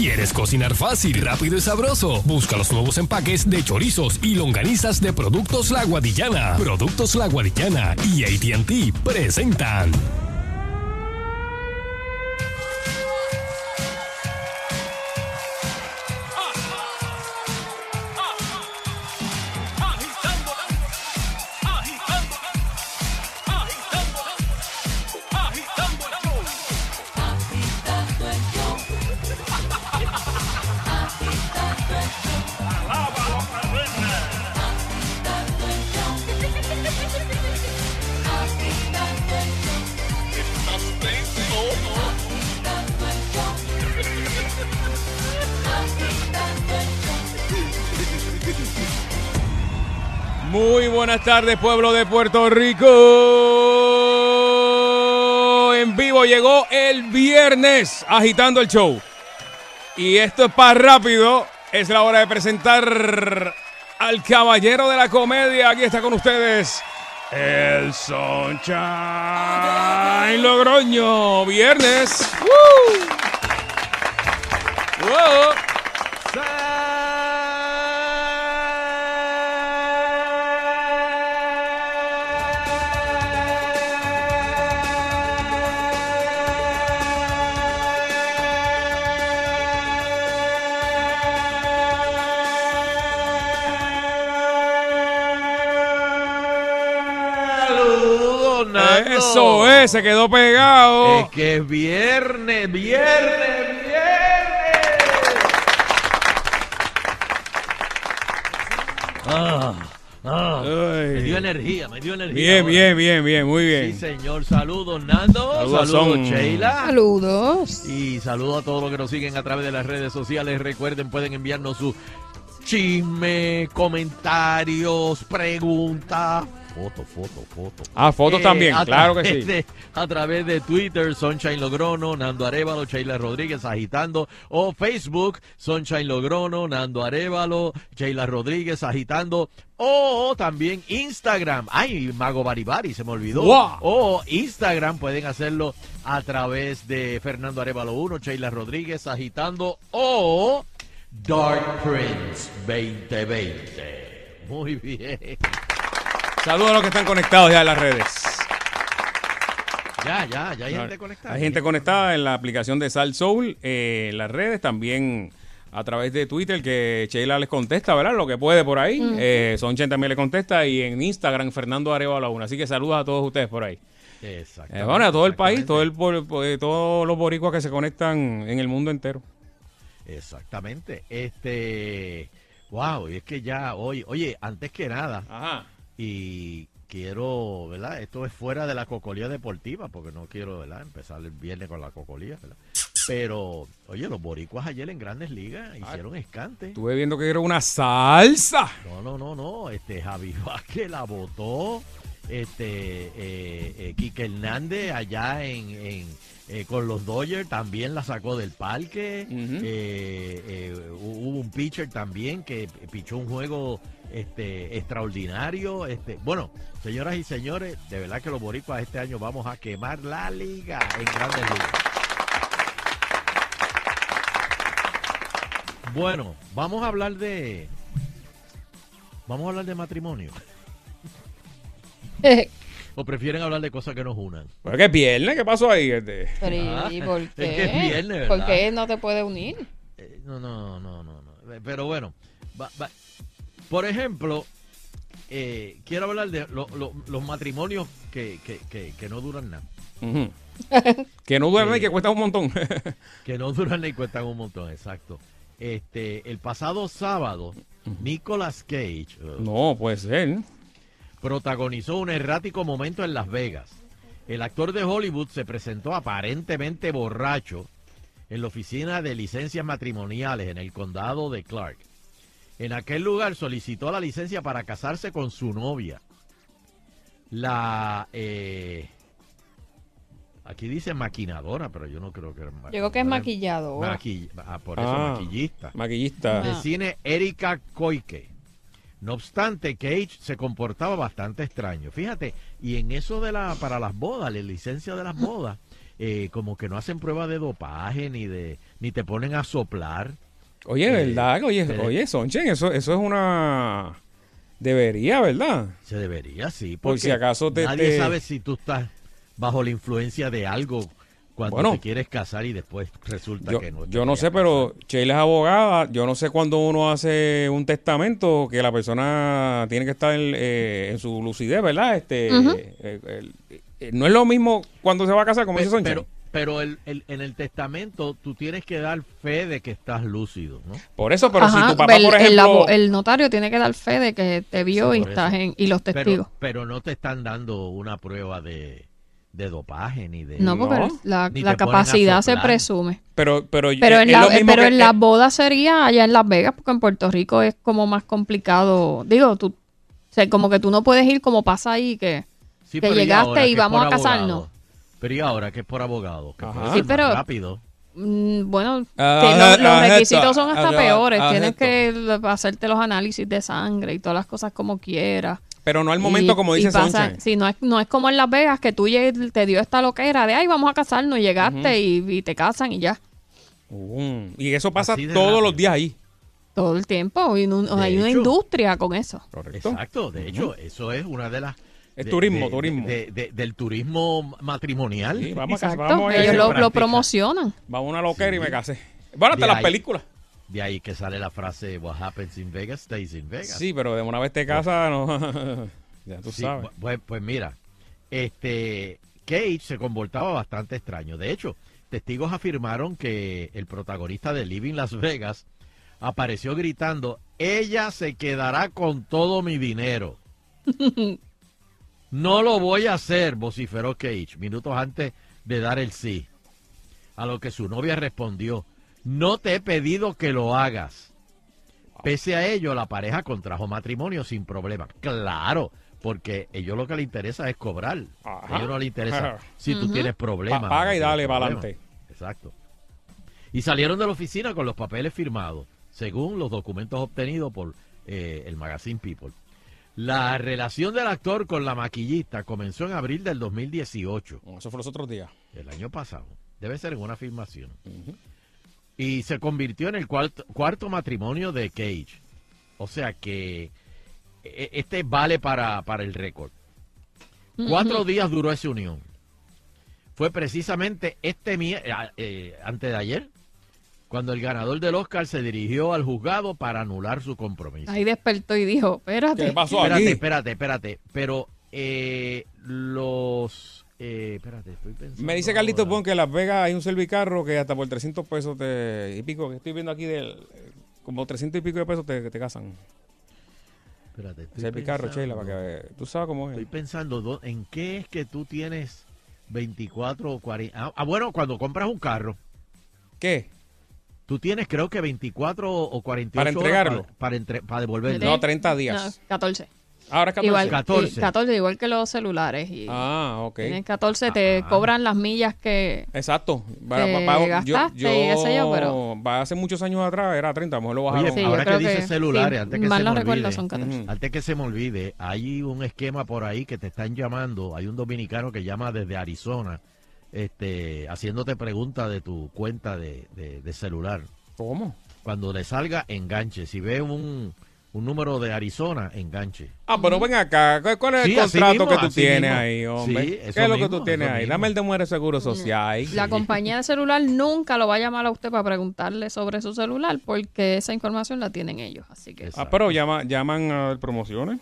¿Quieres cocinar fácil, rápido y sabroso? Busca los nuevos empaques de chorizos y longanizas de Productos La Guadillana. Productos La Guadillana y ATT presentan. Buenas tardes, pueblo de Puerto Rico. En vivo llegó el viernes agitando el show. Y esto es para rápido. Es la hora de presentar al caballero de la comedia. Aquí está con ustedes. El Sunshine Logroño. Viernes. Eso es, se quedó pegado. Es que es viernes, viernes, viernes. Ah, ah. Me dio energía, me dio energía. Bien, ahora. bien, bien, bien, muy Sí, bien. señor. Saludos, Nando. Saludos, Saludos, son- Sheila. Saludos. Y saludos a todos los que nos siguen a través de las redes sociales. Recuerden, pueden enviarnos su chisme, comentarios, preguntas. Foto, foto, foto. Ah, fotos Eh, también, claro que sí. de- a través de Twitter, Sunshine Logrono, Nando Arevalo, Sheila Rodríguez agitando. O Facebook, Sunshine Logrono, Nando Arevalo, Sheila Rodríguez agitando. O también Instagram. Ay, Mago Baribari, se me olvidó. Wow. O Instagram, pueden hacerlo a través de Fernando Arevalo 1, Sheila Rodríguez agitando. O Dark Prince 2020. Muy bien. Saludos a los que están conectados ya en las redes. Ya, ya, ya hay gente conectada. Hay gente conectada en la aplicación de Sal Soul, eh, en las redes, también a través de Twitter, que Sheila les contesta, ¿verdad? Lo que puede por ahí. Eh, Sonchen también le contesta. Y en Instagram, Fernando Arevalo 1. Así que saludos a todos ustedes por ahí. Exactamente, Eh, bueno, a todo el país, todo el, eh, todos los boricuas que se conectan en el mundo entero. Exactamente. Este. Wow, y es que ya hoy, oye, antes que nada, Ajá. Y quiero, ¿verdad? Esto es fuera de la cocolía deportiva, porque no quiero, ¿verdad? Empezar el viernes con la cocolía, ¿verdad? Pero, oye, los boricuas ayer en Grandes Ligas hicieron escante. Estuve viendo que era una salsa. No, no, no, no. Este Javi Vázquez la votó. Este eh, eh, Quique Hernández allá en, en, eh, con los Dodgers también la sacó del parque. Eh, eh, hubo un pitcher también que pichó un juego este extraordinario. Este, bueno, señoras y señores, de verdad que los boricuas este año vamos a quemar la liga en Grandes Ligas. Bueno, vamos a hablar de vamos a hablar de matrimonio. ¿O prefieren hablar de cosas que nos unan? ¿Pero qué viernes? ¿Qué pasó ahí? Este? Pero, ¿y- Ah, ¿y por es qué? que es viernes, ¿Por ¿verdad? qué no te puede unir? Eh, no, no, no, no, no. Eh, Pero bueno, va- va- por ejemplo, eh, quiero hablar de lo- lo- los matrimonios que, que, que, que no duran nada. Que no duerme y que cuesta un montón. Que no duran ni cuestan un montón, exacto. Este, el pasado sábado, Nicolas Cage eh, no, puede ser. protagonizó un errático momento en Las Vegas. El actor de Hollywood se presentó aparentemente borracho en la oficina de licencias matrimoniales en el condado de Clark. En aquel lugar solicitó la licencia para casarse con su novia. La... eh, aquí dice maquinadora, pero yo no creo que era Llegó que es maquinadora. maquilladora. Maqui- ah, por eso Ah. maquillista Maquillista. de Ah. cine Erika Koike. No obstante, Cage se comportaba bastante extraño. Fíjate, y en eso de la para las bodas, la licencia de las bodas, eh, como que no hacen prueba de dopaje ni de ni te ponen a soplar. Oye, Eh, ¿verdad? Oye, pero- oye, Sonchen, eso, eso es una... Debería, ¿verdad? Se debería, sí. Por porque si acaso te- nadie te- sabe si tú estás bajo la influencia de algo cuando Bueno. te quieres casar y después resulta Yo, que no. te yo no sé, pero Sheila es abogada. Yo no sé cuando uno hace un testamento que la persona tiene que estar eh, en su lucidez, ¿verdad? Este, eh, eh, no es lo mismo cuando se va a casar, como dice Sonchen. pero pero el, el- en el testamento tú tienes que dar fe de que estás lúcido, ¿no? Por eso, pero Ajá, si tu papá, el, por el ejemplo... abo- el notario tiene que dar fe de que te vio Sí, y estás en, y los testigos. Pero, pero no te están dando una prueba de, de dopaje ni de... no, porque No, la, la capacidad se presume. Pero, pero, Pero eh, en, es la, lo mismo pero que- en la eh, boda sería allá en Las Vegas, porque en Puerto Rico es como más complicado. Digo, tú, o sea, como que tú no puedes ir como pasa ahí, que Sí, que pero ¿y llegaste ahora y vamos a casarnos? abogado? Pero y ahora que es por abogado, que Ajá. puede Sí, ser más pero- rápido. mm, bueno, Ah, lo- ah, los ah, requisitos son hasta ah, peores. ah, Tienes esto. que hacerte los análisis de sangre y todas las cosas como quieras. pero no al momento, Y- como y dice pasa-. Sí, no es, no es como en Las Vegas que tú lleg- te dio esta loquera de, ay, vamos a casarnos, y llegaste y, y te casan y ya. Y eso pasa Así de todos rápido. los días ahí. Todo el tiempo. Y un- hay una hecho. industria con eso. Correcto. Exacto, de hecho, eso es una de las... Es de- turismo, de- turismo. de- de- del turismo matrimonial. Sí, vamos a casar, Exacto. vamos a Ellos ir- lo, promocionan. Vamos a una loquera y me casé. Bueno, hasta las ahí. películas. De ahí que sale la frase, what happens in Vegas stays in Vegas. Sí, pero de una vez te casas, no. ya tú Sí, sabes. Pues, pues mira, este Cage se comportaba bastante extraño. De hecho, testigos afirmaron que el protagonista de Living Las Vegas apareció gritando, ella se quedará con todo mi dinero. No lo voy a hacer, vociferó Cage, minutos antes de dar el sí. A lo que su novia respondió, no te he pedido que lo hagas. Pese a ello, la pareja contrajo matrimonio sin problema. Claro, porque a ellos lo que le interesa es cobrar. Ajá. A ellos no les interesa Ajá. si tú tienes problemas. Pa- paga y dale para adelante. Exacto. Y salieron de la oficina con los papeles firmados, según los documentos obtenidos por eh, el magazine People. La relación del actor con la maquillista comenzó en abril del 2018, Eso fue los otros días. el año pasado. Debe ser en una filmación. Y se convirtió en el cuarto, cuarto matrimonio de Cage. O sea que e- este vale para, para el récord. Cuatro días duró esa unión. Fue precisamente este eh, eh, antes de ayer cuando el ganador del Oscar se dirigió al juzgado para anular su compromiso. Ahí despertó y dijo, espérate. ¿Qué pasó espérate, aquí? espérate, espérate. Pero eh, los... eh, espérate, estoy pensando Me dice Carlitos. Bon que en Las Vegas hay un servicarro que hasta por 300 pesos te, y pico, que estoy viendo aquí, del, como 300 y pico de pesos te, te casan. Espérate, estoy Servicarro, pensando. Sheila, para que tú sabes cómo es. Estoy pensando en qué es que tú tienes 24 o 40. Ah, ah, bueno, cuando compras un carro, ¿Qué? Tú tienes creo que 24 o 48 Para horas entregarlo. Para, para, entre- para devolverlo. No, 30 días. No, 14. Ahora es 14. Igual, 14. sí, 14, igual que los celulares. Y Ah, ok. Tienes 14, te Ah. cobran las millas que... Exacto. Que va- va- gastaste y qué sé yo, pero- va hace muchos años atrás era 30, a lo mejor lo bajaron. Oye, Sí, ahora yo que dices celulares, sí, antes que mal se no me recuerdo, olvide. son 14. Ujú. Antes que se me olvide, hay un esquema por ahí que te están llamando. Hay un dominicano que llama desde Arizona, este, haciéndote preguntas de tu cuenta de, de- de celular. ¿Cómo? Cuando le salga, enganche. Si ve un, un número de Arizona, enganche. Ah, pero ven acá. ¿Cuál- ¿Cuál es Sí, el contrato mismo, que tú tienes mismo. ahí, hombre? Sí, ¿Qué es lo que tú tienes ahí? mismo. Dame el de Muere Seguro Social. La compañía de celular nunca lo va a llamar a usted para preguntarle sobre su celular porque esa información la tienen ellos. Así que Exacto. Ah, pero llama, llaman a promociones.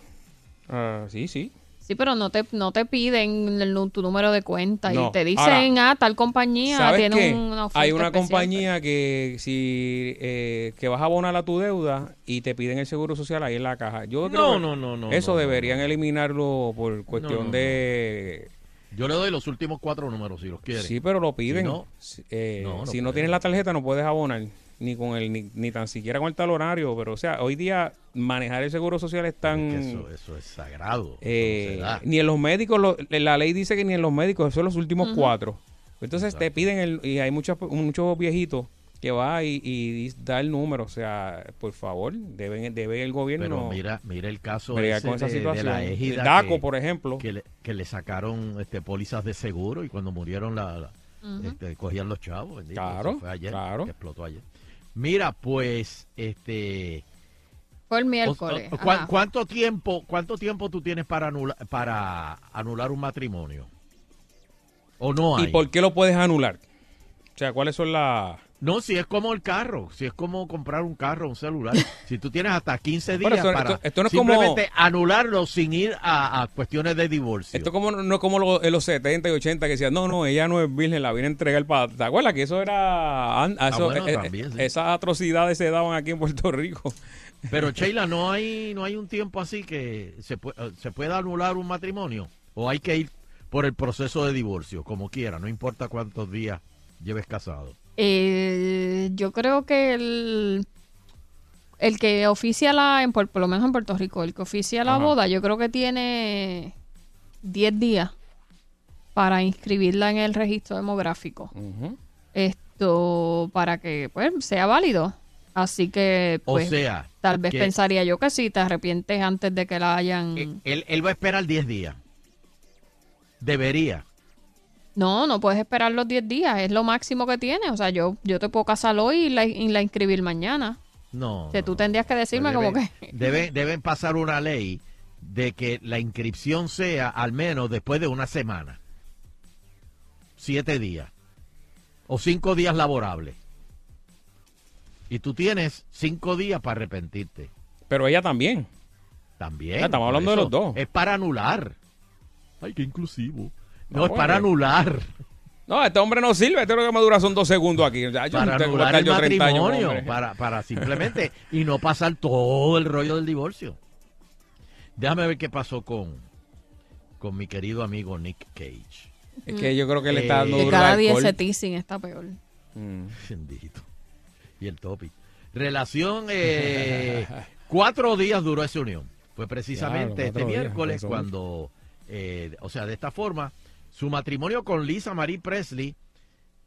Ah, sí, sí. Sí, pero no te no te piden el tu número de cuenta No. y te dicen, Ahora, ah, tal compañía ¿Sabes tiene qué? una oferta Hay una especial". compañía que si eh, que vas a abonar a tu deuda y te piden el seguro social ahí en la caja. Yo creo No, que no, no, no. Eso no, deberían no. eliminarlo por cuestión no, no. de... Yo le doy los últimos cuatro números si los quiere. Sí, pero lo piden. Si no, Si- eh, no, no si no tienes la tarjeta no puedes abonar. Ni con el, ni, ni tan siquiera con el tal horario. Pero, o sea, hoy día manejar el seguro social es tan... Es que eso, eso es sagrado. eso Eh, ni en los médicos, lo- la ley dice que ni en los médicos, son los últimos cuatro. Entonces te piden, el, y hay muchos muchos viejitos que va y, y da el número. O sea, por favor, deben, debe el gobierno Pero mira, mira el caso ese con esa de, de situación. la égida DACO, que, por ejemplo. que le, que le sacaron este pólizas de seguro y cuando murieron la, la- este, cogían los chavos. bendito, Claro, eso fue ayer, claro. que explotó ayer. Mira, pues, este... Fue el miércoles. o- ¿cuá- ajá. ¿Cuánto tiempo, cuánto tiempo tú tienes para anular, para anular un matrimonio? ¿O no hay? ¿Y por qué lo puedes anular? O sea, ¿cuáles son las...? No, si es como el carro, si es como comprar un carro, un celular. si tú tienes hasta 15 Pero días esto- para esto- esto no es como- simplemente anularlo sin ir a, a cuestiones de divorcio. Esto como no es como lo- en los 70 y 80 que decían, no, no, ella no es virgen, la viene a entregar para... ¿Te acuerdas que eso era... an- eso- bueno, también, sí. Esas atrocidades se daban aquí en Puerto Rico. Pero Sheila, ¿no hay, no hay un tiempo así que se, pue- eh, se pueda anular un matrimonio? ¿O hay que ir por el proceso de divorcio, como quiera, no importa cuántos días lleves casado? Eh, yo creo que el, el que oficia la, en, por lo menos en Puerto Rico, el que oficia la Ajá. boda, yo creo que tiene 10 días para inscribirla en el registro demográfico. Esto para que pues sea válido. Así que O pues sea, tal vez que- pensaría yo que si te arrepientes antes de que la hayan eh, él, él va a esperar 10 días. Debería. No, no puedes esperar los 10 días, es lo máximo que tienes. O sea, yo, yo te puedo casar hoy y la, y la inscribir mañana. No. Que no, tú no. tendrías que decirme como que... Deben, deben pasar una ley de que la inscripción sea al menos después de una semana. Siete días. O cinco días laborables. Y tú tienes cinco días para arrepentirte. Pero ella también. También. Ah, estamos hablando de los dos. Es para anular. Ay, qué inclusivo. No, es para anular. No, este hombre no sirve. Este lo que me dura son dos segundos aquí. Yo Para tengo anular el yo 30 años, matrimonio. hombre. para, para simplemente. y no pasar todo el rollo del divorcio. Déjame ver qué pasó con, con mi querido amigo Nick Cage. Es que yo creo que le está Eh, dando Que duro cada día ese teasing está peor. Mm. Bendito. Y el topic. Relación, eh, cuatro días duró esa unión. Fue precisamente Claro, este días, miércoles cuando, eh, o sea, de esta forma, su matrimonio con Lisa Marie Presley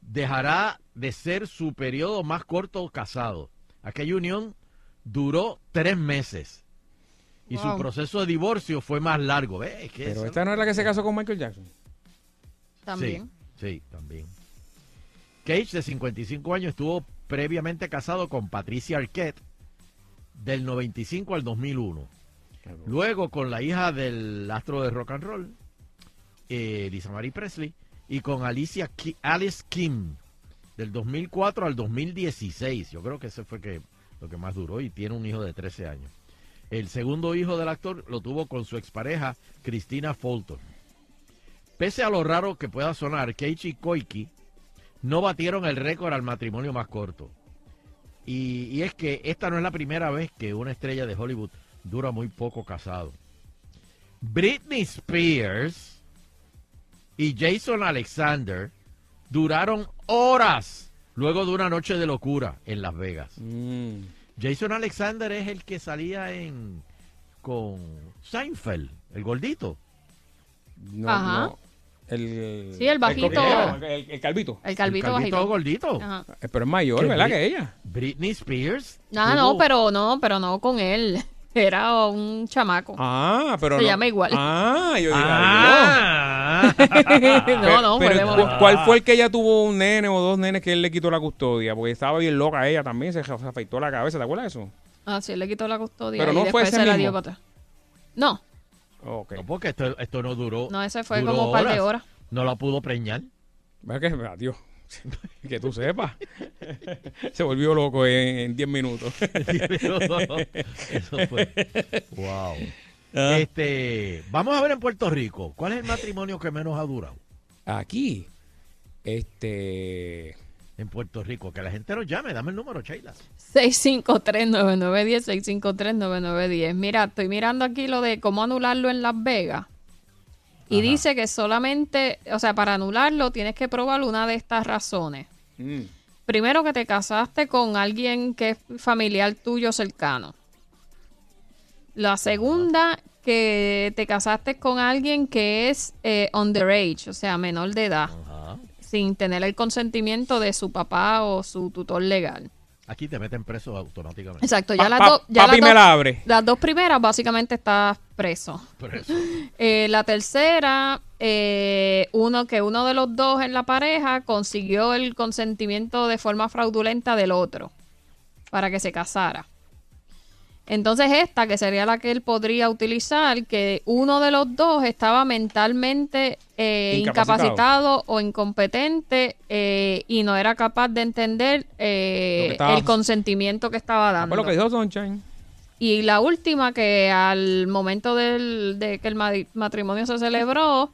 dejará de ser su periodo más corto casado. Aquella unión duró tres meses. Y su proceso de divorcio fue más largo. ¿Ves? Es que Pero eso- esta no es la que se casó con Michael Jackson. También. Sí, sí, también. Cage, de 55 años, estuvo previamente casado con Patricia Arquette del 95 al 2001. Luego con la hija del astro de rock and roll, eh, Lisa Marie Presley, y con Alicia Alice Kim del 2004 al 2016. Yo creo que ese fue que, lo que más duró y tiene un hijo de 13 años. El segundo hijo del actor lo tuvo con su expareja, Christina Fulton. Pese a lo raro que pueda sonar, Keiichi y Koiki no batieron el récord al matrimonio más corto. Y es que esta no es la primera vez que una estrella de Hollywood dura muy poco casado. Britney Spears y Jason Alexander duraron horas luego de una noche de locura en Las Vegas. Mm. Jason Alexander es el que salía en con Seinfeld, el gordito. No, Ajá. no. El, Sí, el bajito. El, el- el calvito. El calvito, el calvito bajito. gordito. Ajá. Eh, Pero es mayor. ¿verdad? Que ella. Britney Spears. Ah, no, tuvo- pero no, pero no con él. Era un chamaco. Ah, pero Se no. llama igual. Ah, yo digo. Ah. no, no, pero podemos- ¿cu- ¿cuál fue el que ella tuvo un nene o dos nenes que él le quitó la custodia? Porque estaba bien loca ella también, se, se afeitó la cabeza, ¿te acuerdas de eso? Ah, sí, él le quitó la custodia Pero y no fue ese se la mismo. dio para atrás. No, Ok. No, porque esto, esto no duró. no, ese fue duró como un par de horas. No la pudo preñar. ¿Verdad que, adiós. que tú sepas. se volvió loco en en 10 minutos. Eso fue. Wow. Ah. Este, vamos a ver en Puerto Rico. ¿Cuál es el matrimonio que menos ha durado? Aquí, este. En Puerto Rico. Que la gente nos llame. Dame el número, Sheila. 653-9910, 653-9910. Mira, estoy mirando aquí lo de cómo anularlo en Las Vegas. Y Ajá. dice que solamente, o sea, para anularlo tienes que probar una de estas razones. mm, Primero que te casaste con alguien que es familiar tuyo cercano. La segunda, que te casaste con alguien que es eh, underage, o sea, menor de edad, Ajá. sin tener el consentimiento de su papá o su tutor legal. Aquí te meten preso automáticamente. Exacto, ya Pa- las pa- dos... ya papi las me dos- la abre. Las dos primeras básicamente estás preso. Preso. Eh, la tercera eh, uno que uno de los dos en la pareja consiguió el consentimiento de forma fraudulenta del otro para que se casara. Entonces esta, que sería la que él podría utilizar, que uno de los dos estaba mentalmente eh, Incapacitado. incapacitado o incompetente eh, y no era capaz de entender eh, estaba- el consentimiento que estaba Ah, dando. pues lo que dijo Sunshine. Y la última, que al momento del, de que el ma- matrimonio se celebró,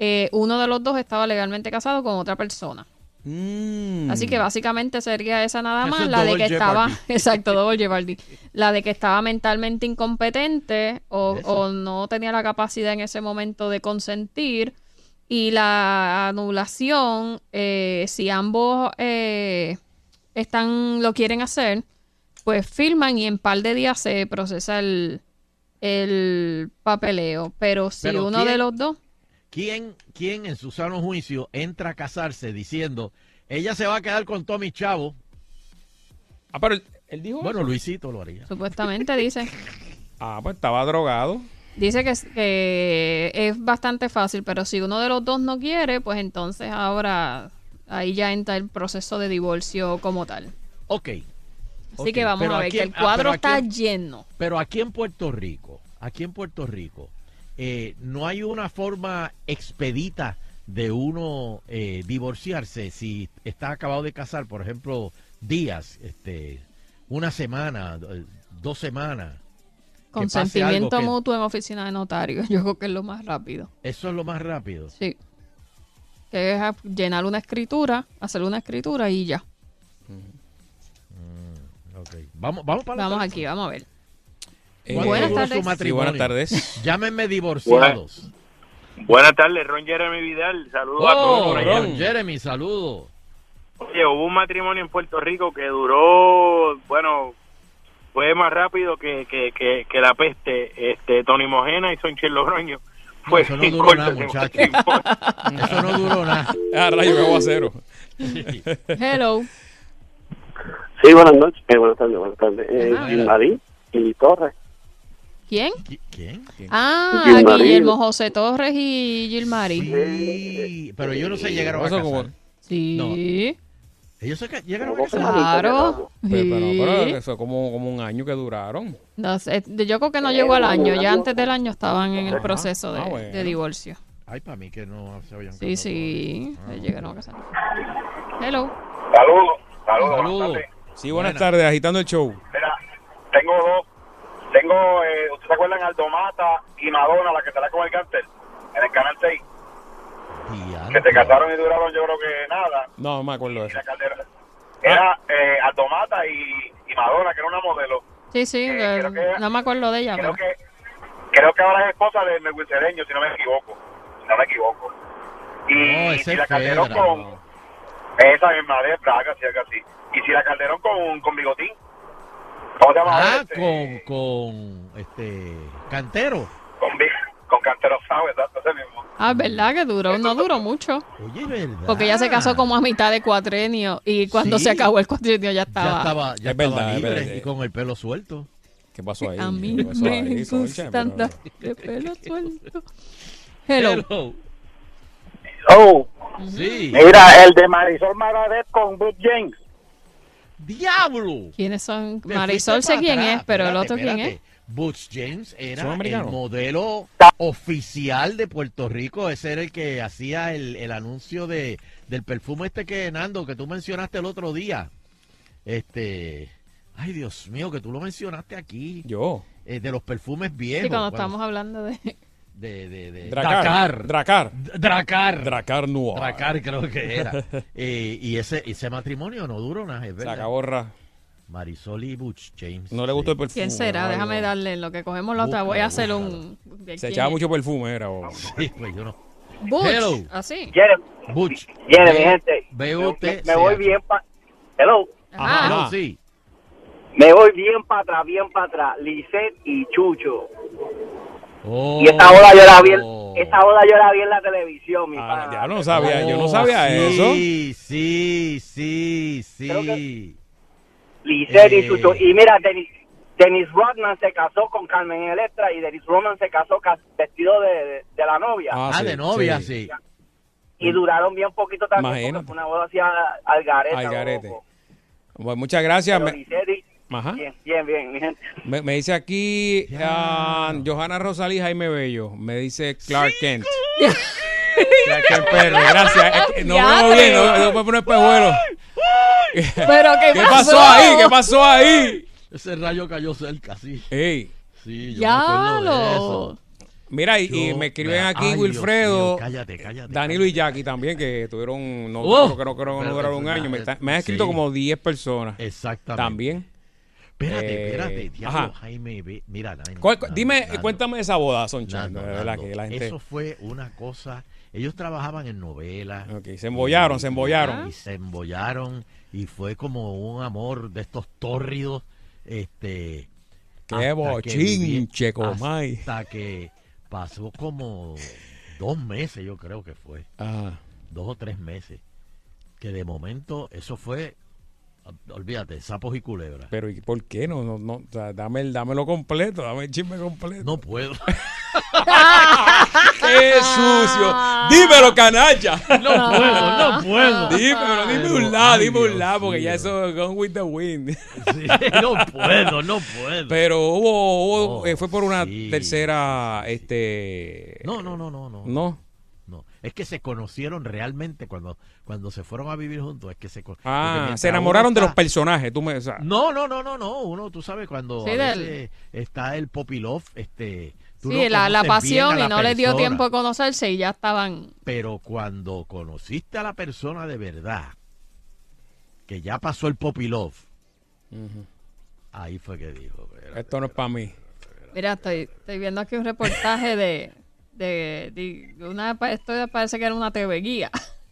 eh, uno de los dos estaba legalmente casado con otra persona. Mm. Así que básicamente sería esa nada más, es la de que estaba, exacto, double jeopardy. la de que estaba mentalmente incompetente o, o no tenía la capacidad en ese momento de consentir y la anulación, eh, si ambos eh, están lo quieren hacer, pues firman y en par de días se procesa el, el papeleo. Pero si Pero uno de ¿quién- los dos, ¿Quién, ¿Quién en su sano juicio entra a casarse diciendo, ella se va a quedar con Tommy Chavo? Ah, pero él, él dijo. Bueno, eso. Luisito lo haría. supuestamente dice. Ah, pues estaba drogado. Dice que, es- que es bastante fácil, pero si uno de los dos no quiere, pues entonces ahora ahí ya entra el proceso de divorcio como tal. Ok. Así que vamos pero a ver aquí- que el ah, cuadro está en- lleno. Pero aquí en Puerto Rico, aquí en Puerto Rico, eh, no hay una forma expedita de uno eh, divorciarse si está acabado de casar, por ejemplo, días, este, una semana, dos semanas. Consentimiento que- mutuo en oficina de notario. Yo creo que es lo más rápido. Eso es lo más rápido. Sí. Que es llenar una escritura, hacer una escritura y ya. Ok. Vamos, vamos para la Vamos aquí, vamos a ver. Eh, ¿Cuánto Buenas tardes. Sí, matrimonio? buenas tardes. Llámenme divorciados. Buenas tardes, Ron Jeremy Vidal. Saludos a todos Oh, por allá. Ron Jeremy, saludos. Oye, hubo un matrimonio en Puerto Rico que duró, bueno, fue más rápido que, que, que, que la peste. Este, Tony Mojena y Sonchel Logroño. Fue eso no duró nada, ese muchacho. matrimonio. Eso no duró nada. Ah, rayo, qué aguacero. Hello. Sí, buenas noches. Eh, buenas tardes, buenas tardes. Eh. Gilmarín y Torres. ¿Quién? ¿Qui- ¿Quién? Ah. Guillermo José Torres y Gilmari. Sí, pero yo no sé, llegaron a Eso casar. como- Sí. Ellos se llegaron a casar. Claro. Pero, pero, pero Sí. eso como, como un año que duraron. No sé, yo creo que no llegó al año, ya antes del año estaban en el proceso de, Ah, bueno. de divorcio. Ay, para mí que no se habían Sí, casado sí. Ah, llegaron a casar. Hello. Saludos, saludos. Saludos. buenas tardes. Sí, buenas Buena. tardes, agitando el show. Mira, tengo dos. Tengo, eh, ¿ustedes se acuerdan Aldo Mata y Madonna, la que estará con el cáncer? En el Canal 6. Diantre. Que se casaron y duraron yo creo que nada. No, no me acuerdo de eso. Caldera. Era eh, Aldo Mata y, y Madonna, que era una modelo. Sí, sí, Eh, que- no me acuerdo de ella. Creo pero- que creo que ahora es esposa de Melvin Cedeño, si no me equivoco. Si no me equivoco. Y, No, ese y la Calderón Fedra, con... no. Esa misma de Praga, si es así. Y si la Calderón con, con Bigotín. ¿Cómo se llama? Ah, este? con, con este Cantero. Con, con Cantero exacto, ese mismo. Ah, ¿verdad que duró? No duró mucho. Oye, ¿verdad? Porque ella se casó como a mitad de cuatrenio y cuando Sí. se acabó el cuatrenio ya Ya estaba. estaba, ya Es estaba verdad, es libre verdad. y con el pelo suelto. ¿Qué pasó ahí? A mí ¿Qué pasó me gustan Pero- de pelo suelto. Hello. Hello. Oh, Sí. mira, el de Marisol Maradet con Bud James. ¡Diablo! ¿Quiénes son? Marisol sé quién atrás. es, pero el Espérate, otro quién es. Butch James era ¿Son el modelo oficial de Puerto Rico. Ese era el que hacía el, el anuncio de, del perfume este que, Nando, que tú mencionaste el otro día. Este... Ay, Dios mío, que tú lo mencionaste aquí. Yo. eh, de los perfumes viejos. Sí, cuando cuando- estamos hablando de... De, de, de- Dracar. Dracar. Dracar. Dracar Noir. Dracar creo que era. Eh, y ese, ese matrimonio no duró nada, es Se verdad. acabó ra. Marisol y Butch James. No le gustó el perfume. ¿Quién será? Déjame darle en lo que cogemos la otra. Voy a hacer un... ¿de Se echaba mucho perfume, era. o- Sí, pues yo no. Butch, Hello. así. Jeremy, Butch. Jeremy, ve- gente. ve Me- usted, me, me voy bien para... Hello. Ajá. Hello, Ajá. sí. Me voy bien para atrás, bien para atrás. Lisette y Chucho. Oh. Y esta boda yo la vi, en- esta boda yo la vi en la televisión, mi Ah, pana. ya no sabía, yo no Oh, sabía sí, eso. Sí, sí, sí. Lisette Eh. y Chucho. Y mira, Denis, Dennis Rodman se casó con Carmen Electra y Dennis Rodman se casó ca- vestido de, de- de la novia. Ah, Ah, sí, de novia, sí. sí. Y duraron bien poquito también Imagínate. porque fue una boda así al, al garete. Al garete. Bueno, muchas gracias. Pero Me, Licetti, Ajá. bien, bien, bien, mi gente. me- me dice aquí ah, Johanna Rosalí Jaime Bello. Me dice Clark Kent. Clark Kent Perry, gracias. No Ya, veo bien, no, no puedo poner espejuelo. Pero ¿qué, ¿Qué pasó ahí? ¿Qué pasó ahí? Ese rayo cayó cerca, sí. Ey, Sí, yo me Ya acuerdo de lo. eso. mira, y, Yo- me escriben aquí Ay, Dios Wilfredo, cállate, cállate. Danilo y cállate. Jackie también, que tuvieron, no, Oh, creo que no, creo que no duraron un año. Me, está- me han escrito sí. como 10 personas Exactamente. también. Espérate, Eh, espérate. Diablo. Jaime, ve- mira. Nando, ¿Cuál- cu- Nando, dime, cuéntame esa boda, Soncha. Nando, de verdad Nando, que la gente... Eso fue una cosa. Ellos trabajaban en novelas. Ok, se embollaron, se embollaron. Y se embollaron. Y fue como un amor de estos tórridos. Este. Qué hasta que bochinche, comay. Hasta que pasó como dos meses, yo creo que fue. Ajá. Dos o tres meses. Que de momento eso fue. Olvídate, sapos y culebras. Pero ¿y por qué no? no, no o sea, dame el, dámelo completo, dame el chisme completo. No puedo. ¡Qué sucio! ¡Dímelo, canalla! No puedo, no puedo. Dímelo, dime Pero, un lado, ay, dime un lado, porque ya eso es gone with the wind. Sí, no puedo, no puedo. Pero hubo, hubo- Oh, eh, fue por una sí. tercera, este... No, no, no, no, no. No. Es que se conocieron realmente cuando, cuando se fueron a vivir juntos. Es que se, Ah, se enamoraron de los personajes, tú me... o sea, No, no, no, no, no. Uno, tú sabes, cuando Sí, a del- veces está el poppy love, este. tú Sí, no la, la pasión la y no les dio tiempo de conocerse y ya estaban. Pero cuando conociste a la persona de verdad, que ya pasó el poppy love, ujú. ahí fue que dijo. Esto no es para mí. Mira, estoy, estoy viendo aquí un reportaje de. De, de una, esto parece que era una TV guía.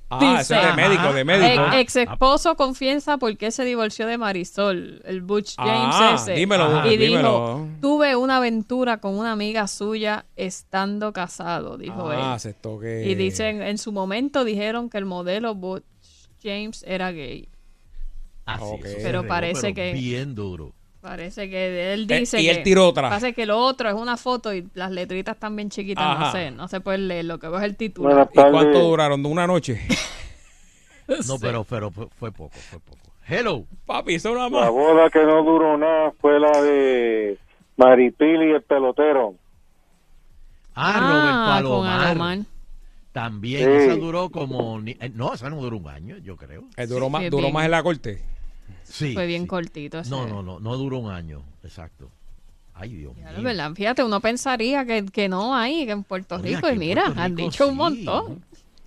Ah, eso es de Ajá. médico, de médico. Ex esposo confiesa por qué se divorció de Marisol, el Butch James Ah, ese. dímelo, Ajá. y dímelo. dijo, tuve una aventura con una amiga suya estando casado, dijo Ah, él. se toque. Y dicen, en su momento dijeron que el modelo Butch James era gay. Así, Ok. eso se Pero regó, parece pero que- Bien duro. Parece que él Eh, dice y que... él tiró otra. Pasa que lo otro es una foto y las letritas están bien chiquitas, no sé, no se puede leer, lo que veo es el título. ¿Y cuánto duraron? ¿Una noche? No, pero, pero fue, fue poco, fue poco. Hello. Papi, eso nada La más. boda que no duró nada fue la de Maripili y el pelotero. Ah, Robert Palomar. Alomar. También, Sí. esa duró como... ni- eh, No, esa no duró un año, yo creo. Eh, duró Sí, más, duró bien. más en la corte. Sí. Fue bien sí. cortito. ese. No, no, no, no duró un año, exacto. Ay, Dios Ya, mío. verdad, fíjate, uno pensaría que, que no hay, que en Puerto Oye, Rico, y mira, Puerto han Rico dicho un montón.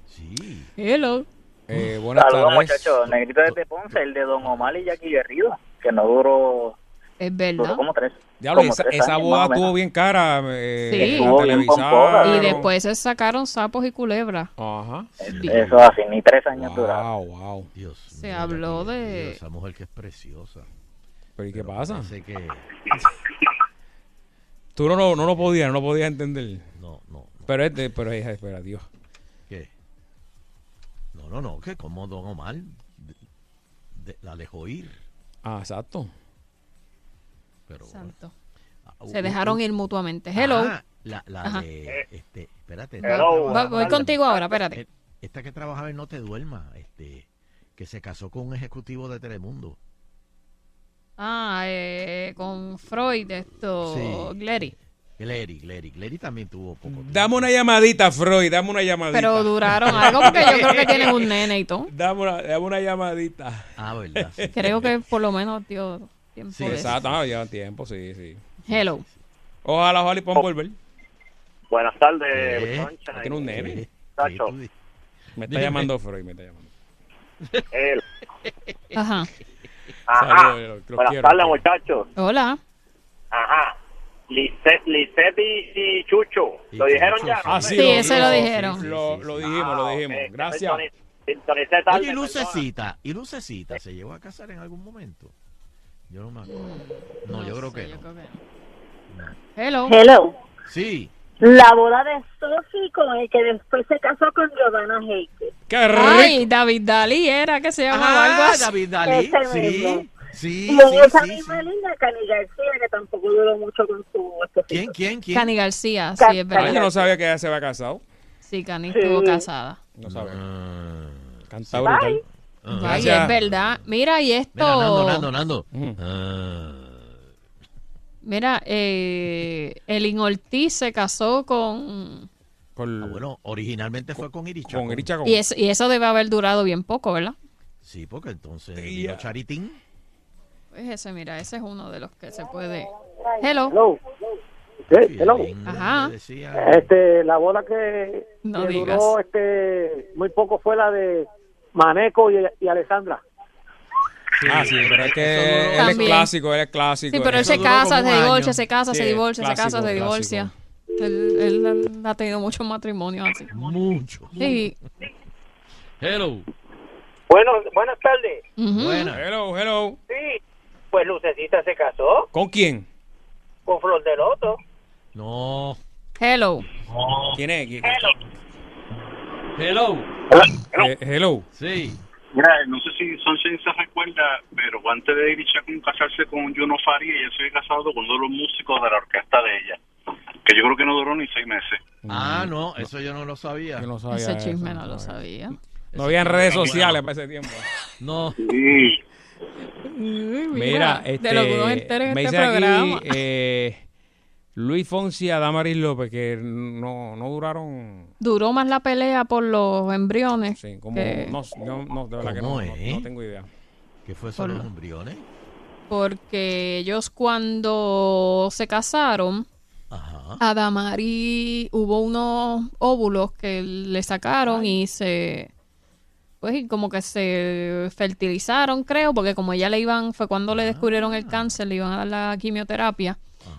Sí. Hello. Eh, buenas Saludos, tardes. muchachos. Negrito desde Ponce, el de Don Omar y Jackie Guerrido, que no duró, Es duró verdad. como tres. Diablo, como esa, tres esa años, boda estuvo bien cara. Eh, Sí. la Estuvo bien televisaron. pomposa. Y después se sacaron sapos y culebras. Ajá. Eso así, ni tres años duraron. Wow, wow. Dios Se habló de- Dios, Esa mujer que es preciosa. ¿Pero y qué Pero pasa? que... Tú no, lo- no lo podías, no lo podías entender. No, no, no. Pero es de, pero es, espera, Dios. ¿Qué? No, no, no, que como Don Omar de- de- la dejó ir. Ah, exacto. Pero bueno. Santo. Ah, Se dejaron u- ir mutuamente. Hello. Ah, la, la Ajá. de, este, espérate. Hello. Va- voy contigo ahora, espérate. Eh, Esta que trabajaba en No Te Duerma, este, que se casó con un ejecutivo de Telemundo. Ah, eh, con Freud, esto, Sí. Glary. Glery, Glery. Glery también tuvo poco tiempo. Dame una llamadita, Freud, dame una llamadita. Pero duraron algo porque yo creo que tienen un nene y todo. Dame una, dame una llamadita. Ah, verdad. sí. Creo que por lo menos dio tiempo Sí, eso. Exacto, ah, lleva tiempo, sí, sí. Hello. Ojalá, ojalá y puedan volver. Buenas tardes, Eh, Concha. tiene un nene. Eh, Tacho. Me está llamando Freud, me está llamando. Él. Ajá. Ajá. Buenas tardes, muchachos. Hola. Ajá. Lisette y, y Chucho. ¿Lo dijeron Chucho, ya? sí. Ah, sí, Sí, lo, ese lo dijeron. sí, Lo, sí, lo sí. dijimos, lo Ah, dijimos. Gracias. sintoni- sintonicé tarde, Oye, y perdona. Lucecita, y Lucecita, ¿se llegó a casar en algún momento? Yo no me acuerdo. No, yo creo sé, que yo no. creo que no. Hello. Hello. Sí. La boda de Sophie con el que después se casó con Giovanna Heike. ¡Qué rico! Ay, David Dalí era que se llamaba algo Ah, así. David Dalí, Ese sí. mismo. Sí, Y en sí, esa sí, misma sí. línea, Cani García, que tampoco duró mucho con su esposito. ¿Quién, quién, quién? Cani García, Ca- sí, es Ah, yo verdad. no sabía que ella se había casado. Sí, Cani Sí. estuvo casada. No sabía. Ah, Canta brutal. Ah. Ay, es verdad. Mira, y esto. Mira, Nando, Nando, Nando. Ujú. Ah. Mira, eh, Elin Ortiz se casó con. Con, Ah, bueno, originalmente fue con Iricha. con Iri Chacón. Y, es- y eso debe haber durado bien poco, ¿verdad? Sí, porque entonces Sí, vino. Charitín. Pues ese, mira, ese es uno de los que se puede. Hello. Hello. Sí, hello. Ajá. Este, la boda que, No que digas. duró este, muy poco fue la de Maneco y, y Alessandra. Ah, sí, pero es que él es clásico, él es clásico. Sí, pero él se casa, se divorcia, se casa, se Sí, divorcia, se casa, clásico, se divorcia. Él, él- ha tenido muchos matrimonios así. Mucho. Sí. Hello. Bueno, buenas tardes. Ujú. Buena. Hello, hello. Sí, pues Lucecita se casó ¿Con quién? con Flor de Loto. No. Hello. ¿Quién es? ¿Quién- Hello. Eh, hello. Sí. Mira, no sé si Sunshine se recuerda, pero antes de Iri Chacón casarse con Juno Faria, ella se había casado con uno de los músicos de la orquesta de ella. Que yo creo que no duró ni seis meses. Ah, no, eso yo no lo sabía. Yo no sabía Ese eso, chisme no no lo sabía. sabía. No había redes sociales para ese tiempo. No. Sí. Mira, este, de lo que uno entera en me este dice aquí, programa. eh, Luis Fonsi y Adamaris López, que no, no duraron, Duró más la pelea por los embriones. sí, como, que- no, no, no, de verdad que ¿Cómo no, no, tengo idea. ¿Qué fue eso Por de los lo- embriones? Porque ellos cuando se casaron, Ajá. a Damari hubo unos óvulos que le sacaron y se pues y como que se fertilizaron creo porque como ella le iban fue cuando le descubrieron el cáncer le iban a dar la quimioterapia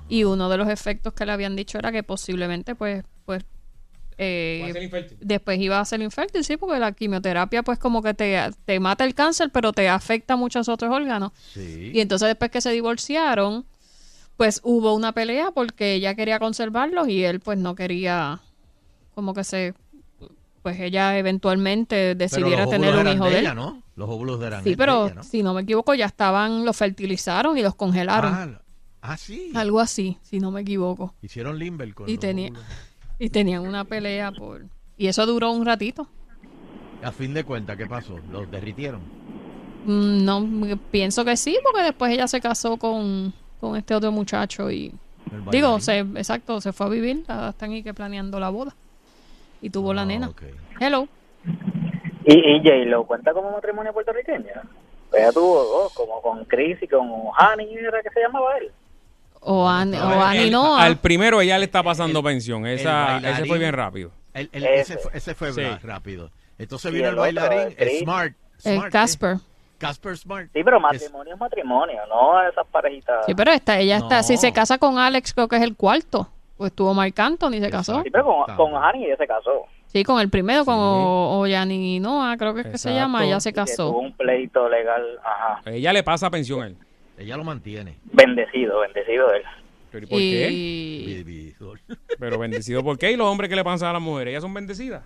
y uno de los efectos que le habían dicho era que posiblemente pues pues eh, después iba a ser infértil sí porque la quimioterapia pues como que te, te mata el cáncer pero te afecta a muchos otros órganos Sí. y entonces después que se divorciaron, pues hubo una pelea porque ella quería conservarlos y él pues no quería como que se pues ella eventualmente Pero decidiera los tener un hijo de de él. ella, ¿no? Los óvulos eran Sí, de pero ella, ¿no? si no me equivoco ya estaban los fertilizaron y los congelaron. Ah, ah, sí. Algo así, si no me equivoco. Hicieron Limber con Y tenía y tenían una pelea por y eso duró un ratito. A fin de cuentas, ¿qué pasó? Los derritieron. Mm, No, pienso que sí, porque después ella se casó con, con este otro muchacho y Digo, se, exacto, se fue a vivir, están ahí que planeando la boda. Y tuvo la Ah, nena. Hello. ¿Y, y J-Lo cuenta como matrimonio puertorriqueño? Pues ella tuvo dos, como con Chris y con Hani, ¿era que se llamaba él? O, An, o El- Annie Noah. Al primero ella le está pasando pensión. Esa, el ese fue bien rápido. El- el- Ese. ese, fue, ese fue Sí. rápido. Entonces vino el el otro, bailarín, el. Smart. el. Casper. Casper Smart. Sí, pero es- matrimonio es matrimonio, no esas parejitas. Sí, pero esta, ella está, No. si se casa con Alex, creo que es el cuarto. Pues tuvo Marc Anthony, se casó. Sí, pero con, con. Hani ella se casó. Sí, con el primero, con Sí. o, o Yanni Noah, creo que es que se llama, ella se Y que tuvo casó. un pleito legal, ajá. Ella le pasa pensión a él. Ella lo mantiene. Bendecido, bendecido él. ¿Pero y por qué? Y Vividor. Pero bendecido por qué? ¿Y los hombres que le pasan a las mujeres? ¿Ellas son bendecidas?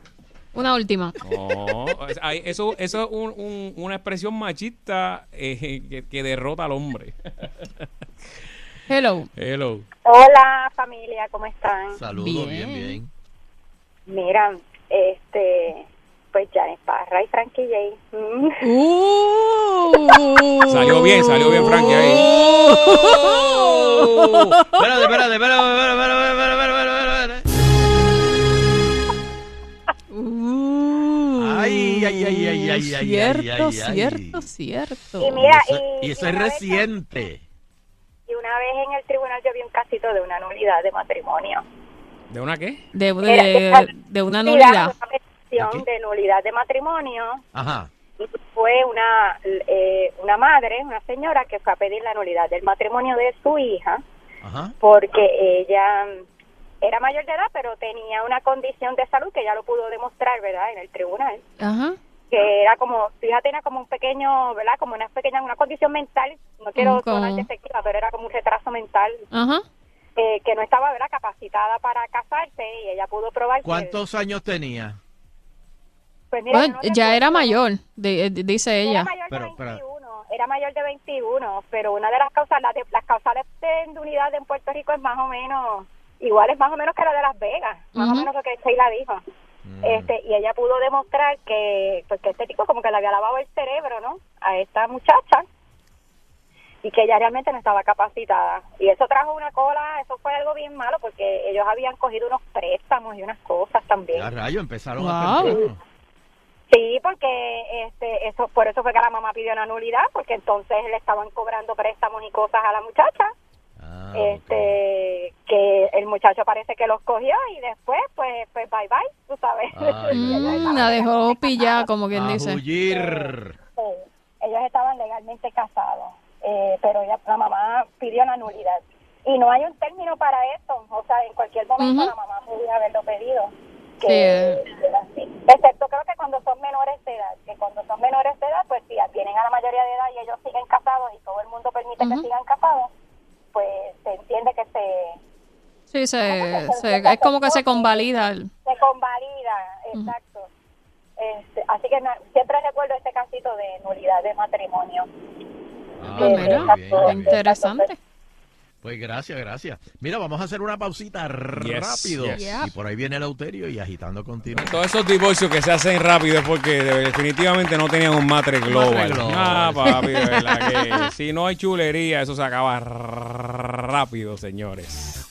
una última. No, eso, eso es un- un- una expresión machista eh, que, que derrota al hombre. Hello. Hello. Hola familia, ¿cómo están? Saludos, Bien. bien, bien. Mira, este, pues Janet Parra y Frankie J. Mm. Uh. Salió bien, salió bien Frankie ahí. ¡Oh! Espérate, espérate, espérate, espérate, espérate. Uh. Ay, ay, ay, ay, ay, ay, Cierto, ay, ay, ay. cierto, cierto. Y mira, Y eso, y, eso y es reciente. y una vez en el tribunal yo vi un casito de una nulidad de matrimonio. ¿De una qué? De, Era- de, de una Mira, nulidad. ¿De nulidad de matrimonio Ajá. y fue una, eh, una madre, una señora que fue a pedir la nulidad del matrimonio de su hija Ajá. porque ella era mayor de edad pero tenía una condición de salud que ya lo pudo demostrar, ¿verdad? En el tribunal. Ajá. que era como, su hija tenía como un pequeño, ¿verdad? Como una pequeña, una condición mental, no quiero sonar defectiva, pero era como un retraso mental, Ajá. eh, que no estaba, ¿verdad? Capacitada para casarse y ella pudo probar que- ¿Cuántos años tenía? Pues mira, Bueno, no ya era mayor, de- de- dice era ella. mayor de Pero, pero- 21, era mayor de 21, pero una de las causas, las, de, las causales de unidad en Puerto Rico es más o menos, igual es más o menos que la de Las Vegas, más o menos lo que Sheila dijo. Este, y ella pudo demostrar que, pues, que este tipo como que le había lavado el cerebro, ¿no? A esta muchacha y que ella realmente no estaba capacitada. Y eso trajo una cola, eso fue algo bien malo porque ellos habían cogido unos préstamos y unas cosas también. Ya rayo, empezaron Wow. a. Sí, porque este, eso, por eso fue que la mamá pidió una nulidad, porque entonces le estaban cobrando préstamos y cosas a la muchacha. Ah, este que el muchacho parece que los cogió y después pues pues bye bye tú sabes. Mm, la dejó pillada, como quien A dice. huir. Sí, ellos estaban legalmente casados eh, pero ella, la mamá pidió la nulidad. Y no hay un término para eso o sea en cualquier momento la mamá podía haberlo pedido que Sí, eh. así. excepto creo que cuando son menores de edad que cuando son menores de edad pues si tienen a la mayoría de edad y ellos siguen casados y todo el mundo permite que sigan casados pues se entiende que se Sí, se, se- es como que se convalida. se convalida, exacto. Este, así que siempre recuerdo este casito de nulidad de matrimonio. Ah, muy mira, interesante. Pues gracias, gracias. Mira, vamos a hacer una pausita Yes, rápido. yes. Y por ahí viene el Euterio y agitando continúa. Todos esos divorcios que se hacen rápido es porque de- definitivamente no tenían un matre global. Matre global. Ah, papi, de verdad que si no hay chulería, eso se acaba rápido, señores.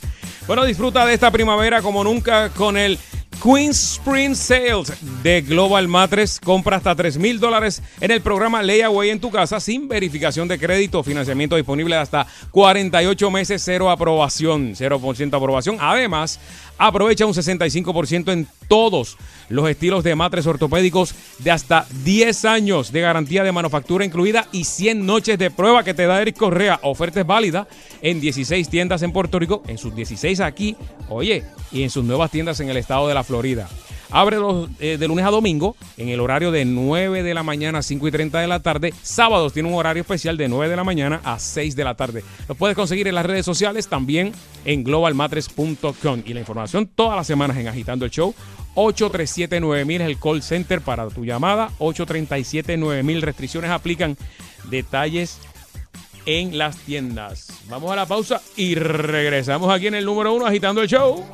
Bueno, disfruta de esta primavera como nunca con el Queen Spring Sales de Global Matres. Compra hasta 3 mil dólares en el programa Layaway en tu casa sin verificación de crédito. Financiamiento disponible hasta 48 meses, cero aprobación, 0% aprobación. Además, aprovecha un 65% en todos los estilos de matres ortopédicos de hasta 10 años de garantía de manufactura incluida y 100 noches de prueba que te da Eric Correa. Oferta es válida en 16 tiendas en Puerto Rico, en sus 16 aquí, oye, y en sus nuevas tiendas en el estado de la Florida. Abre los, eh, de lunes a domingo en el horario de 9 de la mañana a 5 y 30 de la tarde. Sábados tiene un horario especial de 9 de la mañana a 6 de la tarde. Lo puedes conseguir en las redes sociales, también en globalmatres.com. Y la información todas las semanas en Agitando el Show. 837-9000 es el call center para tu llamada. 837-9000 restricciones aplican. Detalles en las tiendas. Vamos a la pausa y regresamos aquí en el número uno Agitando el Show.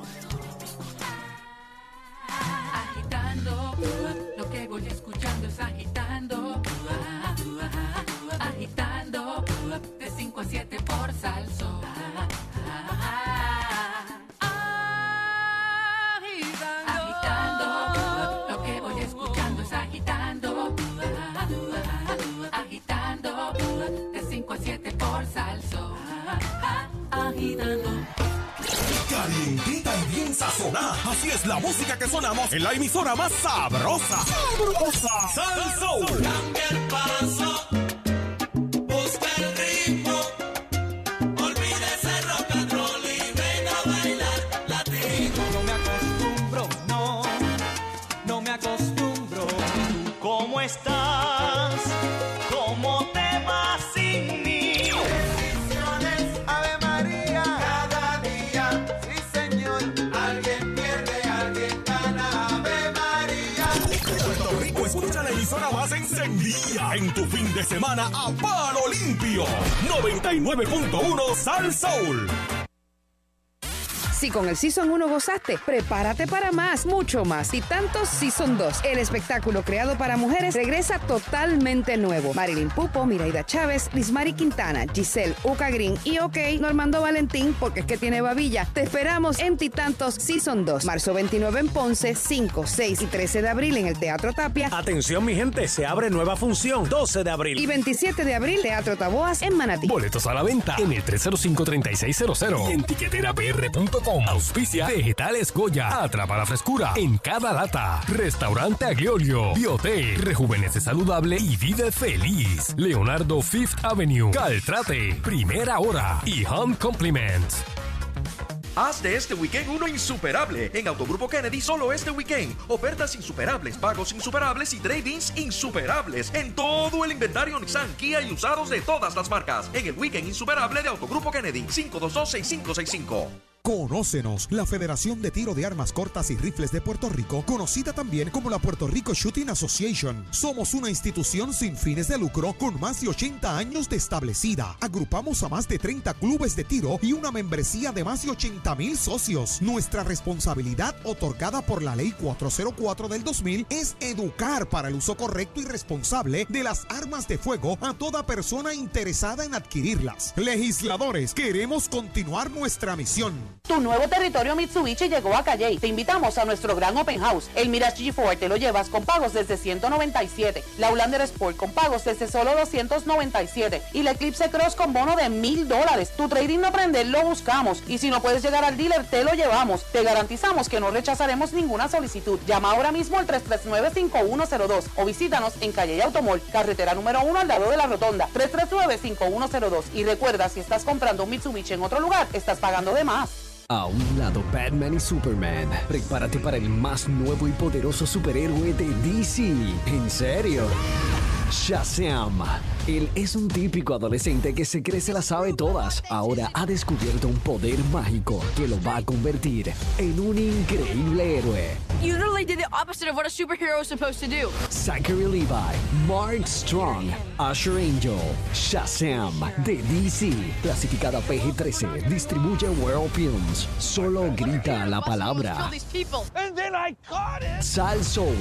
Agitando. Calientita y bien sazonada. Así es la música que sonamos en la emisora más sabrosa. ¡Sabrosa! ¡Sal Soul! Cambia el paso. Semana a palo limpio. 99.1 Sal Soul. Si con el Season 1 gozaste, prepárate para más, mucho más. Y tantos Season 2. El espectáculo creado para mujeres regresa totalmente nuevo. Marilyn Pupo, Miraida Chávez, Lismari Quintana, Giselle, Uca Green y OK, Normando Valentín, porque es que tiene babilla. Te esperamos en Titantos Season 2. Marzo 29 en Ponce, 5, 6 y 13 de abril en el Teatro Tapia. Atención mi gente, se abre nueva función, 12 de abril. Y 27 de abril, Teatro Taboas en Manatí. Boletos a la venta en el 305-3600 y en tiqueterapr.com. Auspicia Vegetales Goya. Atrapa la frescura en cada lata. Restaurante Agliolio. Biote. Rejuvenece saludable y vive feliz. Leonardo Fifth Avenue. Caltrate. Primera hora. Y Home Compliments. Haz de este weekend uno insuperable. En Autogrupo Kennedy solo este weekend. Ofertas insuperables, pagos insuperables y trade-ins insuperables en todo el inventario Nissan, Kia y usados de todas las marcas. En el weekend insuperable de Autogrupo Kennedy. 522-6565. Conócenos, la Federación de Tiro de Armas Cortas y Rifles de Puerto Rico, conocida también como la Puerto Rico Shooting Association. Somos una institución sin fines de lucro con más de 80 años de establecida. Agrupamos a más de 30 clubes de tiro y una membresía de más de 80 mil socios. Nuestra responsabilidad otorgada por la Ley 404 del 2000 es educar para el uso correcto y responsable de las armas de fuego a toda persona interesada en adquirirlas. Legisladores, queremos continuar nuestra misión. Tu nuevo territorio Mitsubishi llegó a Calle. Te invitamos a nuestro gran open house. El Mirage G4 te lo llevas con pagos desde 197. La Outlander Sport con pagos desde solo 297. Y la Eclipse Cross con bono de mil dólares. Tu trading no prender lo buscamos. Y si no puedes llegar al dealer, te lo llevamos. Te garantizamos que no rechazaremos ninguna solicitud. Llama ahora mismo al 339-5102 o visítanos en Calle Automol, carretera número 1 al lado de la rotonda. 339-5102. Y recuerda, si estás comprando un Mitsubishi en otro lugar, estás pagando de más. A un lado Batman y Superman. Prepárate para el más nuevo y poderoso superhéroe de DC. ¿En serio? Shazam. Él es un típico adolescente que se cree se las sabe todas. Ahora ha descubierto un poder mágico que lo va a convertir en un increíble héroe. You literally did the opposite of what a superhero is supposed to do. Zachary Levi, Mark Strong, Usher Angel, Shazam de DC, clasificada PG-13, distribuye World Films. Solo grita la palabra. These people. And then I caught it. Sal Soul,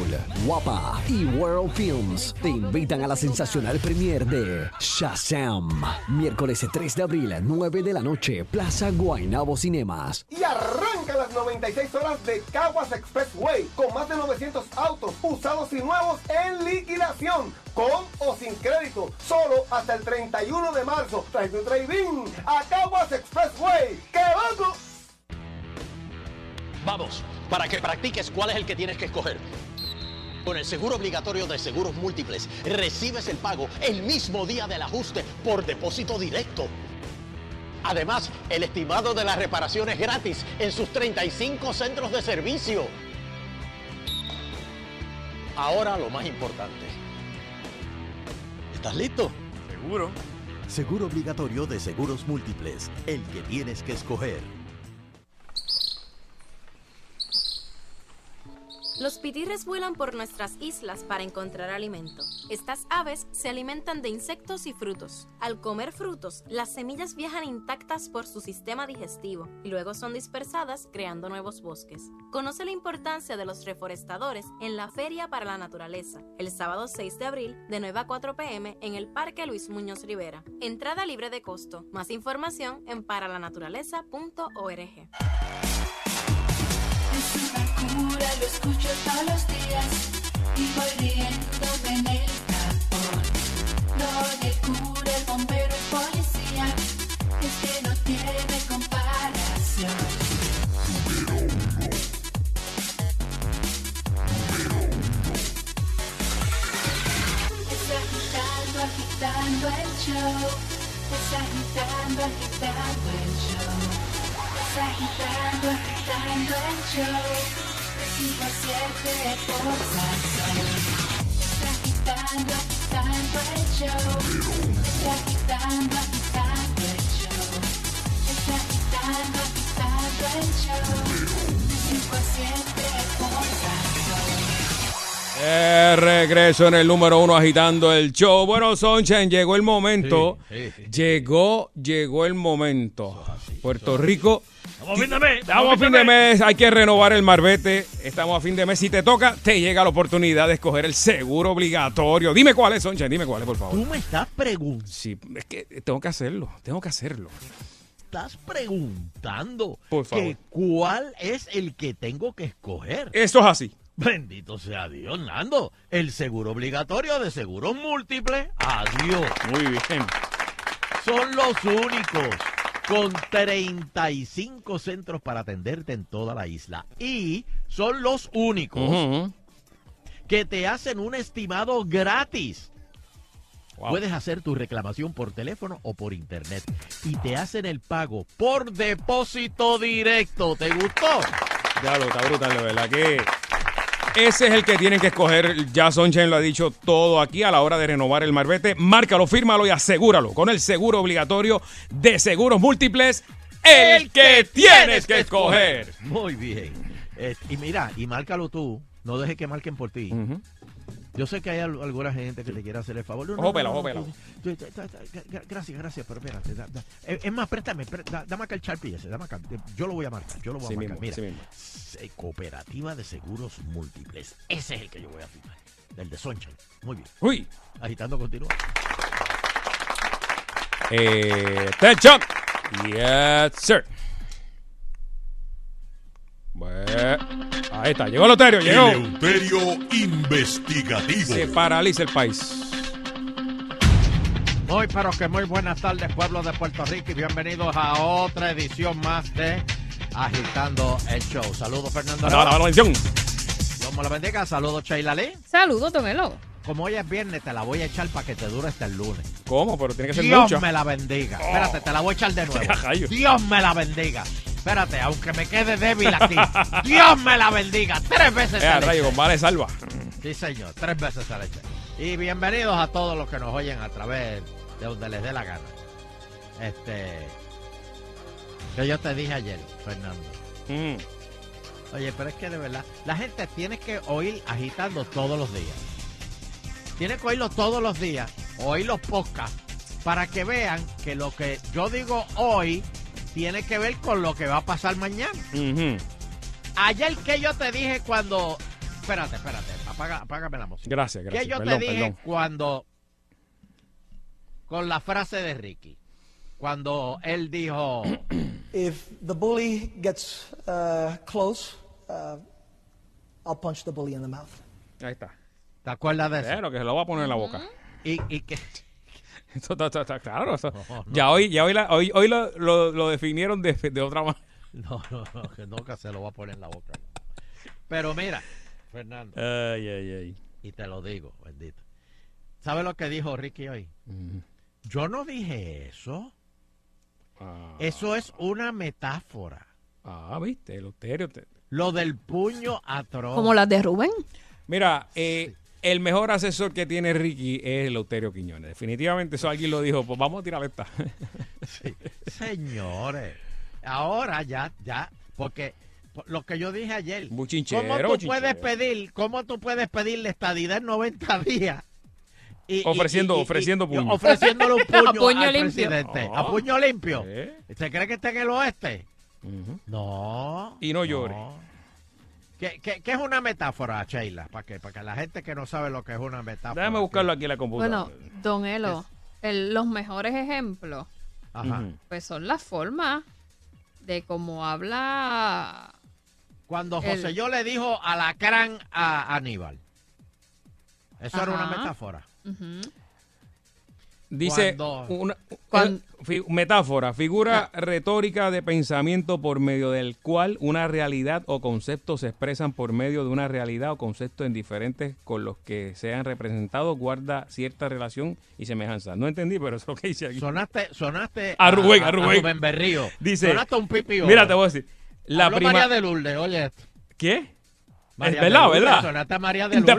Guapa y World Films te invitan a la sensacional premier de Shazam. Miércoles 3 de abril, 9 de la noche, Plaza Guaynabo Cinemas. Y arranca las 96 horas de Caguas Expressway con más de 900 autos usados y nuevos en liquidación. Con o sin crédito, solo hasta el 31 de marzo. Trae tu trading a Caguas Expressway. ¡Que vamos! Vamos, para que practiques cuál es el que tienes que escoger. Con el seguro obligatorio de seguros múltiples, recibes el pago el mismo día del ajuste por depósito directo. Además, el estimado de las reparaciones gratis en sus 35 centros de servicio. Ahora lo más importante. ¿Estás listo? Seguro. Seguro obligatorio de seguros múltiples, el que tienes que escoger. Los pitirres vuelan por nuestras islas para encontrar alimento. Estas aves se alimentan de insectos y frutos. Al comer frutos, las semillas viajan intactas por su sistema digestivo y luego son dispersadas creando nuevos bosques. Conoce la importancia de los reforestadores en la Feria para la Naturaleza, el sábado 6 de abril de 9 a 4 pm en el Parque Luis Muñoz Rivera. Entrada libre de costo. Más información en paralanaturaleza.org. Es cura, lo escucho todos los días y voy riéndome en el tapón. Doy el cura, el bombero, policía, es que no tiene comparación. Está agitando, agitando el show. Está agitando, agitando el show. Está agitando, agitando el show. De cinco a siete por Salsón. Está agitando, agitando el show. Está agitando, agitando el show. Está agitando, agitando el show. De cinco a siete por Salsón. Eh, regreso en el número uno agitando el show. Bueno, Sunshine, llegó el momento. Sí, sí, sí. Llegó, llegó el momento. Puerto Rico. Estamos a fin de mes. Estamos a fin de mes, hay que renovar el marbete. Estamos a fin de mes. Si te toca, te llega la oportunidad de escoger el seguro obligatorio. Dime cuál es, Sunshine, dime cuál es, por favor. Tú me estás preguntando. Sí, es que tengo que hacerlo, tengo que hacerlo. Estás preguntando Por favor. que cuál es el que tengo que escoger. Esto es así. Bendito sea Dios, Nando. El seguro obligatorio de seguros múltiples. Adiós. Muy bien. Son los únicos con 35 centros para atenderte en toda la isla. Y son los únicos que te hacen un estimado gratis. Wow. Puedes hacer tu reclamación por teléfono o por internet y te hacen el pago por depósito directo. ¿Te gustó? Ya lo está brutal, verdad que ese es el que tienen que escoger. Ya Sunshine lo ha dicho todo aquí a la hora de renovar el marbete. Márcalo, fírmalo y asegúralo con el seguro obligatorio de seguros múltiples el que tienes que escoger. Muy bien. Eh, y mira, y márcalo tú. No dejes que marquen por ti. Yo sé que hay al- alguna gente que te quiere hacer el favor. No, Ojo, Gracias, gracias, pero espérate. da- da- eh, Es más, préstame, pré- da- dame acá el Sharpie ese. Dame acá. Eh, Yo lo voy a marcar. Yo lo voy a Sí marcar. mismo, Mira, sí mismo. eh, Cooperativa de Seguros Múltiples. Ese es el que yo voy a firmar. El de Sunshine. Muy bien. Uy. Agitando continúa. Eh, Attention. Yes, sir. Bueno, ahí está, llegó el Loterio, llegó. Eleuterio Investigativo. Se paraliza el país. Muy, pero que muy buenas tardes, pueblo de Puerto Rico, y bienvenidos a otra edición más de Agitando el Show. Saludos, Fernando. Hola, hola, hola, bendición. Dios me lo bendiga. Saludos, Sheila Lee. Saludos, Don Elo. Como hoy es viernes, te la voy a echar para que te dure hasta el lunes. ¿Cómo? Pero tiene que ser Dios mucho. me la bendiga. Oh. Espérate, te la voy a echar de nuevo. Dios me la bendiga. Espérate, aunque me quede débil aquí. Dios me la bendiga. Tres veces. Eh, rayo, vale salva. Sí, señor. Tres veces se le eché. Y bienvenidos a todos los que nos oyen a través de donde les dé la gana. Este. Que yo te dije ayer, Fernando. Mm. Oye, pero es que de verdad, la gente tiene que oír agitando todos los días. Tiene que oírlo todos los días, oír los podcasts, para que vean que lo que yo digo hoy tiene que ver con lo que va a pasar mañana. Ayer que yo te dije cuando... Espérate, espérate, apaga, apágame la música. Gracias, gracias. Que yo Perdón, te dije perdón. cuando... Con la frase de Ricky. Cuando él dijo... If the bully gets uh, close, uh, I'll punch the bully in the mouth. Ahí está. ¿Te acuerdas de eso? Claro, que se lo va a poner en la boca. Y, y que... Eso está, está- está claro. eso- no. Ya hoy, ya hoy, la- hoy, hoy lo, lo- lo definieron de, de otra manera. No, no, no, que nunca se lo va a poner en la boca. Pero mira, Fernando. Ay, ay, ay. Y te lo digo, bendito. ¿Sabes lo que dijo Ricky hoy? Yo no dije eso. Eso es una metáfora. Ah, viste, el Loterio. te- Lo del puño atroz. Como las de Rubén. Mira, eh, el mejor asesor que tiene Ricky es el Loterio Quiñones. Definitivamente eso alguien lo dijo. Pues vamos a tirar esta. Sí. Señores, ahora ya, ya, porque por lo que yo dije ayer, Buchinchero, ¿cómo tú buchinchero. puedes pedir, cómo tú puedes pedir la estadidad en 90 días? Y- Ofreciendo- y- y- ofreciendo puño. Ofreciéndole un puño, A puño al limpio. presidente. No. A puño limpio. ¿Eh? ¿Se cree que está en el oeste? No. Y no llore. ¿Qué, qué, qué es una metáfora, Sheila? Para que, para que la gente que no sabe lo que es una metáfora. Déjame buscarlo aquí en la computadora. Bueno, Don Elo, el- los mejores ejemplos, Ajá. Pues son las formas de cómo habla. Cuando el- José yo le dijo alacrán a Aníbal. Eso era una metáfora. Ujú. Dice una eh, metáfora, figura retórica de pensamiento por medio del cual una realidad o concepto se expresan por medio de una realidad o concepto en diferentes con los que sean representados guarda cierta relación y semejanza. No entendí, pero es lo que dice aquí. Sonaste, sonaste A Rubén, a Rubén. Berrío. Dice, Sonaste un pipi. mira, te voy a decir, la Habló prima, María de Lourdes, oye esto. ¿qué? María es de verdad, Lourdes, ¿verdad? Sonaste a María de Lourdes.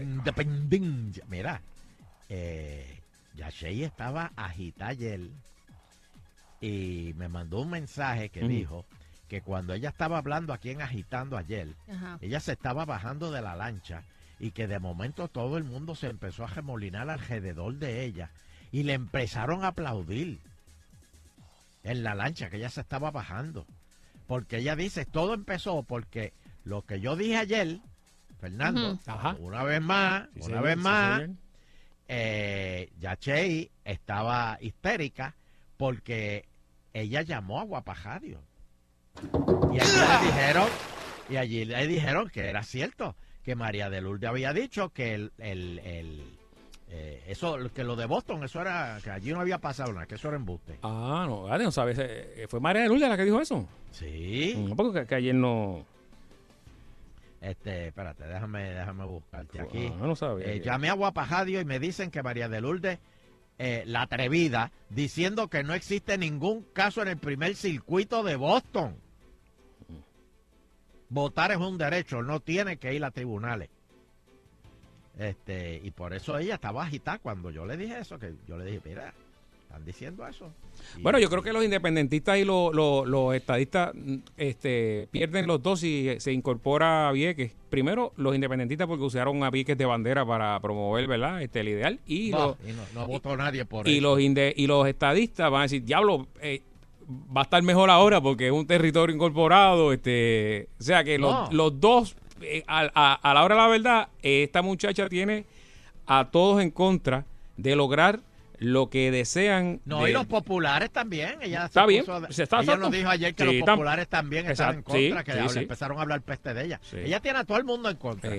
Independencia. Mira, eh, Yashei estaba agita ayer y me mandó un mensaje que dijo que cuando ella estaba hablando aquí en Agitando ayer, Ajá. ella se estaba bajando de la lancha y que de momento todo el mundo se empezó a remolinar alrededor de ella y le empezaron a aplaudir en la lancha que ella se estaba bajando. Porque ella dice, todo empezó porque lo que yo dije ayer, Fernando. Ajá. una vez más, Sí, una vez sí, más. Eh, Yachei estaba histérica porque ella llamó a Guapajadio. Y allí le dijeron, y allí le dijeron que era cierto, que María de Lourdes había dicho que el, el- el, eh, eso, que lo de Boston, eso era, que allí no había pasado nada, que eso era embuste. Ah, no, vale, no sabes. eh, ¿Fue María de Lourdes la que dijo eso? Sí. No, porque que ayer no... Este, espérate, déjame, déjame buscarte aquí. Ah, no sabía. Eh, llamé a Guapajadio y me dicen que María de Lourdes, eh, la atrevida, diciendo que no existe ningún caso en el primer circuito de Boston. Votar es un derecho, no tiene que ir a tribunales. Este, y por eso ella estaba agitada cuando yo le dije eso, que yo le dije, mira, Están diciendo eso. Y- Bueno, yo creo que los independentistas y los, los- los estadistas mm, este, pierden los dos si se incorpora a Vieques. Primero, los independentistas porque usaron a Vieques de bandera para promover, ¿verdad? Este, el ideal. Y, Bah, los, y no, no votó nadie por y eso. los, inde- y los estadistas van a decir, diablo, eh, va a estar mejor ahora porque es un territorio incorporado. Este, o sea que los, los dos, eh, a, a- a la hora de la verdad, eh, esta muchacha tiene a todos en contra de lograr lo que desean. No, de- y los populares también. Ella Está se bien, puso- se está ella nos dijo ayer que Sí, los tam- populares también estaban en sí, contra, que sí, habla- sí. empezaron a hablar peste de ella. Sí. Ella tiene a todo el mundo en contra.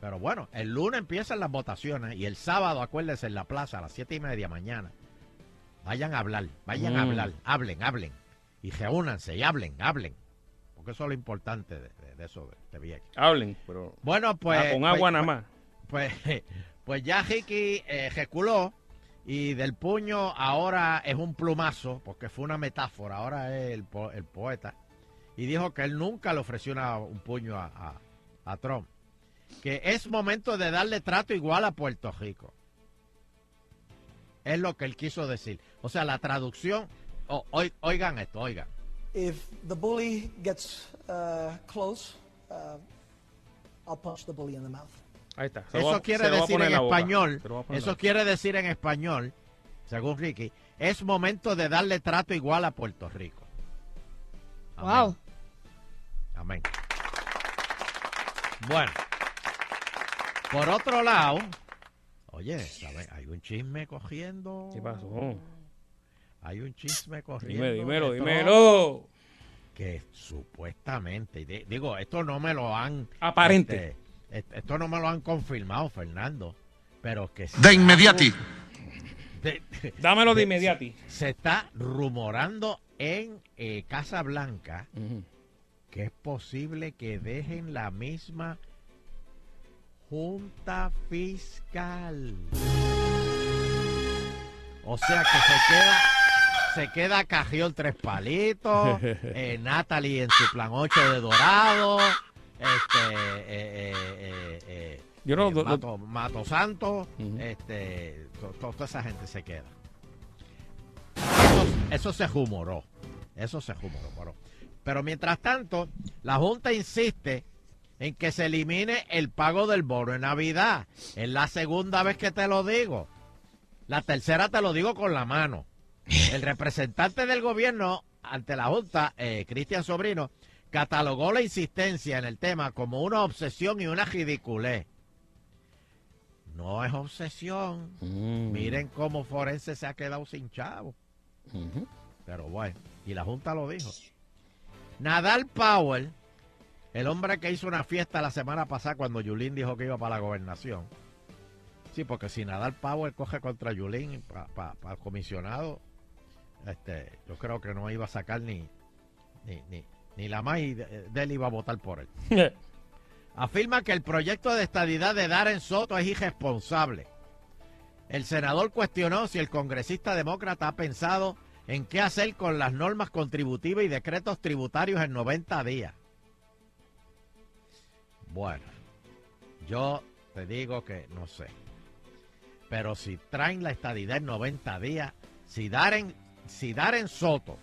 Pero bueno, el lunes empiezan las votaciones y el sábado, acuérdense, en la plaza a las siete y media mañana. Vayan a hablar, vayan a Mm. hablar, hablen, hablen. Y reúnanse y hablen, hablen. Porque eso es lo importante de, de- de eso de, de Vieques. Hablen, pero. Bueno, pues. Ah, con pues- agua nada pues- más. Pues, pues ya Ricky eh, reculó y del puño ahora es un plumazo, porque fue una metáfora, ahora es el, po- el poeta. Y dijo que él nunca le ofreció una- un puño a, Trump. Que es momento de darle trato igual a Puerto Rico. Es lo que él quiso decir. O sea, la traducción. o- oi- oigan esto, oigan. If the bully gets uh, close, uh, I'll punch the bully in the mouth. Ahí está. Se Eso quiere decir en español, eso quiere decir en español, según Ricky, es momento de darle trato igual a Puerto Rico. Amén. Wow. Amén. Bueno, por otro lado, oye, hay un chisme cogiendo. ¿Qué pasó? Hay un chisme corriendo. Dime, dímelo, dímelo. Que supuestamente, digo, esto no me lo han. Aparente. este, est- esto no me lo han confirmado, Fernando. Pero que. De inmediati. de- Dámelo de inmediati. Se está rumorando en eh, Casa Blanca que es posible que dejen la misma Junta Fiscal. O sea que se queda se queda Cajiol tres palitos, eh, Natalie en su plan 8 de dorado, este eh, eh, eh, Yo no- no- Mato, Mato Santo, este, to- to- toda esa gente se queda. Eso, eso se rumoró. Eso se rumoró. Pero, pero mientras tanto, la Junta insiste en que se elimine el pago del bono en Navidad. Es la segunda vez que te lo digo. La tercera te lo digo con la mano. El representante del gobierno ante la Junta, eh, Cristian Sobrino, catalogó la insistencia en el tema como una obsesión y una ridiculez. No es obsesión. Miren cómo Forense se ha quedado sin chavo. Pero bueno, y la Junta lo dijo. Nadal Powell, el hombre que hizo una fiesta la semana pasada cuando Yulín dijo que iba para la gobernación. Sí, porque si Nadal Powell coge contra Yulín para el comisionado, este, yo creo que no iba a sacar ni, ni, ni, ni la más y de, de él iba a votar por él. Afirma que el proyecto de estadidad de Darren Soto es irresponsable. El senador cuestionó si el congresista demócrata ha pensado en qué hacer con las normas contributivas y decretos tributarios en 90 días. Bueno, yo te digo que no sé. Pero si traen la estadidad en 90 días, si Darren, si Darren Soto,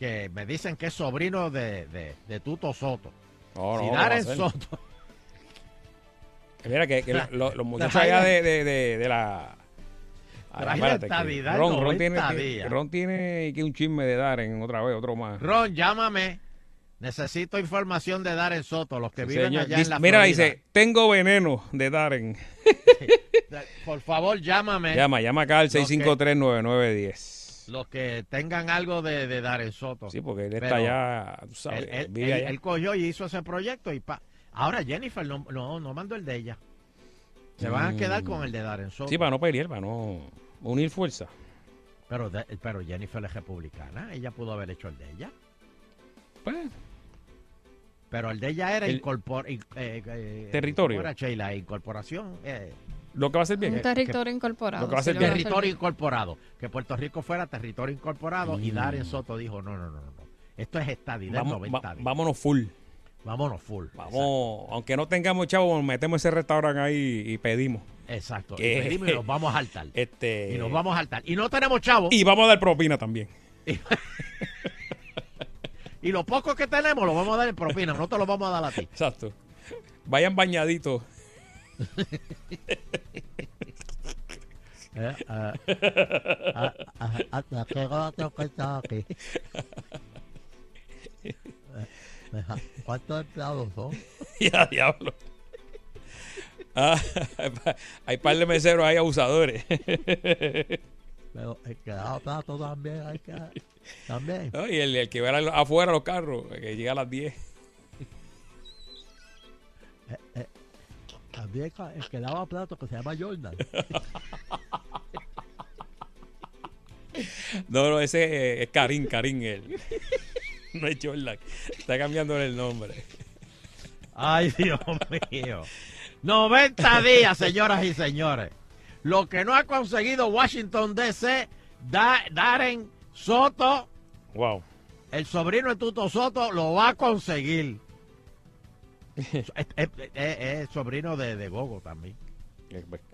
que me dicen que es sobrino de, de- de Tuto Soto, No, no, si ¿qué va a Darren? Soto Mira que, que La- lo- los muchachos allá de, de, de, de la. Estadidad Ron, Ron 90 tiene. Ron tiene que un chisme de dar en otra vez, otro más. Ron, llámame. Necesito información de Darren Soto, los que Sí, viven señor. allá Dice- en la mira, Florida. dice, tengo veneno de Darren. Por favor, llámame. Llama, llama acá al Los que- 653-9910. Los que tengan algo de, de Darren Soto. Sí, porque él está Pero allá, tú sabes, Él, él- vive él- allá. él cogió y hizo ese proyecto y pa. Ahora Jennifer no, no, no mandó el de ella. Se van a quedar con el de Darren Soto. Sí, para no pelear, para no unir fuerza. Pero, de- pero Jennifer es republicana. Ella pudo haber hecho el de ella. Pues. Pero el de ella era El- incorpor, in- eh, eh, Territorio. ¿cómo era, Sheila? Incorporación. eh, Lo que va a ser bien. Un territorio incorporado. Lo que va a ser bien. territorio incorporado. Que Puerto Rico fuera territorio incorporado y Mm. Darren Soto dijo, no, no, no, no. no. Esto es estadidad Vamos, 90 va- días. vámonos full. Vámonos full. Vamos, aunque no tengamos chavos, metemos ese restaurante ahí y pedimos. Exacto. Que- Y pedimos y nos vamos a saltar. Este, Y nos vamos a saltar. Y no tenemos chavos. Y vamos a dar propina también. Y lo poco que tenemos lo vamos a dar en propina. No te lo vamos a dar a ti. Exacto. Vayan bañaditos. ¿Cuántos empleados son? ya, diablo. Ah, hay par de meseros ahí abusadores. Pero el que da plato también hay que... También. No, y el, el que va afuera los carros, que llega a las 10. También el que daba plato que se llama Jordan. No, no, ese eh, es Karim, Karim, él. No es Jordan. Está cambiándole el nombre. Ay, Dios mío. 90 días, señoras y señores. Lo que no ha conseguido Washington DC, Da- Darren Soto, Wow. el sobrino de Tuto Soto, lo va a conseguir. Es, es- es- es- es sobrino de, de Gogo también.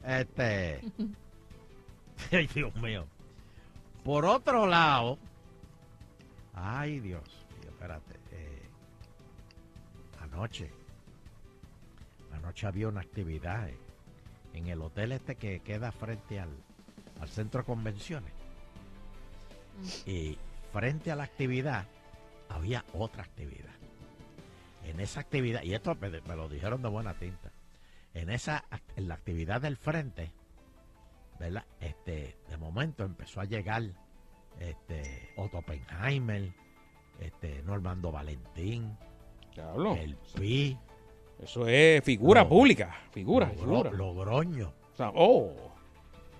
Este. Ay, Dios mío. Por otro lado. Ay, Dios mío, espérate. eh, anoche. Anoche había una actividad eh, en el hotel este que queda frente al, al centro de convenciones. Y frente a la actividad había otra actividad. En esa actividad, y esto me, me lo dijeron de buena tinta, en esa en la actividad del frente, ¿verdad? Este, de momento empezó a llegar este Otto Oppenheimer, este Normando Valentín, Diablo. el Pi, Eso es figura pública. Figura, Logro- figura. Logroño. O sea, oh.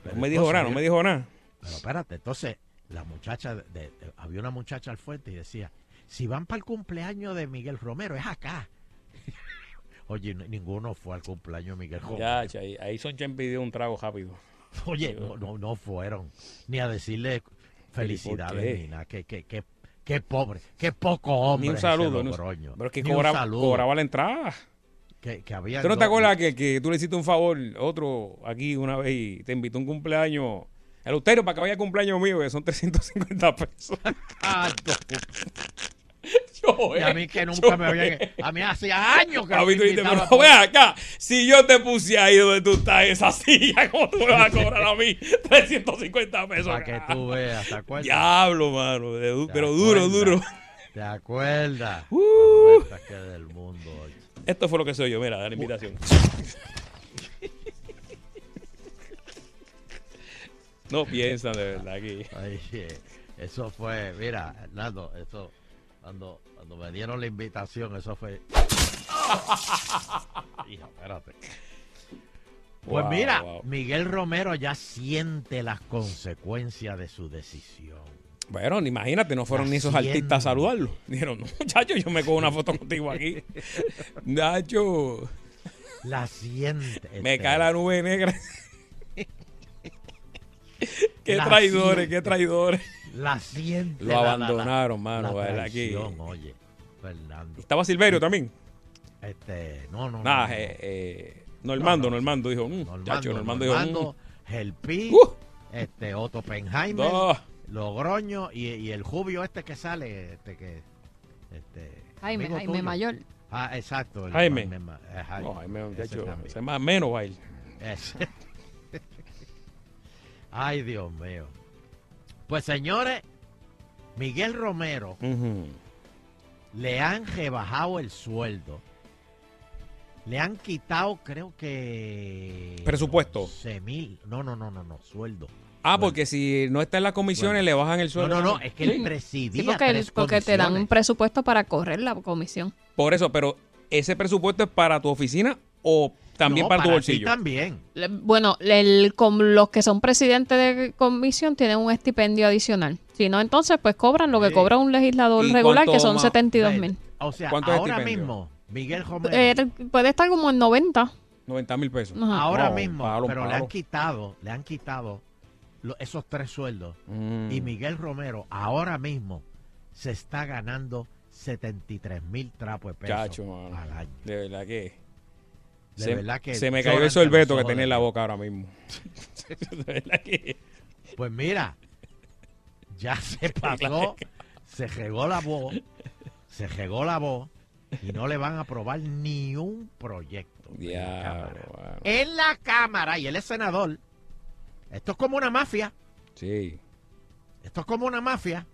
Pero No me dijo nada, no me dijo nada. Pero espérate, entonces la muchacha, de- de- de- había una muchacha al frente y decía, si van para el cumpleaños de Miguel Romero, es acá. Oye, ninguno fue al cumpleaños de Miguel Romero. Ya, ahí, ahí Sonchen pidió un trago rápido. Oye, no, no, no fueron ni a decirle felicidades qué? ni nada. Qué, qué, qué, qué pobre, qué poco hombre. Ni un ese saludo. Logroño. pero es que un cobraba, la entrada. Que, que había ¿Tú no te acuerdas que, que tú le hiciste un favor, otro aquí una vez y te invitó a un cumpleaños? El Uterio, para que vaya a cumpleaños mío, que son 350 pesos. Y a eh, mí que yo, nunca me habían... eh. A mí hacía años que A mí me tú dices, pero ve acá, si yo te puse ahí donde tú estás, esa silla, ¿cómo tú me vas a cobrar a mí 350 pesos? Para que tú veas, ¿te acuerdas? Diablo, mano, de du- ¿Te pero duro, acuerdas? duro. ¿Te acuerdas? Uh. Las vueltas que del mundo hoy. Esto fue lo que soy yo, mira, la invitación. No piensan de verdad aquí. Ay, eso fue, mira, Hernando, eso, cuando, cuando me dieron la invitación, eso fue. Hijo, espérate. Pues Wow, mira, wow. Miguel Romero ya siente las consecuencias de su decisión. Bueno, imagínate, no fueron ni esos artistas a saludarlo. Dijeron, no, muchacho, yo me cojo una foto contigo aquí. Nacho, La siente. me este, cae la nube negra. qué La traidores, siente. qué traidores. La siente. Lo la- abandonaron, la- mano, la. Aquí. traición, oye, Fernando. Estaba Silverio también. Este, no, no. Nada, no, no. eh, eh, Normando, No, no, Normando dijo, mm, Normando, chacho, Normando, Normando, dijo, mm. el Pi, Uh. este, Otto Oppenheimer, No. Logroño y, y el Jubio este que sale, este que, este, Jaime, Jaime tuyo. Mayor. Ah, exacto. el Jaime. Eh, Jaime. No, Jaime, ese es más menos baile. Ay, Dios mío. Pues señores, Miguel Romero le han rebajado el sueldo. Le han quitado, creo que. Presupuesto. 12 mil. No, no, no, no, no, sueldo. Ah, porque si no está en las comisiones, le bajan el No, sueldo. no, no, es que él presidía. Sí, porque, tres porque te dan un presupuesto para correr la comisión. Por eso, pero ¿ese presupuesto es para tu oficina o también No, para tu bolsillo? también. Le- Bueno, el, con los que son presidentes de comisión tienen un estipendio adicional. Si no, entonces pues cobran lo que Sí. cobra un legislador ¿Y regular, que son más? 72 mil. O sea, ¿Cuánto es ahora mismo, Miguel Romero. Eh, puede estar como en 90. 90 mil pesos. Ajá. ahora No, mismo, palo, pero le han quitado, le han quitado lo- esos tres sueldos. Mm. Y Miguel Romero ahora mismo se está ganando 73 mil trapos de peso Chacho, mano. al año. De verdad que. Se, verdad que se me cayó el sorbeto que tenía en la boca ahora mismo. que. Pues mira, ya se pasó, se regó la voz, se regó la voz y no le van a aprobar ni un proyecto. en la Cámara. En la Cámara, y él es senador. Esto es como una mafia. Sí. Esto es como una mafia.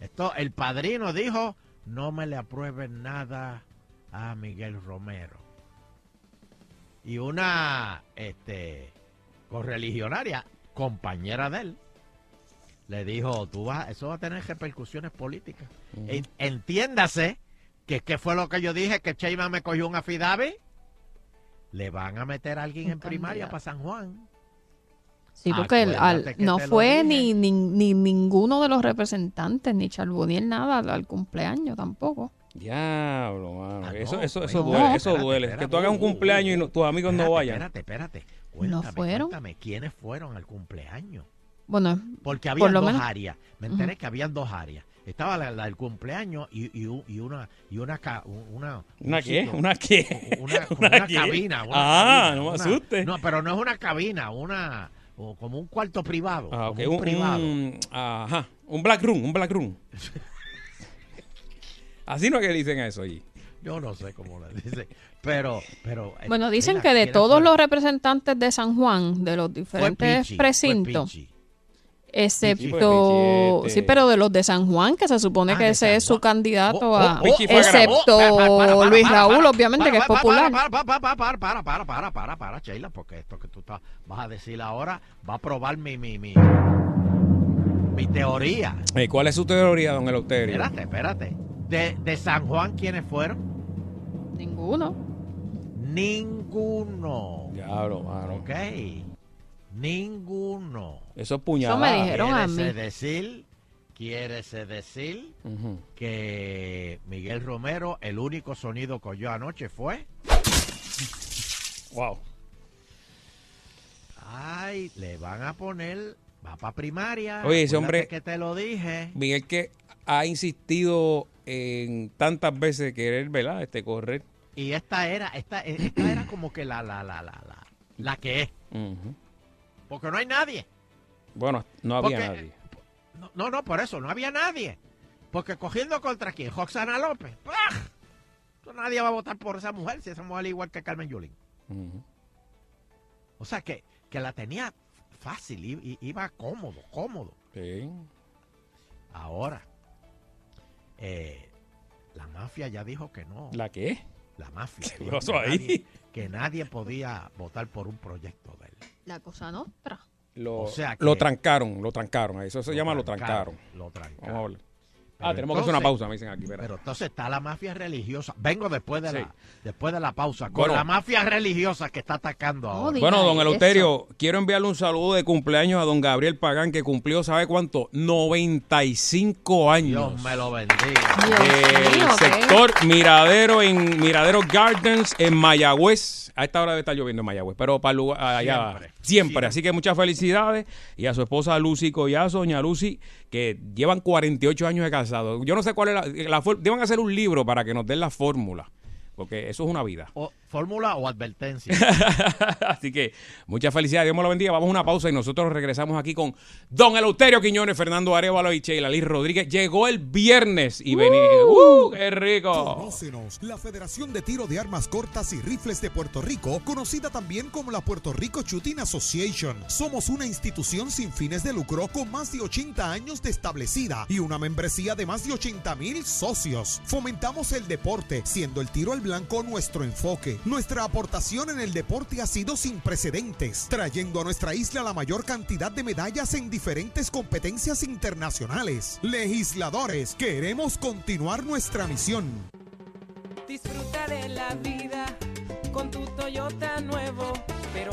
Esto, el padrino dijo, no me le aprueben nada a Miguel Romero. Y una este correligionaria, compañera de él, le dijo, tú vas, eso va a tener repercusiones políticas. Entiéndase que qué fue lo que yo dije, que Cheima me cogió un afidavi. Le van a meter a alguien en primaria para San Juan. Sí, porque el- al- no fue ni, ni, ni ninguno de los representantes, ni Charboniel, nada al, al cumpleaños tampoco. Diablo, mano. Ah, eso no, eso, eso no, duele. Eso espérate, duele. espérate. que tú hagas un cumpleaños y no- tus amigos no vayan. Espérate, espérate. Cuéntame, fueron? cuéntame, ¿quiénes fueron al cumpleaños? Bueno, Porque por había dos menos- áreas. Me enteré que habían dos áreas. Estaba la, la del cumpleaños y, y, una y una una un ¿Una qué? sitio- ¿Una qué? una, como ¿Una una qué? cabina. una Ah, cabina, no me una- asustes. No, pero no es una cabina, una o como un cuarto privado. Ah, como un, un, privado. un- ajá, un black room, un black room. Así no es que dicen eso allí. Yo no sé cómo le dicen, pero pero eh, Bueno, dicen que de ¿quiénes todos los representantes de San Juan, de los Fue diferentes Pichi, precintos, excepto, Pichi, este- sí, pero de los de San Juan, que se supone Ah, que ese es su candidato Oh, a, oh, fue excepto ganador. Para, para, para, Luis para, Raúl, para, obviamente, que es para, popular. Para, para, para, para, para, para, para, para, para, Sheila, porque esto que tú estás- vas a decir ahora va a probar mi, mi, mi, mi teoría. Eh, ¿Cuál es su teoría, don Eleuterio? Espérate, espérate. De, de San Juan, ¿quiénes fueron? Ninguno. Ninguno. Diablo, mano. Ok. Ninguno. Eso es puñalada. Eso me dijeron a Quiere mí. decir, quiere decir que Miguel Romero, el único sonido que oyó anoche fue. Wow. Ay, le van a poner. Va para primaria. Oye, ese hombre- que te lo dije. Miguel que ha insistido en tantas veces querer, ¿verdad? Este, correr. Y esta era, esta, esta era como que la, la, la, la, la, la que es. Porque no hay nadie. Bueno, no había Porque- nadie. No, no, no, por eso, no había nadie. Porque cogiendo contra quién, Roxana López. Nadie va a votar por esa mujer si esa mujer es igual que Carmen Yulín. O sea que, que la tenía fácil, iba cómodo, cómodo. Sí. Ahora, eh, la mafia ya dijo que no. ¿La qué? La mafia. ¿Qué dijo pasó que ahí? nadie- que nadie podía votar por un proyecto de él. La cosa nostra. Lo, O sea que- lo trancaron, lo trancaron. Eso se llama lo trancaron. Lo trancaron. Vamos a hablar. Pero Ah, tenemos que hacer una pausa, me dicen aquí. espera. Pero entonces está la mafia religiosa. Vengo después de, Sí. la, después de la pausa. Con Bueno. la mafia religiosa que está atacando ahora. Bueno, don Eleuterio, quiero enviarle un saludo de cumpleaños a don Gabriel Pagán, que cumplió, ¿sabe cuánto? 95 años. Dios me lo bendiga. Del mío, ¿qué? sector Miradero en Miradero Gardens en Mayagüez. A esta hora debe estar lloviendo en Mayagüez, pero para el lugar- allá siempre, Siempre, siempre. Así que muchas felicidades y a su esposa Lucy Collazo, doña Lucy, que llevan 48 años de casado. Yo no sé cuál es la, la deben hacer un libro para que nos den la fórmula, porque eso es una vida. Fórmula o advertencia. Así que muchas felicidades, Dios me lo bendiga. Vamos a una pausa y nosotros regresamos aquí con Don Eleuterio Quiñones, Fernando Arevalo y Sheila Liz Rodríguez. Llegó el viernes y vení. ¡Uh! ¡Qué rico! Conócenos, la Federación de Tiro de Armas Cortas y Rifles de Puerto Rico, conocida también como la Puerto Rico Shooting Association. Somos una institución sin fines de lucro con más de 80 años de establecida y una membresía de más de 80 mil socios. Fomentamos el deporte, siendo el tiro al blanco nuestro enfoque. Nuestra aportación en el deporte ha sido sin precedentes, trayendo a nuestra isla la mayor cantidad de medallas en diferentes competencias internacionales. Legisladores, queremos continuar nuestra misión. Disfruta de la vida con tu Toyota nuevo, pero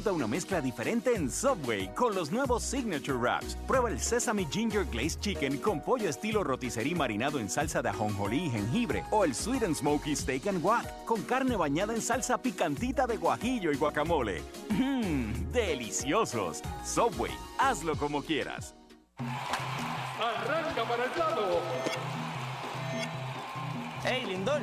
Disfruta una mezcla diferente en Subway con los nuevos Signature Wraps. Prueba el Sesame Ginger Glazed Chicken con pollo estilo rotisserie marinado en salsa de ajonjolí y jengibre. O el Sweet and Smoky Steak and Guac con carne bañada en salsa picantita de guajillo y guacamole. Mmm, deliciosos. Subway, hazlo como quieras. Arranca para el lado. Hey, Lindor,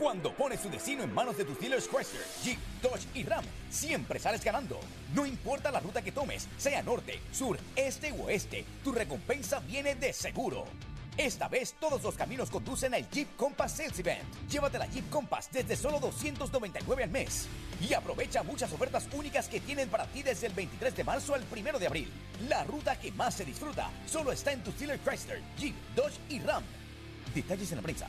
Cuando pones tu destino en manos de tus dealers Chrysler, Jeep, Dodge y Ram, siempre sales ganando. No importa la ruta que tomes, sea norte, sur, este o oeste, tu recompensa viene de seguro. Esta vez todos los caminos conducen al Jeep Compass Sales Event. Llévate la Jeep Compass desde solo 299 al mes. Y aprovecha muchas ofertas únicas que tienen para ti desde el 23 de marzo al 1 de abril. La ruta que más se disfruta solo está en tu dealer Chrysler, Jeep, Dodge y Ram. Detalles en la prensa.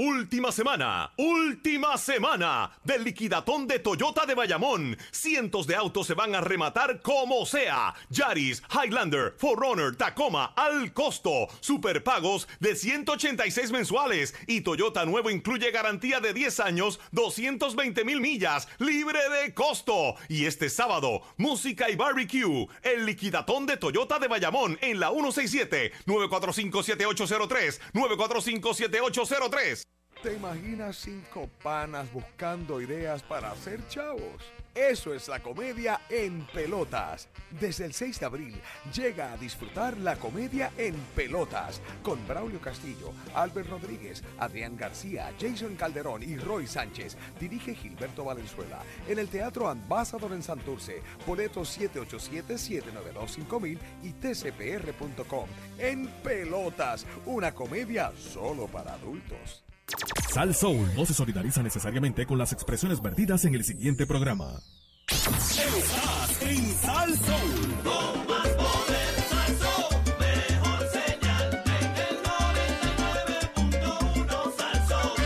Última semana, última semana del liquidatón de Toyota de Bayamón. Cientos de autos se van a rematar como sea. Yaris, Highlander, Forerunner, Tacoma, al costo. Superpagos de 186 mensuales. Y Toyota nuevo incluye garantía de 10 años, 220 mil millas, libre de costo. Y este sábado, música y barbecue. El liquidatón de Toyota de Bayamón en la 167-945-7803. 945-7803. ¿Te imaginas cinco panas buscando ideas para hacer chavos? Eso es la comedia en pelotas. Desde el 6 de abril llega a disfrutar la comedia en pelotas con Braulio Castillo, Albert Rodríguez, Adrián García, Jason Calderón y Roy Sánchez. Dirige Gilberto Valenzuela en el Teatro Ambassador en Santurce. Boletos 787-792-5000 y tcpr.com. En pelotas, una comedia solo para adultos. Sal Soul no se solidariza necesariamente con las expresiones vertidas en el siguiente programa. Estás en Sal Soul. Con más poder, Salsón, mejor señal en el 99.1 Salsón.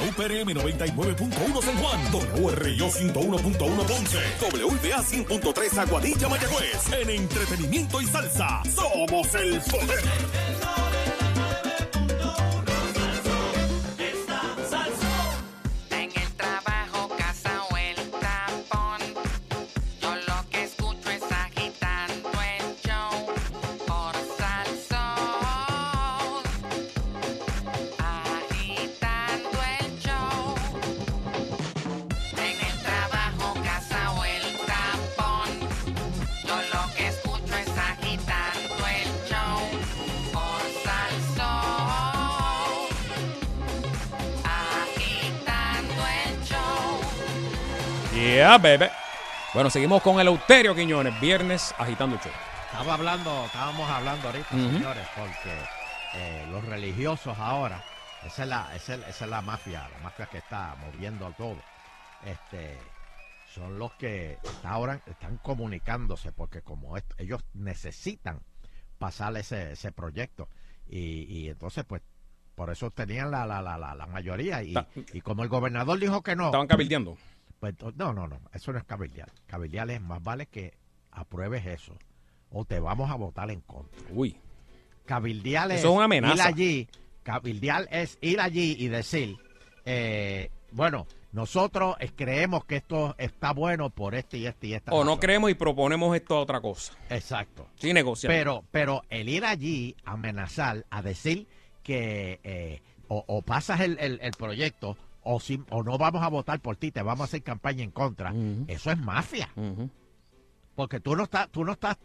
WPRM 99.1 San Juan, WRIO 101.1 Ponce, WBA 100.3 Aguadilla Mayagüez. En entretenimiento y salsa, somos el poder. Yeah, bebé. Bueno, seguimos con el Euterio Quiñones, viernes agitando el show. Estaba hablando, estábamos hablando ahorita, señores, porque eh, los religiosos ahora, esa es, la, esa, es, esa es la mafia, la mafia que está moviendo todo. Este, son los que ahora están comunicándose, porque como ellos necesitan pasar ese, ese proyecto. Y, y entonces, pues, por eso tenían la, la, la, la, la mayoría. Y, y como el gobernador dijo que no. Estaban cabildeando. Pues, no, no, no, eso no es cabildear. Cabildear es más vale que apruebes eso o te vamos a votar en contra. Uy. Cabildear es es una amenaza. ir allí, cabildear es ir allí y decir, eh, bueno, nosotros creemos que esto está bueno por este y este y esta. O no razón". creemos y proponemos esto a otra cosa. Exacto. Sí, negociar. Pero, pero el ir allí a amenazar, a decir que eh, o, o pasas el, el- el proyecto o, si, o no vamos a votar por ti, te vamos a hacer campaña en contra, eso es mafia. Porque tú no estás, tú no estás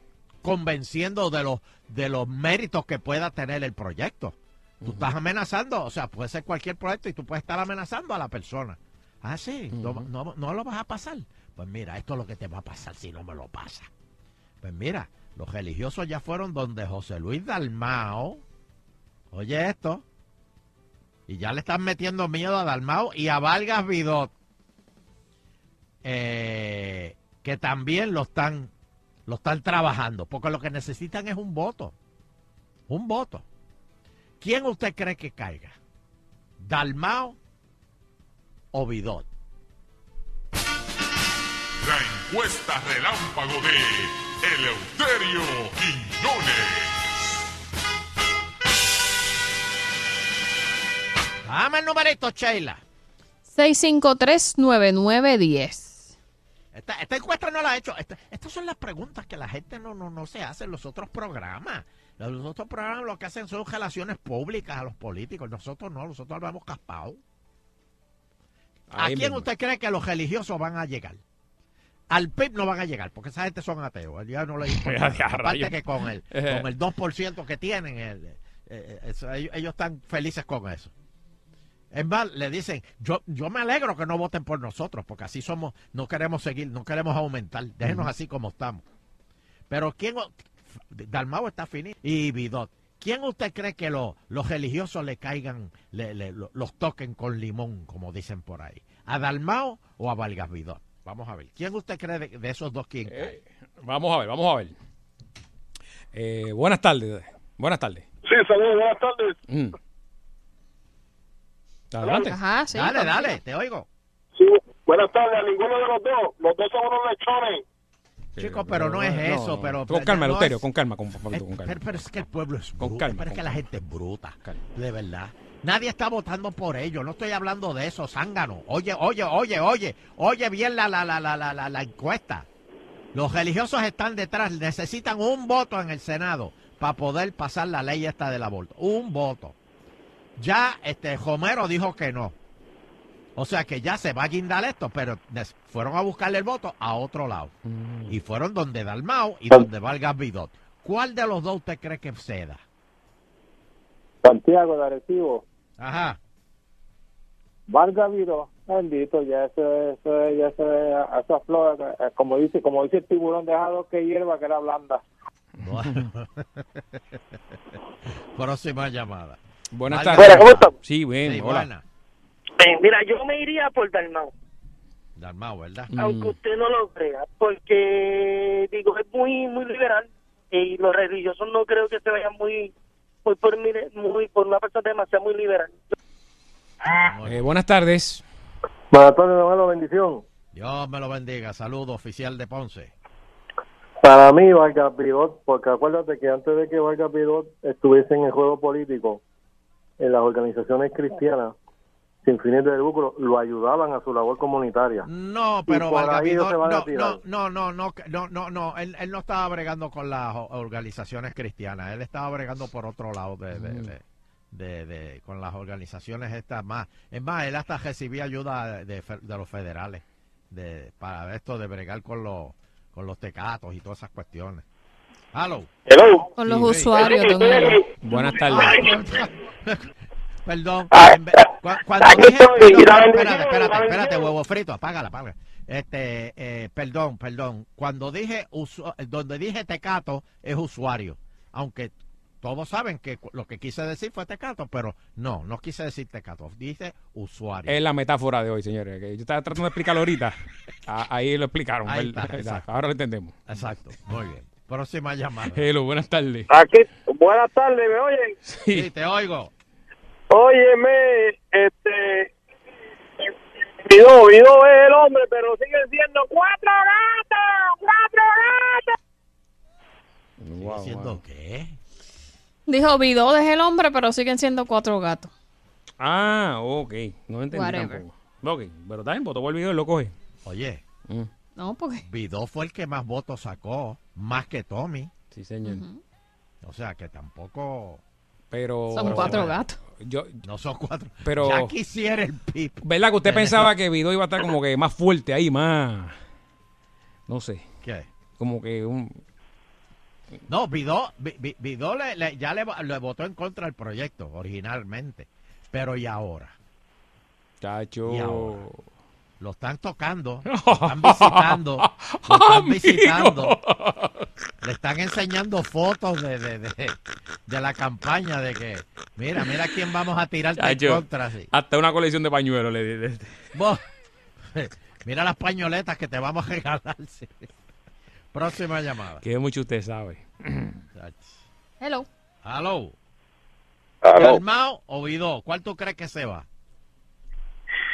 convenciendo de los, de los méritos que pueda tener el proyecto. Tú estás amenazando, o sea, puede ser cualquier proyecto y tú puedes estar amenazando a la persona. Ah, sí, no, no- no lo vas a pasar. Pues mira, esto es lo que te va a pasar si no me lo pasa. Pues mira, los religiosos ya fueron donde José Luis Dalmao. Oye esto. Y ya le están metiendo miedo a Dalmao y a Vargas Vidot. eh, que también lo están, lo están trabajando. Porque lo que necesitan es un voto. Un voto. ¿Quién usted cree que caiga? ¿Dalmao o Vidot? La encuesta relámpago de Eleuterio Quiñones. Dame el numerito, Sheila. 653-9910. Esta, esta encuesta no la ha hecho. Esta- estas son las preguntas que la gente no, no, no se hace en los otros programas. Los otros programas lo que hacen son relaciones públicas a los políticos. Nosotros no, nosotros hablamos caspado. ¿A Ahí quién mismo. usted cree que los religiosos van a llegar? Al PIB no van a llegar, porque esa gente son ateos. Ya no les importa. Aparte que con el, Eh. con el 2% que tienen, el- eh, eh, eso, ellos, ellos están felices con eso. Es más, le dicen, yo, yo me alegro que no voten por nosotros, porque así somos, no queremos seguir, no queremos aumentar, déjenos así como estamos. Pero ¿quién? Dalmao está finito y Bidot. ¿Quién usted cree que lo- los religiosos le caigan, le- le- lo- los toquen con limón, como dicen por ahí? ¿A Dalmao o a Vargas Bidot? Vamos a ver. ¿Quién usted cree de, de esos dos quién cae? Vamos a ver, vamos a ver. Eh, buenas tardes. Buenas tardes. Sí, saludos, buenas tardes. Mm. Adelante. Ajá, sí. Dale, dale, te oigo. Sí, buenas tardes a ninguno de los dos. Los dos son unos lechones. Chicos, pero no es eso, pero... Con calma, no Eleuterio, es- con calma, con, con- con calma. Pero, pero es que el pueblo es Con bruto, calma, pero es que la gente es bruta, de verdad. Nadie está votando por ellos, no estoy hablando de eso, zángano. Oye, oye, oye, oye, oye bien la, la, la, la, la, la, la encuesta. Los religiosos están detrás, necesitan un voto en el Senado para poder pasar la ley esta del aborto. Un voto. Ya este Homero dijo que no. O sea que ya se va a guindar esto, pero fueron a buscarle el voto a otro lado. Y fueron donde Dalmao y donde Vargas Vidot. ¿Cuál de los dos usted cree que ceda? Santiago de Arecibo. Ajá. Vargas Vidó, bendito, ya eso, eso, ya eso, eso aflora, eh, como dice, como dice el tiburón, dejado que hierba que era blanda. Bueno. Próxima llamada. Buenas tardes. Hola, ¿cómo Sí, bien, Sí, hola. buena. Eh, mira, yo me iría por Dalmau, Dalmao, ¿verdad? Mm. aunque usted no lo crea, porque digo, es muy muy liberal y los religiosos no creo que se vayan muy muy por mi- muy por una persona demasiado muy liberal. Eh, buenas tardes. Buenas tardes, hermano, bendición. Dios me lo bendiga. Saludo, oficial de Ponce. Para mí, Vargas Vidot, porque acuérdate que antes de que Vargas Vidot estuviese en el juego político, en las organizaciones cristianas, sin fines de lucro, lo ayudaban a su labor comunitaria. No, pero a no, no, no, no, no, no, no, no, él, él no estaba bregando con las organizaciones cristianas, él estaba bregando por otro lado de, de, de, de- de- con las organizaciones estas más. Es más, él hasta recibía ayuda de, de los federales de, para esto de bregar con los, con los tecatos y todas esas cuestiones. Hello. Con los Sí, sí. usuarios un- Buenas tardes. Perdón. Ah, cu- cuando aquí dije, perdón, espérate, espérate, la espérate, huevo frito, apágala, apágala. Este, eh, perdón, perdón. Cuando dije, usu- donde dije tecato es usuario. Aunque todos saben que lo que quise decir fue tecato, pero no, no quise decir tecato, dije usuario. Es la metáfora de hoy, señores. que yo estaba tratando de explicarlo ahorita. Ah, Ahí lo explicaron. Ahí ¿verdad? está, exacto. Ahora lo entendemos. Exacto, muy bien. Próxima llamada. Hello, buenas tardes. Aquí, buenas tardes, ¿me oyen? Sí, te oigo. Óyeme, este. Vidó, Vidó es el hombre, pero siguen siendo cuatro gatos, cuatro gatos. Wow, ¿Siendo wow. qué? Dijo Vidó es el hombre, pero siguen siendo cuatro gatos. Ah, ok. No entendí Whatever. tampoco. Ok, pero también votó por el video y lo coge. Oye, Mm. No, porque. Vidó fue el que más votos sacó, más que Tommy. Sí, señor. O sea que tampoco. Pero. Son cuatro gatos. Yo, No son cuatro. Pero- Ya quisiera el pip. ¿Verdad que usted pensaba que Vidó iba a estar como que más fuerte ahí, más. No sé. ¿Qué? Como que un. No, Vidó, Vi- Vi- Vidó le- le- ya le, le votó en contra del proyecto originalmente. Pero ¿y ahora? Chacho. ¿Y ahora? Lo están tocando, lo están visitando, lo están visitando. Le están enseñando fotos de, de, de, de la campaña de que, mira, mira quién vamos a tirarte en contra. sí. Hasta una colección de pañuelos le le- le- Vos, mira las pañoletas que te vamos a regalar. sí. Próxima llamada. Que mucho usted sabe. Hello. Hello. ¿Cuál tú crees que se va?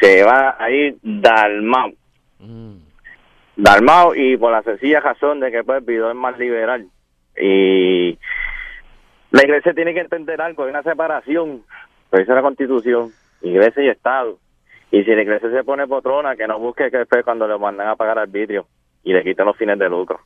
Se va a ir Dalmau. Mm. Dalmau y por la sencilla razón de que pues Vidó es más liberal. Y la iglesia tiene que entender algo, hay una separación, lo dice la constitución, iglesia y Estado. Y si la iglesia se pone potrona, que no busque que fue cuando le mandan a pagar arbitrio y le quiten los fines de lucro.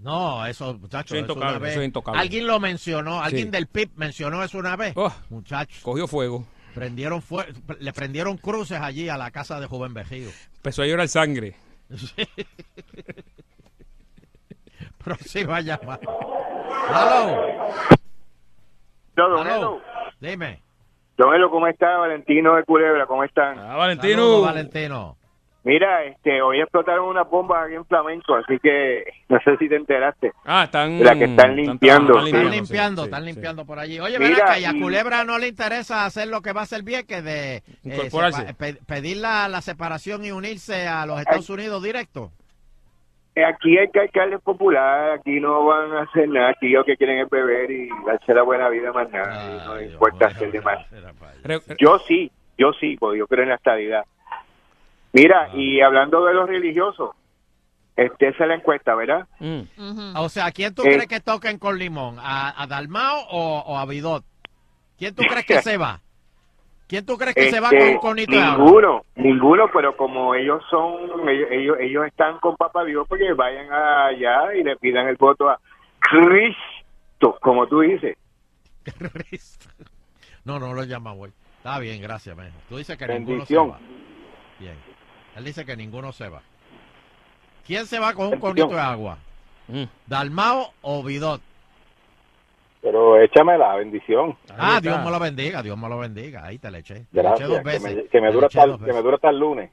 No, eso, muchachos, Eso es intocable, una vez- eso es intocable. Alguien lo mencionó, alguien Sí. del PIB mencionó eso una vez. Oh, Muchachos, cogió fuego. Prendieron fue- le prendieron cruces allí a la casa de Joven Vejido. Empezó a llorar sangre. Próxima llamada. Hello. Don Hello. Elo. Dime. Don Elo, ¿cómo está? Valentino de Culebra, ¿cómo están? Ah, Valentino. Saludos, Valentino. Mira, este, hoy explotaron unas bombas aquí en Flamenco, así que no sé si te enteraste. Ah, están. La que están limpiando. Están Sí. limpiando, sí, están sí. limpiando por allí. Oye, Mira, mira acá, y a Culebra no le interesa hacer lo que va a hacer bien, que de eh, pe- pedir la, la separación y unirse a los Estados Unidos directo. Eh, Aquí hay que alcaldes populares, aquí no van a hacer nada, aquí lo que quieren es beber y darse la buena vida más nada, no les importa hacer de más. Yo sí, yo sí, porque yo creo en la estabilidad. Mira, y hablando de los religiosos, este esa es la encuesta, ¿verdad? Mm. O sea, ¿quién tú Eh. crees que toquen con limón? ¿A, a Dalmao o, o a Vidot? ¿Quién tú crees que se va? ¿Quién tú crees que se va Este, con conito de agua? Ninguno, ninguno, pero como ellos son, ellos, ellos, ellos están con Papá Dios, porque vayan allá y le pidan el voto a Cristo, como tú dices. No, no lo llama, güey. Está bien, gracias, men. Tú dices que Bendición. ninguno se va. Bien. Él dice que ninguno se va. ¿Quién se va con un conito de agua? Mm. ¿Dalmao o Vidot? Pero échame la bendición. Ah. Dios me lo bendiga, Dios me lo bendiga. Ahí te le eché. Te le eché Gracias, dos que veces. me, que me dura hasta, que me dura hasta el lunes.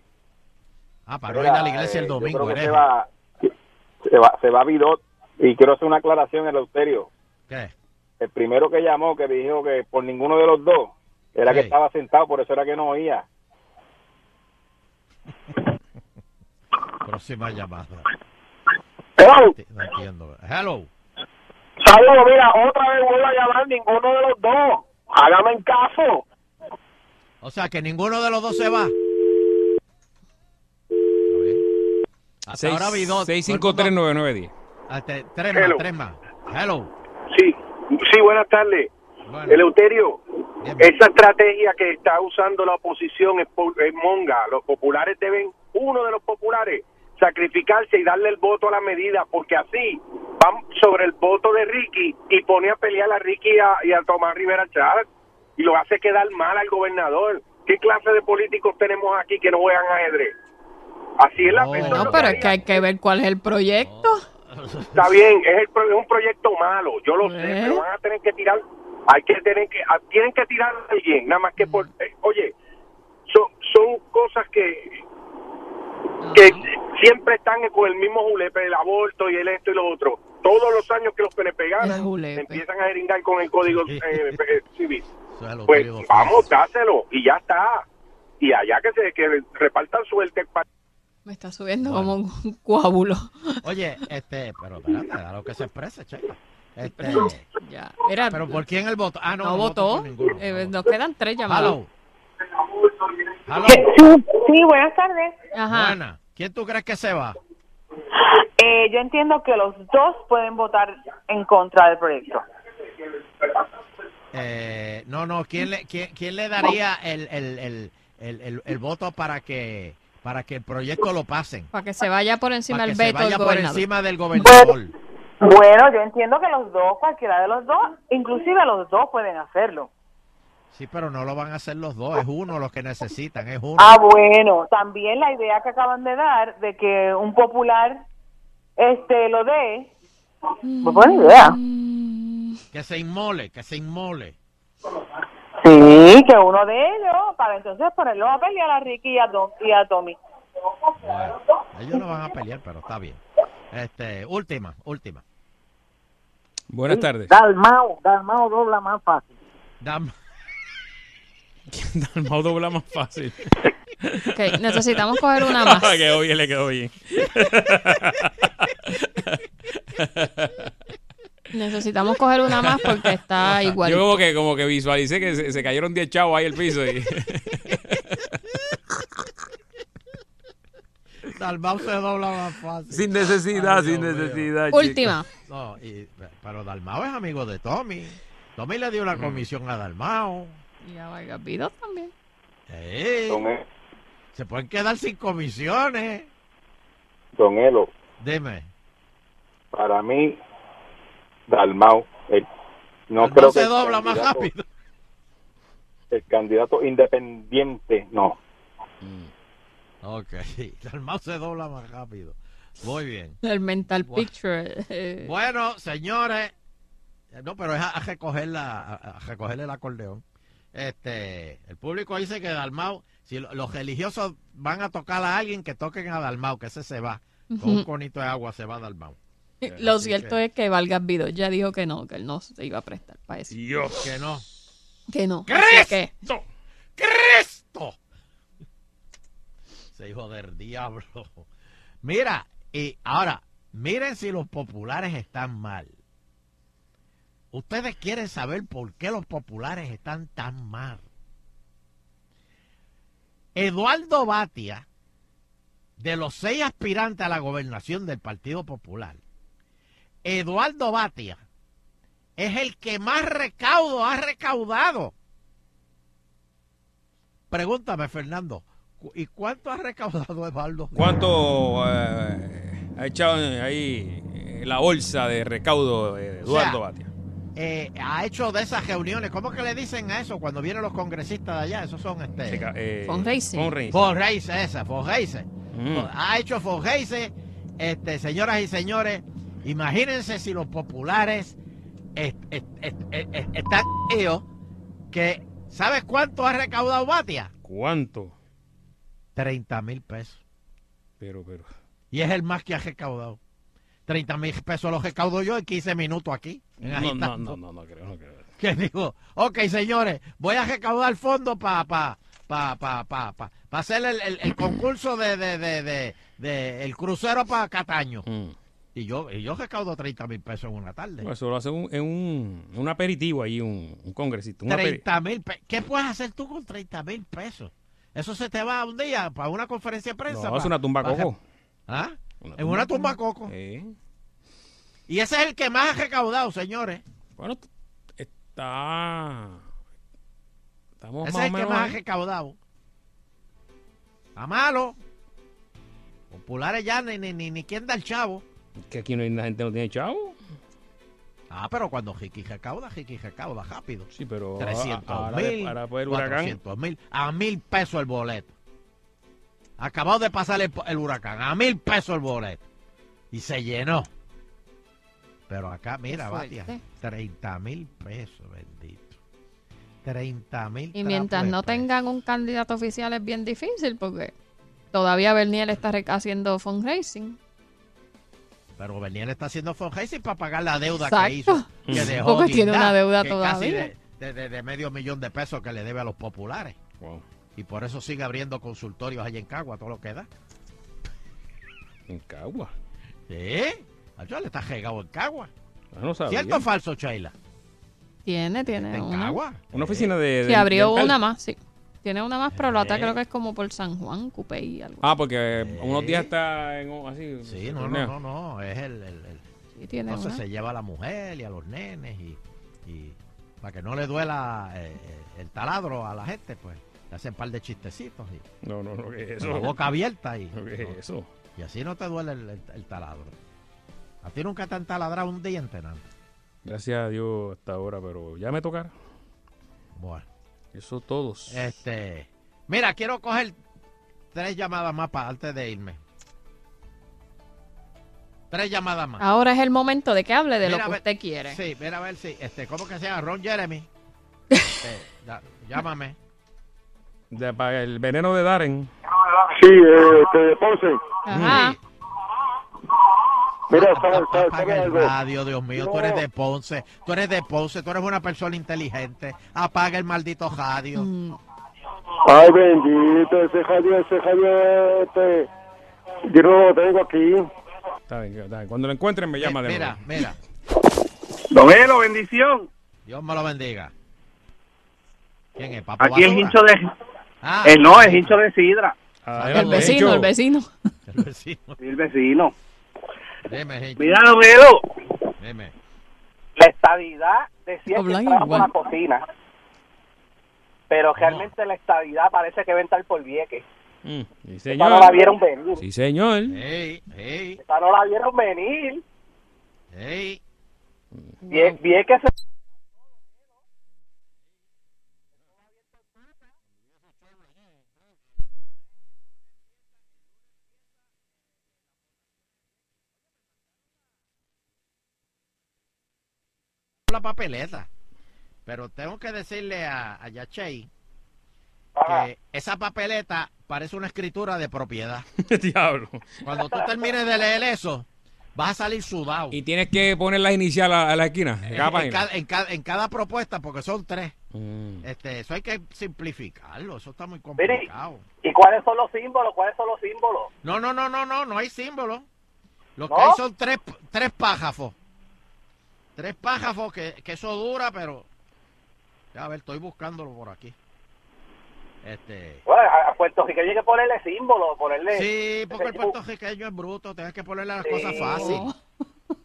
Ah, para no ir a la iglesia el eh, domingo, se va, se va, se va Vidot y quiero hacer una aclaración, Eleuterio. ¿Qué? El primero que llamó, que dijo que por ninguno de los dos, era que estaba sentado, por eso era que no oía. Próxima llamada. Hello. No entiendo. Hello. Saludos, mira, otra vez vuelvo a llamar ninguno de los dos. Hágame en caso. O sea, que ninguno de los dos se va. Hasta Seis- ahora Vidot. 6539910. Hasta- Tres más, Hello. tres más. Hello. Sí, sí, buenas tardes. Bueno. Eleuterio, Bien. esa estrategia que está usando la oposición es, es monga. Los populares deben, uno de los populares, sacrificarse y darle el voto a la medida, porque así van sobre el voto de Ricky y pone a pelear a Ricky y a, y a Tomás Rivera Chávez y lo hace quedar mal al gobernador. ¿Qué clase de políticos tenemos aquí que no juegan ajedrez? Así es la es No, pero que es que hay que ver cuál es el proyecto. Está bien, es, el es un proyecto malo, yo lo sé, ¿Eh? pero van a tener que tirar, hay que tener que, a- tienen que tirar a alguien, nada más que por, eh, oye, son, son cosas que que siempre están con el mismo julepe, el aborto y el esto y lo otro. Todos los años que los PNP ganan, empiezan a jeringar con el código eh, eh, civil. Es lo Pues vamos, dáselo y ya está. Y allá que se que repartan suerte Me está subiendo como un coágulo. Oye, este, pero espérate, a lo que se exprese, checa. Este, Ya. Mira, pero ¿por quién el voto? Ah, no, no, no votó. ninguno. Eh, nos quedan tres llamadas. Hello. Hello. Sí, buenas tardes. Ajá. Buena. ¿Quién tú crees que se va? Eh, yo entiendo que los dos pueden votar en contra del proyecto. Eh, no, no, ¿quién le, quién, quién le daría el, el, el, el, el- el voto para que para que el proyecto lo pasen. Para que se vaya por encima Para del que se veto del vaya por encima del gobernador. Bueno, yo entiendo que los dos, cualquiera de los dos, inclusive los dos pueden hacerlo. Sí, pero no lo van a hacer los dos, es uno los que necesitan, es uno. Ah, bueno, también la idea que acaban de dar de que un popular este lo dé, muy buena idea. Que se inmole, que se inmole. Sí, que uno de ellos, para entonces ponerlo a pelear a Ricky y a, Tom- y a Tommy. Bueno, ellos no van a pelear, pero está bien. Este, última, última. Buenas tardes. Dalmao, Dalmao dobla más fácil. Dam- Dalmau dobla más fácil. Ok, necesitamos coger una más. quedó bien, le quedó bien. Necesitamos coger una más porque está igual. Yo como que, como que visualicé que se, se cayeron 10 chavos ahí al piso. Y... Dalmau se dobla más fácil. Sin necesidad, Ay, sin Dios necesidad. Última. No, y- pero Dalmau es amigo de Tommy. Tommy le dio una comisión a Dalmau. Y a Vargas también. E- se pueden quedar sin comisiones. Don Elo, Dime. para mí, Dalmau, el- no Dalmau creo que se dobla más rápido. El candidato independiente, no. Ok, Dalmau se dobla más rápido. Muy bien. El mental Bueno. picture. eh, Bueno, señores. eh, No, pero es a, a recoger la, a, a recogerle el acordeón. Este, el público dice que Dalmau, si lo- los religiosos van a tocar a alguien, que toquen a Dalmau, que ese se va. Con un conito de agua se va Dalmau. Lo Así cierto que- es que Vargas Vidot ya dijo que no, que él no se iba a prestar para eso. Que no. Que no. ¡Cristo! Que- ¡Cristo! Ese hijo del diablo. Mira, y ahora, miren si los populares están mal. Ustedes quieren saber por qué los populares están tan mal. Eduardo Batia, de los seis aspirantes a la gobernación del Partido Popular, Eduardo Batia es el que más recaudo ha recaudado. Pregúntame, Fernando, ¿cu- ¿y cuánto ha recaudado Eduardo? ¿Cuánto eh, ha echado ahí eh, la bolsa de recaudo de Eduardo O sea, Batia? Eh, ha hecho de esas reuniones, ¿cómo que le dicen a eso cuando vienen los congresistas de allá? Esos son este... Ca- eh, Fundraising. fundraising. Fundraising, esa, fundraising. Mm. Ha hecho fundraising, este, señoras y señores, imagínense si los populares est- est- est- est- est- están ellos que, ¿sabes cuánto ha recaudado Batia? ¿Cuánto? 30 mil pesos. Pero, pero. Y es el más que ha recaudado. 30 mil pesos los recaudo yo en 15 minutos aquí. No, no, no, no, no creo, no creo. que digo, ok señores, voy a recaudar fondos para pa, pa, pa, pa, pa, pa hacer el, concurso de, de, de, de- de el crucero para Cataño. Mm. Y yo y yo recaudo 30 mil pesos en una tarde. Bueno, Eso lo hace un, en un, un aperitivo ahí, un, un congresista. un aperi- 30 mil pesos. ¿Qué puedes hacer tú con 30 mil pesos? Eso se te va un día para una conferencia de prensa. No, pa- es una tumba pa- coco. ¿Ah? Una en una tumba coco. Eh, Y ese es el que más ha recaudado, señores. Bueno, está. Estamos Ese más es el que menos. más ha recaudado. Está malo. Populares ya ni, ni, ni, ni quién da el chavo. Que aquí no hay, la gente no tiene chavo. Ah, pero cuando Ricky recauda rápido. Sí, pero. 300 ahora de- mil, ahora por el huracán. 400 mil, a mil pesos el boleto. Acabado de pasar el, el huracán, a mil pesos el boleto. Y se llenó. Pero acá, mira. Batia, 30 mil pesos, bendito. 30 mil. Y mientras no tengan un candidato oficial es bien difícil porque todavía Bernier está haciendo fundraising. Pero Bernier está haciendo fundraising para pagar la deuda Exacto. que hizo. Que dejó Porque tiene una deuda todavía. De, de- de- de medio millón de pesos que le debe a los populares. Wow. Y por eso sigue abriendo consultorios allá en Cagua, todo lo que da. En Cagua. ¿Sí? Acho, le está regado en Cagua. No. ¿Cierto o falso, Sheila? Tiene, tiene ¿En una. Cagua? Una oficina de. Abrió una más, sí. Tiene una más, pero la otra creo que es como por San Juan, Cupey, algo. Ah, porque unos días está en así. Sí, no, no, no, no, es el... el- el- Sí, tiene Entonces una. se lleva a la mujer y a los nenes y, y para que no le duela eh, eh, el taladro a la gente, pues Te hacen un par de chistecitos y No, no, no, ¿qué es con eso? la boca abierta y, ¿Qué es eso? y así no te duele el, el- el taladro. A ti nunca te han taladrado un diente, nada. Gracias a Dios hasta ahora, pero ya me tocará. Bueno. Eso todos. Este, mira, quiero coger tres llamadas más para antes de irme. Tres llamadas más. Ahora es el momento de que hable de Mira, lo que ver- usted quiere. Sí, mira a ver si, este, ¿cómo que se llama? Ron Jeremy. Este, llámame. De- para el veneno de Darren. Sí, eh, este, de Ponce. Ajá. Mira, ¿sabes, sabes, Apaga el algo? radio, Dios mío, tú eres de Ponce, tú eres de Ponce, tú eres una persona inteligente. Apaga el maldito radio. Mm. Ay, bendito, ese radio, ese radio, este... Yo no lo tengo aquí. Está bien, está bien. Cuando lo encuentren me llama de Mira, nuevo. mira, Don Elo, bendición. Dios me lo bendiga. ¿Quién es? ¿Papo Aquí el Basura? hincho de... Ah, Eh, no, el hincho de Sidra. Ah, El vecino, el vecino. El vecino. Sí, el vecino. Dime, hincho. Mira, Don Elo, Dime. la estadidad decía Hablan que por igual. la cocina. Pero realmente la estadidad parece que va a entrar por Vieques. Mm, sí, Esta no la vieron venir. Sí, señor. Esta no la vieron venir. ey. Vie- Vieques se... la papeleta. Pero tengo que decirle a, a Yachey que esa papeleta parece una escritura de propiedad. Diablo. Cuando tú termines de leer eso, vas a salir sudado. Y tienes que poner la inicial a, a la esquina. en, cada en página. cada, en cada- en cada propuesta, porque son tres. Mm. Este, eso hay que simplificarlo, eso está muy complicado. ¿y cuáles son los símbolos? ¿Cuáles son los símbolos? No, no, no, no, no, no hay símbolo. Lo que hay son tres, tres pájafos. Tres pájafos que, que eso dura, pero... A ver, estoy buscándolo por aquí. Este... Bueno, a, a Puerto Rico hay que ponerle símbolos, ponerle... Sí, porque el puertorriqueño es bruto, tienes que ponerle las Sí. cosas fácil.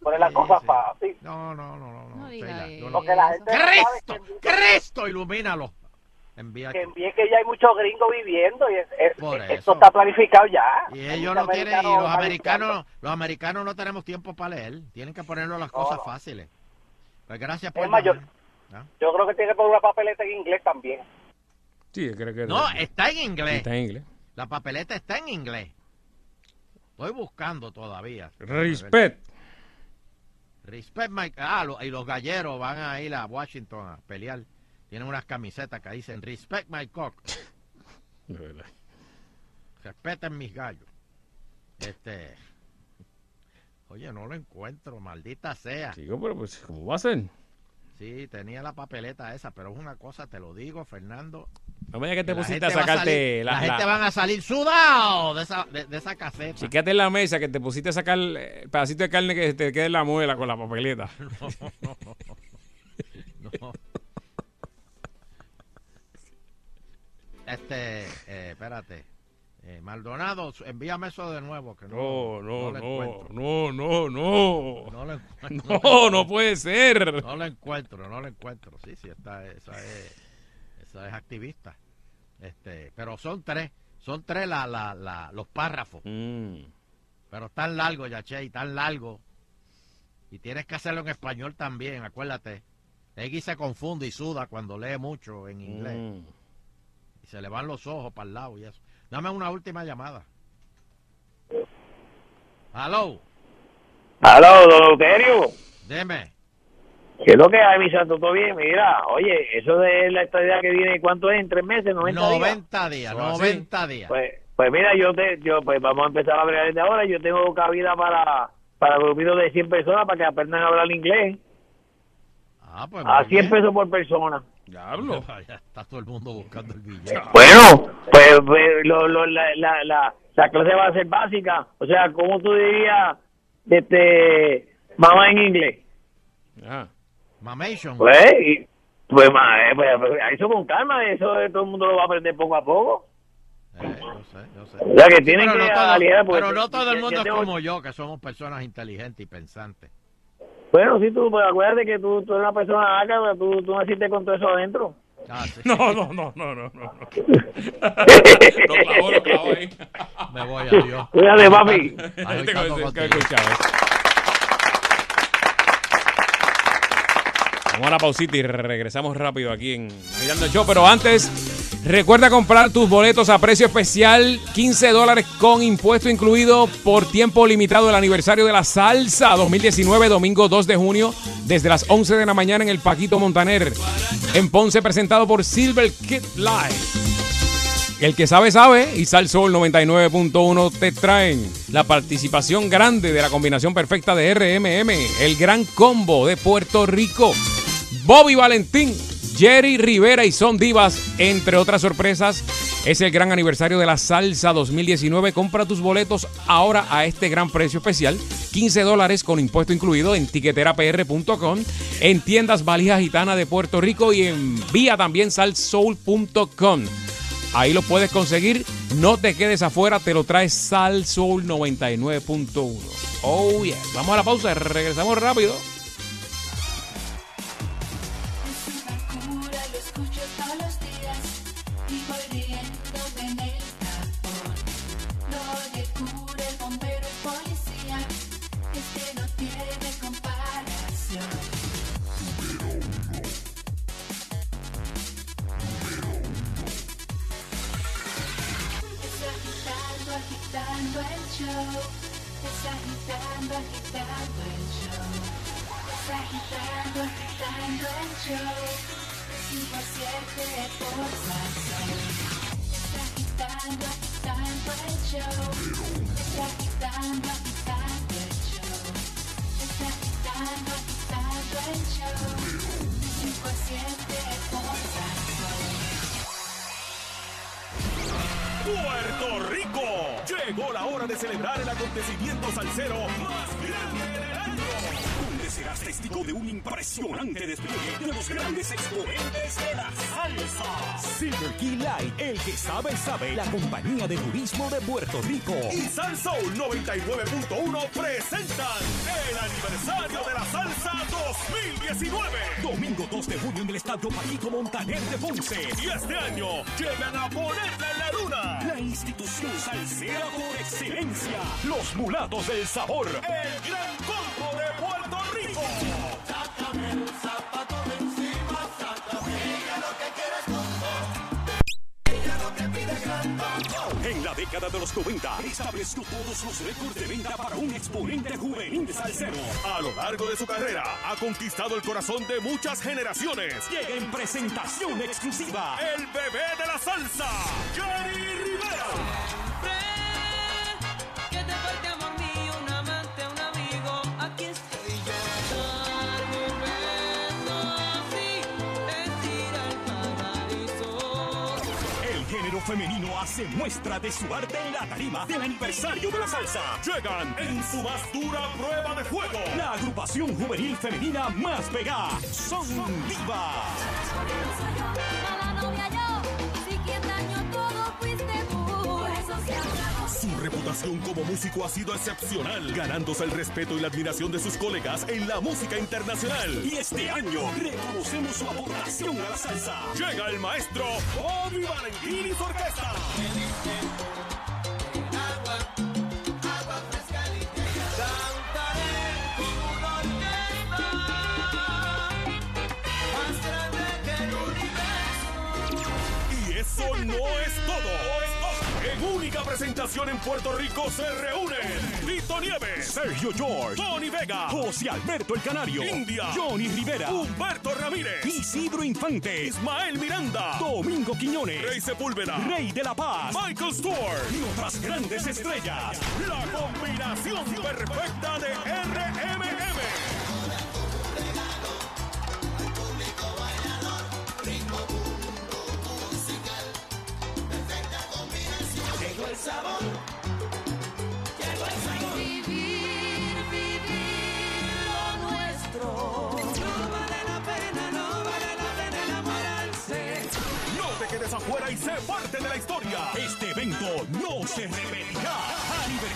Poner las Sí, cosas sí. fáciles. No, no, no, no. no, No Sheila, Porque la gente no ¡Cristo! que, ¡Cristo! Ilumínalo. Envía que en Vieques ya hay muchos gringos viviendo y es, es- Por esto eso. está planificado ya. Y ellos no tienen, y los americanos, los americanos no tenemos tiempo para leer. Tienen que ponerlo las cosas no. fácil. Pues gracias por Es llamar. ¿Ah? yo creo que tiene que poner una papeleta en inglés también. Sí, creo que No, sí, está en inglés. está en inglés. La papeleta está en inglés. Estoy buscando todavía. Respect. Respect my... Ah, lo- y los galleros van a ir a Washington a pelear. Tienen unas camisetas que dicen Respect my cock. De verdad. Respeten mis gallos. Este... Oye, no lo encuentro, maldita sea. Chico, pero pues, ¿cómo va a ser? Sí, tenía la papeleta esa, pero es una cosa, te lo digo, Fernando. No me digas que te pusiste a sacarte la, la, la- gente van a salir sudados de esa, de, de esa caseta. Chequéate en la mesa que te pusiste a sacar eh, el pedacito de carne que te quede en la muela con la papeleta. No, no, no. Este, eh, espérate. Eh, Maldonado, envíame eso de nuevo. Que no, No, no, lo no, encuentro. no, no, no. No lo. No, no puede ser. No lo encuentro, no lo encuentro. Sí, sí, está, esa es, esa es activista. Este, pero son tres, son tres la, la, la, los párrafos. Mm. Pero tan largo, Yachey, tan largo. Y tienes que hacerlo en español también, acuérdate. Eggy se confunde y suda cuando lee mucho en inglés. Mm. Y se le van los ojos para el lado y eso. Dame una última llamada. Aló, Aló, don Euterio. deme. ¿Qué es lo que hay, mi santo? ¿Todo bien? Mira, oye, eso de la estadía que viene, ¿cuánto es? ¿En tres meses? ¿90 días? 90 días, así. 90 días. Pues, pues mira, yo te, yo, pues vamos a empezar a hablar desde ahora. Yo tengo cabida para, para grupitos de 100 personas para que aprendan a hablar inglés. Ah, pues A muy 100 bien. pesos por persona. Diablo. Ya está todo el mundo buscando el billete. Bueno, pues, pues, lo, lo, la, la, la, la clase va a ser básica. O sea, ¿cómo tú dirías, este, mamá en inglés? Ajá. Mamation. Pues, y, pues, ma- eh, pues, pues, eso con calma, eso eh, todo el mundo lo va a aprender poco a poco. Eh, yo sé, yo sé. O sea, que tienen pero que no todo, aliar, pero no todo ya- el mundo es como yo, que somos personas inteligentes y pensantes. Bueno, sí, tú, pues acuérdate que tú, tú eres una persona acá, tú, tú naciste con todo eso adentro. Ah, sí. No, no, no, no, no, no. Lo clavó, lo clavó ahí. Me voy, adiós. Cuídate, papi. Te. Vamos a la pausita y regresamos rápido aquí en Mirando el Show. Pero antes, recuerda comprar tus boletos a precio especial, 15 dólares con impuesto incluido por tiempo limitado el aniversario de la salsa 2019, domingo 2 de junio, desde las 11 de la mañana en el Paquito Montaner, en Ponce, presentado por Silver Kid Live. El que sabe, sabe. Y Sal Soul 99.1 te traen la participación grande de la combinación perfecta de RMM, el gran combo de Puerto Rico. Bobby Valentín, Jerry Rivera y Son Divas, entre otras sorpresas. Es el gran aniversario de la Salsa 2019. Compra tus boletos ahora a este gran precio especial. 15 dólares con impuesto incluido en tiqueterapr.com, en tiendas Valija Gitana de Puerto Rico y envía también salsoul.com. Ahí lo puedes conseguir. No te quedes afuera, te lo trae Sal Soul 99.1. Oh, yeah. Vamos a la pausa, regresamos rápido. Agitando, agitando el show. Siete por. Es agitando, agitando el show. Agitando, agitando el show. Agitando, agitando el show. Cinco a siete por. Puerto Rico. Llegó la hora de celebrar el acontecimiento salsero más grande del año. Serás testigo de un impresionante despliegue de los grandes exponentes de la salsa. Silver Key Light, el que sabe, sabe, la compañía de turismo de Puerto Rico. Y Sal Soul 99.1 presentan el aniversario de la salsa 2019. Domingo 2 de junio en el Estadio Paquito Montaner de Ponce. Y este año llegan a ponerla en la luna. La institución salsera por excelencia. Los mulatos del sabor. El gran combo de Puerto De En la década de los 90 estableció todos los récords de venta para un exponente juvenil salsero. A lo largo de su carrera ha conquistado el corazón de muchas generaciones. Llega en presentación exclusiva. El bebé de la salsa, Jerry Rivera. Que te femenino hace muestra de su arte en la tarima del aniversario de la salsa. Llegan en su más dura prueba de fuego. La agrupación juvenil femenina más pegada. Son Divas. Su reputación como músico ha sido excepcional, ganándose el respeto y la admiración de sus colegas en la música internacional. Y este año reconocemos su aportación a la salsa. Llega el maestro Bobby Valentín y su orquesta. Eso no es todo. Única presentación en Puerto Rico se reúnen Tito Nieves, Sergio George, Tony Vega, José Alberto el Canario, India, Johnny Rivera, Humberto Ramírez, Isidro Infante, Ismael Miranda, Domingo Quiñones, Rey Sepúlveda, Rey de la Paz, Michael Stewart y otras grandes estrellas. La combinación perfecta de RMM. Llegó el sabor. Vivir, vivir lo nuestro. No vale la pena, no vale la pena enamorarse. No te quedes afuera y sé parte de la historia. Este evento no se repetirá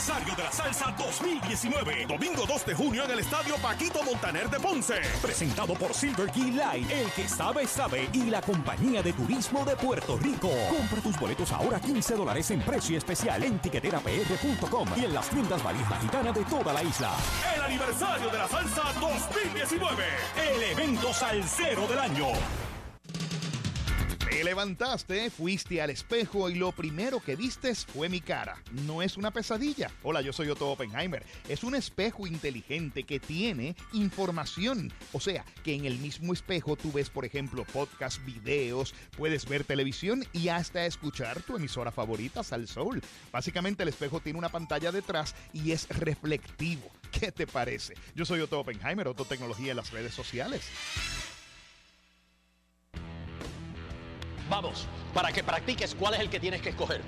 Aniversario de la Salsa 2019. Domingo 2 de junio en el Estadio Paquito Montaner de Ponce. Presentado por Silver Key Line. El que sabe, sabe. Y la Compañía de Turismo de Puerto Rico. Compra tus boletos ahora 15 dólares en precio especial en tiqueterapr.com y en las tiendas valija gitana de toda la isla. El aniversario de la Salsa 2019. El evento salsero del año. Te levantaste, fuiste al espejo y lo primero que vistes fue mi cara. No es una pesadilla. Hola, yo soy Otto Oppenheimer. Es un espejo inteligente que tiene información. O sea, que en el mismo espejo tú ves, por ejemplo, podcast, videos, puedes ver televisión y hasta escuchar tu emisora favorita, Sal Soul. Básicamente el espejo tiene una pantalla detrás y es reflectivo. ¿Qué te parece? Yo soy Otto Oppenheimer, Otto Tecnología en las redes sociales. Vamos, para que practiques cuál es el que tienes que escoger.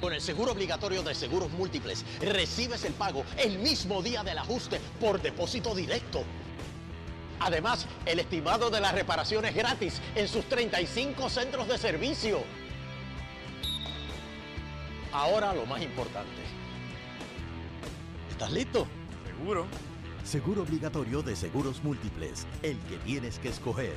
Con el seguro obligatorio de seguros múltiples, recibes el pago el mismo día del ajuste por depósito directo. Además, el estimado de las reparaciones gratis en sus 35 centros de servicio. Ahora lo más importante. ¿Estás listo? Seguro. Seguro obligatorio de seguros múltiples, el que tienes que escoger.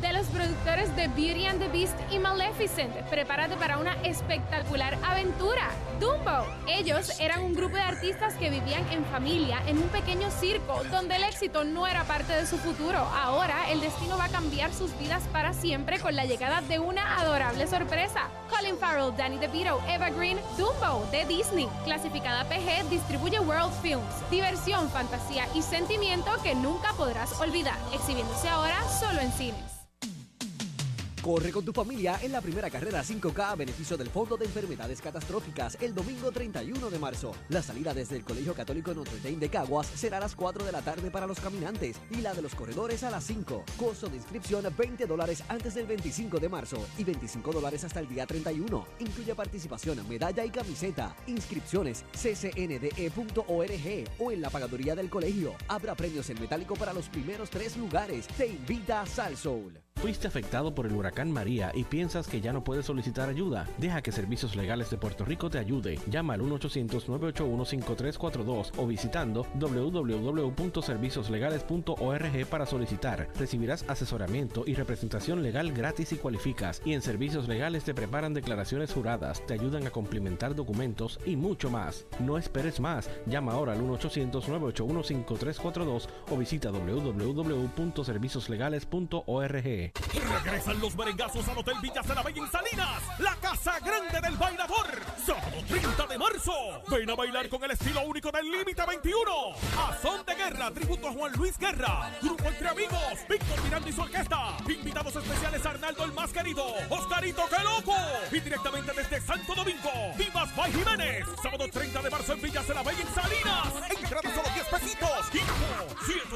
De los productores de Beauty and the Beast y Maleficent, prepárate para una espectacular aventura. Dumbo. Ellos eran un grupo de artistas que vivían en familia en un pequeño circo donde el éxito no era parte de su futuro. Ahora el destino va a cambiar sus vidas para siempre con la llegada de una adorable sorpresa. Colin Farrell, Danny DeVito, Eva Green, Dumbo de Disney. Clasificada PG, distribuye World Films. Diversión, fantasía y sentimiento que nunca podrás olvidar. Exhibiéndose ahora solo en cines. Corre con tu familia en la primera carrera 5K a beneficio del Fondo de Enfermedades Catastróficas el domingo 31 de marzo. La salida desde el Colegio Católico Notre Dame de Caguas será a las 4 de la tarde para los caminantes y la de los corredores a las 5. Costo de inscripción 20 dólares antes del 25 de marzo y 25 dólares hasta el día 31. Incluye participación, medalla y camiseta. Inscripciones ccnde.org o en la pagaduría del colegio. Habrá premios en metálico para los primeros tres lugares. Te invita Sal Soul. ¿Fuiste afectado por el huracán María y piensas que ya no puedes solicitar ayuda? Deja que Servicios Legales de Puerto Rico te ayude. Llama al 1-800-981-5342 o visitando www.servicioslegales.org para solicitar. Recibirás asesoramiento y representación legal gratis y cualificas. Y en Servicios Legales te preparan declaraciones juradas, te ayudan a complementar documentos y mucho más. No esperes más. Llama ahora al 1-800-981-5342 o visita www.servicioslegales.org. Regresan los merengazos al Hotel Villas de la Bella en Salinas, la casa grande del bailador. Sábado 30 de marzo. Ven a bailar con el estilo único del Límite 21. A son de guerra, tributo a Juan Luis Guerra. Grupo entre amigos, Víctor Miranda y su orquesta. Invitados especiales Arnaldo el más querido, Oscarito que loco. Y directamente desde Santo Domingo, Dimas Bay Jiménez. Sábado 30 de marzo en Villas de la Bella en Salinas. Entradas solo 10 pesitos. Info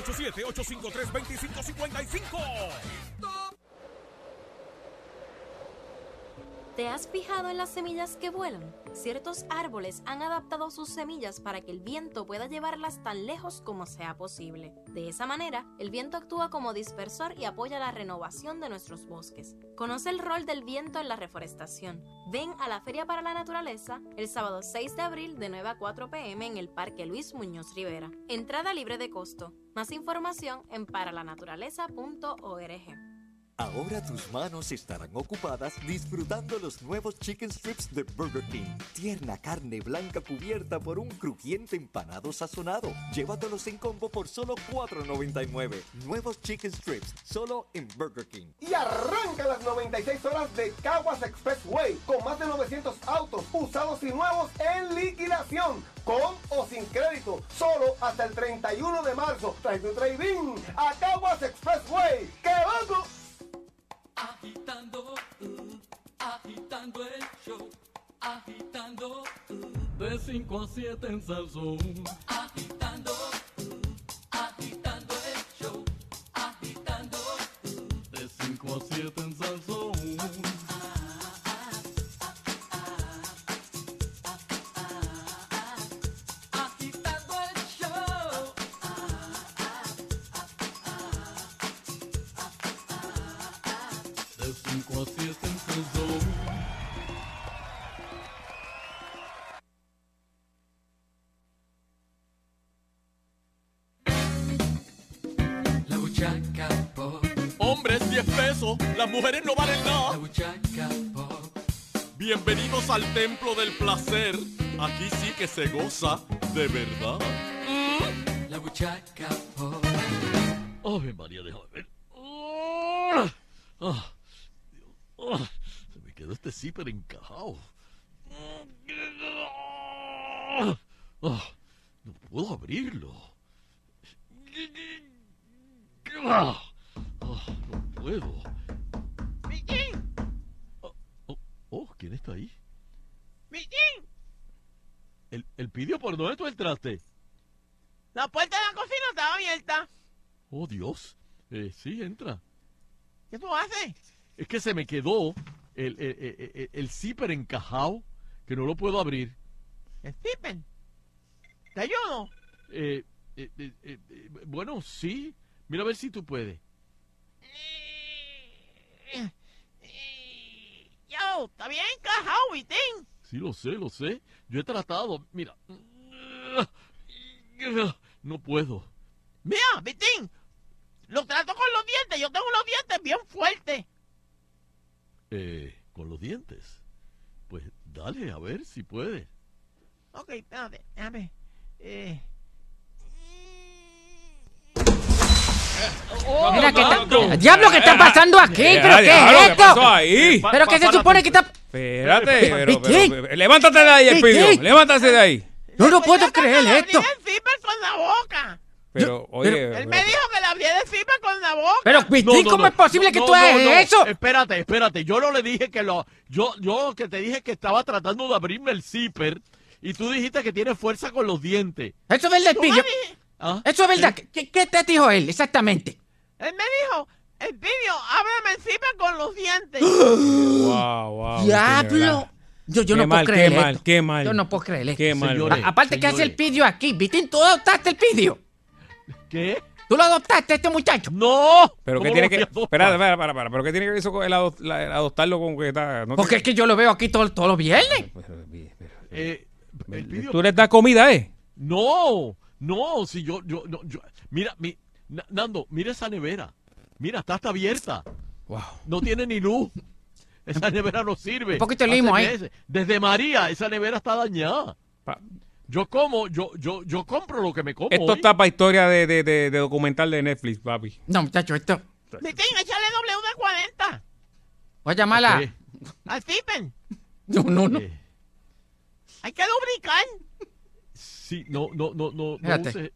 787-853-2555. ¿Te has fijado en las semillas que vuelan? Ciertos árboles han adaptado sus semillas para que el viento pueda llevarlas tan lejos como sea posible. De esa manera, el viento actúa como dispersor y apoya la renovación de nuestros bosques. Conoce el rol del viento en la reforestación. Ven a la Feria para la Naturaleza el sábado 6 de abril de 9 a 4 pm en el Parque Luis Muñoz Rivera. Entrada libre de costo. Más información en paralanaturaleza.org. Ahora tus manos estarán ocupadas disfrutando los nuevos chicken strips de Burger King. Tierna carne blanca cubierta por un crujiente empanado sazonado. Llévatelos en combo por solo $4.99. Nuevos chicken strips, solo en Burger King. Y arranca las 96 horas de Caguas Expressway con más de 900 autos usados y nuevos en liquidación. Con o sin crédito, solo hasta el 31 de marzo. Trae tu trading a Caguas Expressway. ¡Que vamos! Agitando, uh, agitando el show, agitando, uh, 5 a 7 en Salsón. Agitando, agitando el show, agitando. De 5 a 7 en 10 pesos. Las mujeres no valen nada. Bienvenidos al templo del placer. Aquí sí que se goza de verdad. La buchaca pop. Ave María, déjame ver. Ah, se me quedó este zipper encajado. Ah, no puedo abrirlo. Ah, no puedo. Oh, oh, ¿quién está ahí? El, el pidió por dónde tú entraste. La puerta de la cocina estaba abierta. Oh, Dios. Eh, sí, entra. ¿Qué tú haces? Es que se me quedó el, el, el- el- el zipper encajado que no lo puedo abrir. Stephen. ¿Te ayudo? Eh, eh, eh, eh, eh, bueno, sí. Mira a ver si tú puedes. Está bien encajado, Vitín. Sí, lo sé, lo sé. Yo he tratado. Mira. No puedo. Mira, Vitín. Lo trato con los dientes. Yo tengo los dientes bien fuertes. Eh, con los dientes. Pues dale, a ver si puedes. Ok, espérate, déjame. Eh. Mira, ¿qué está- Diablo, ¿qué está pasando aquí? Eh, ¿Pero qué diablo, es ¿qué esto? pasó ahí? ¿Pero qué se supone que está...? Espérate, pero, pero- levántate de ahí, Elpidio. Levántate de ahí. No puedo creer esto. el zipper con la boca. Pero, oye. Él pero- me dijo que le abriera el zipper con la boca. Pero, Vitín, ¿cómo es posible que tú hagas eso? Espérate, espérate. Yo no le dije que lo. Yo, yo que te dije que estaba tratando de abrirme el zipper y tú dijiste que tiene fuerza con los dientes. Eso es Elpidio. di- ¿Ah? Eso es verdad. ¿Qué, qué te dijo él exactamente? Él me dijo, el vídeo, ábreme el zipper con los dientes. Wow, wow. ¡Diablo! Yo, yo Qué no mal, puedo creer qué mal, esto. qué mal. Yo no puedo creer esto. Qué mal. Señores, A- aparte, ¿qué hace el pidio aquí? Vitín, ¿tú adoptaste el pidio? ¿Qué? ¿Tú lo adoptaste a este muchacho? ¡No! Pero que ¿Cómo tiene que. Espera, espera, espera, espera. Pero que tiene que ver eso con el, ado- la- el adoptarlo con que está. no Porque te- es que yo lo veo aquí todo- todos los viernes. Eh, el pidió- Tú le das comida, ¿eh? No, no, si yo, yo, no, yo, mira, mi, Na- Nando, mira esa nevera. Mira, está hasta abierta. Wow. No tiene ni luz. Esa nevera no sirve. Un poquito de limo ahí. meses. Desde María, esa nevera está dañada. Yo como, yo, yo, yo compro lo que me como. Esto hoy. está para historia de, de, de, de documental de Netflix, papi. No, muchacho, esto. Vitín, échale W40 Voy a llamarla. ¿Qué? al. No, no, no. Eh, Hay que lubricar. Sí, no, no, no, no, uses,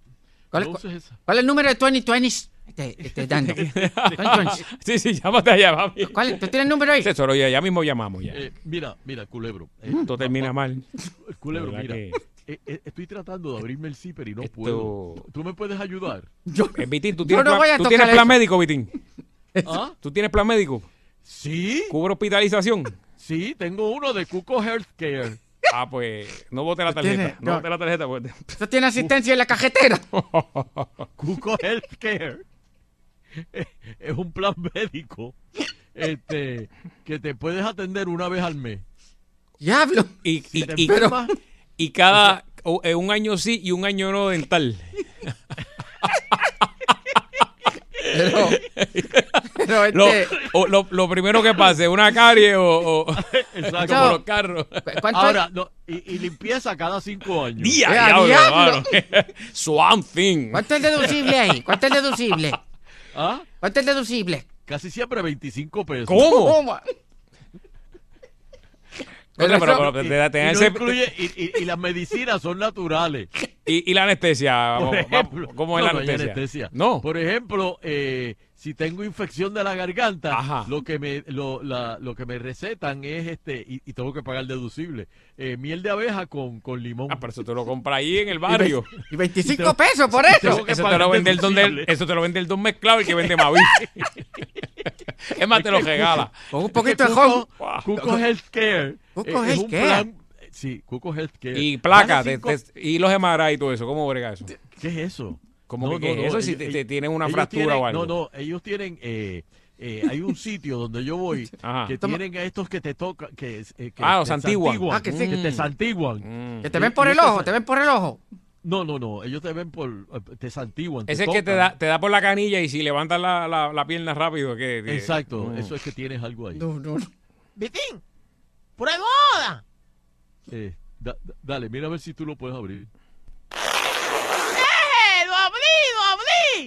¿Cuál, no cuál- uses esa. cuál es el número de 2020? Este, este, dando. sí, sí, llámate allá, papi. ¿Cuál, ¿Tú tienes el número ahí? Tesoro, ya, ya mismo llamamos ya. Eh, mira, mira, culebro. eh, Esto termina mal. culebro, mira. que- eh, eh, estoy tratando de abrirme el zipper y no Esto- puedo. ¿Tú me puedes ayudar? Eh, Vitín, ¿tú Yo tienes, no plan, voy a ¿tú tienes plan eso. médico, Vitín? ¿Ah? ¿Tú tienes plan médico? Sí, ¿Cubre hospitalización? sí, tengo uno de Cuco Healthcare. Ah, pues no bote la tarjeta. No no. bote la tarjeta. Pues. ¿Tú tienes asistencia en la cajetera? Cuco Healthcare es un plan médico este, que te puedes atender una vez al mes. Diablo. Y, Si y, te y- enfermas, y cada o- eh, un año sí y un año no dental. Pero, pero este, Lo, o lo, lo primero que pase, una carie o, o Exacto. como los carros. ¿cuánto Ahora, no, y, y limpieza cada cinco años. ¡Día, ¡Ya, diablo, diablo! Swamp Thing. ¿Cuánto es deducible ahí? ¿Cuánto es deducible? ¿Ah? ¿Cuánto es deducible? Casi siempre 25 pesos. ¿Cómo? Pero pero- pero te- Y, y no ese- incluye, y, y- y las medicinas son naturales. y, y la anestesia. Por ejemplo, ¿Cómo es no, la no anestesia? anestesia. No. Por ejemplo, eh, si tengo infección de la garganta, lo que me lo, la- lo que me recetan es este y, y tengo que pagar deducible eh, miel de abeja con, con limón. Ah, pero eso te lo compra ahí en el barrio. Y 25 pesos por eso. Eso, te lo vende el don del, eso te lo vende el don mezclado y que vende Mavi. es más, te lo regala. Con un poquito de. Cuco, Cuco Healthcare. Cuco eh, es un Healthcare. plan- sí, Cuco Healthcare. Y placa, de- de- y los hemaray y todo eso. ¿Cómo brega eso? ¿Qué es eso? ¿Cómo No, que no, es eso? no, si ellos- te, te tienen una fractura tienen- o algo. No, no, ellos tienen. Eh, eh, hay un sitio donde yo voy Ajá. que tienen a estos que te tocan. Que, eh, que Ah, los santiguan. Ah, que sí. Que te Mm. santiguan. Que te ven por el ojo, te ven por el ojo. No, no, no. Ellos te ven por. eh, Te santiguan. Ese es que te da, te da por la canilla y si levantas la, la, la pierna rápido. que que- Exacto. Mm. Eso es que tienes algo ahí. Vitín, prueba. Eh, da- da- dale, mira a ver si tú lo puedes abrir. ¡Eh! ¡Lo abrí, lo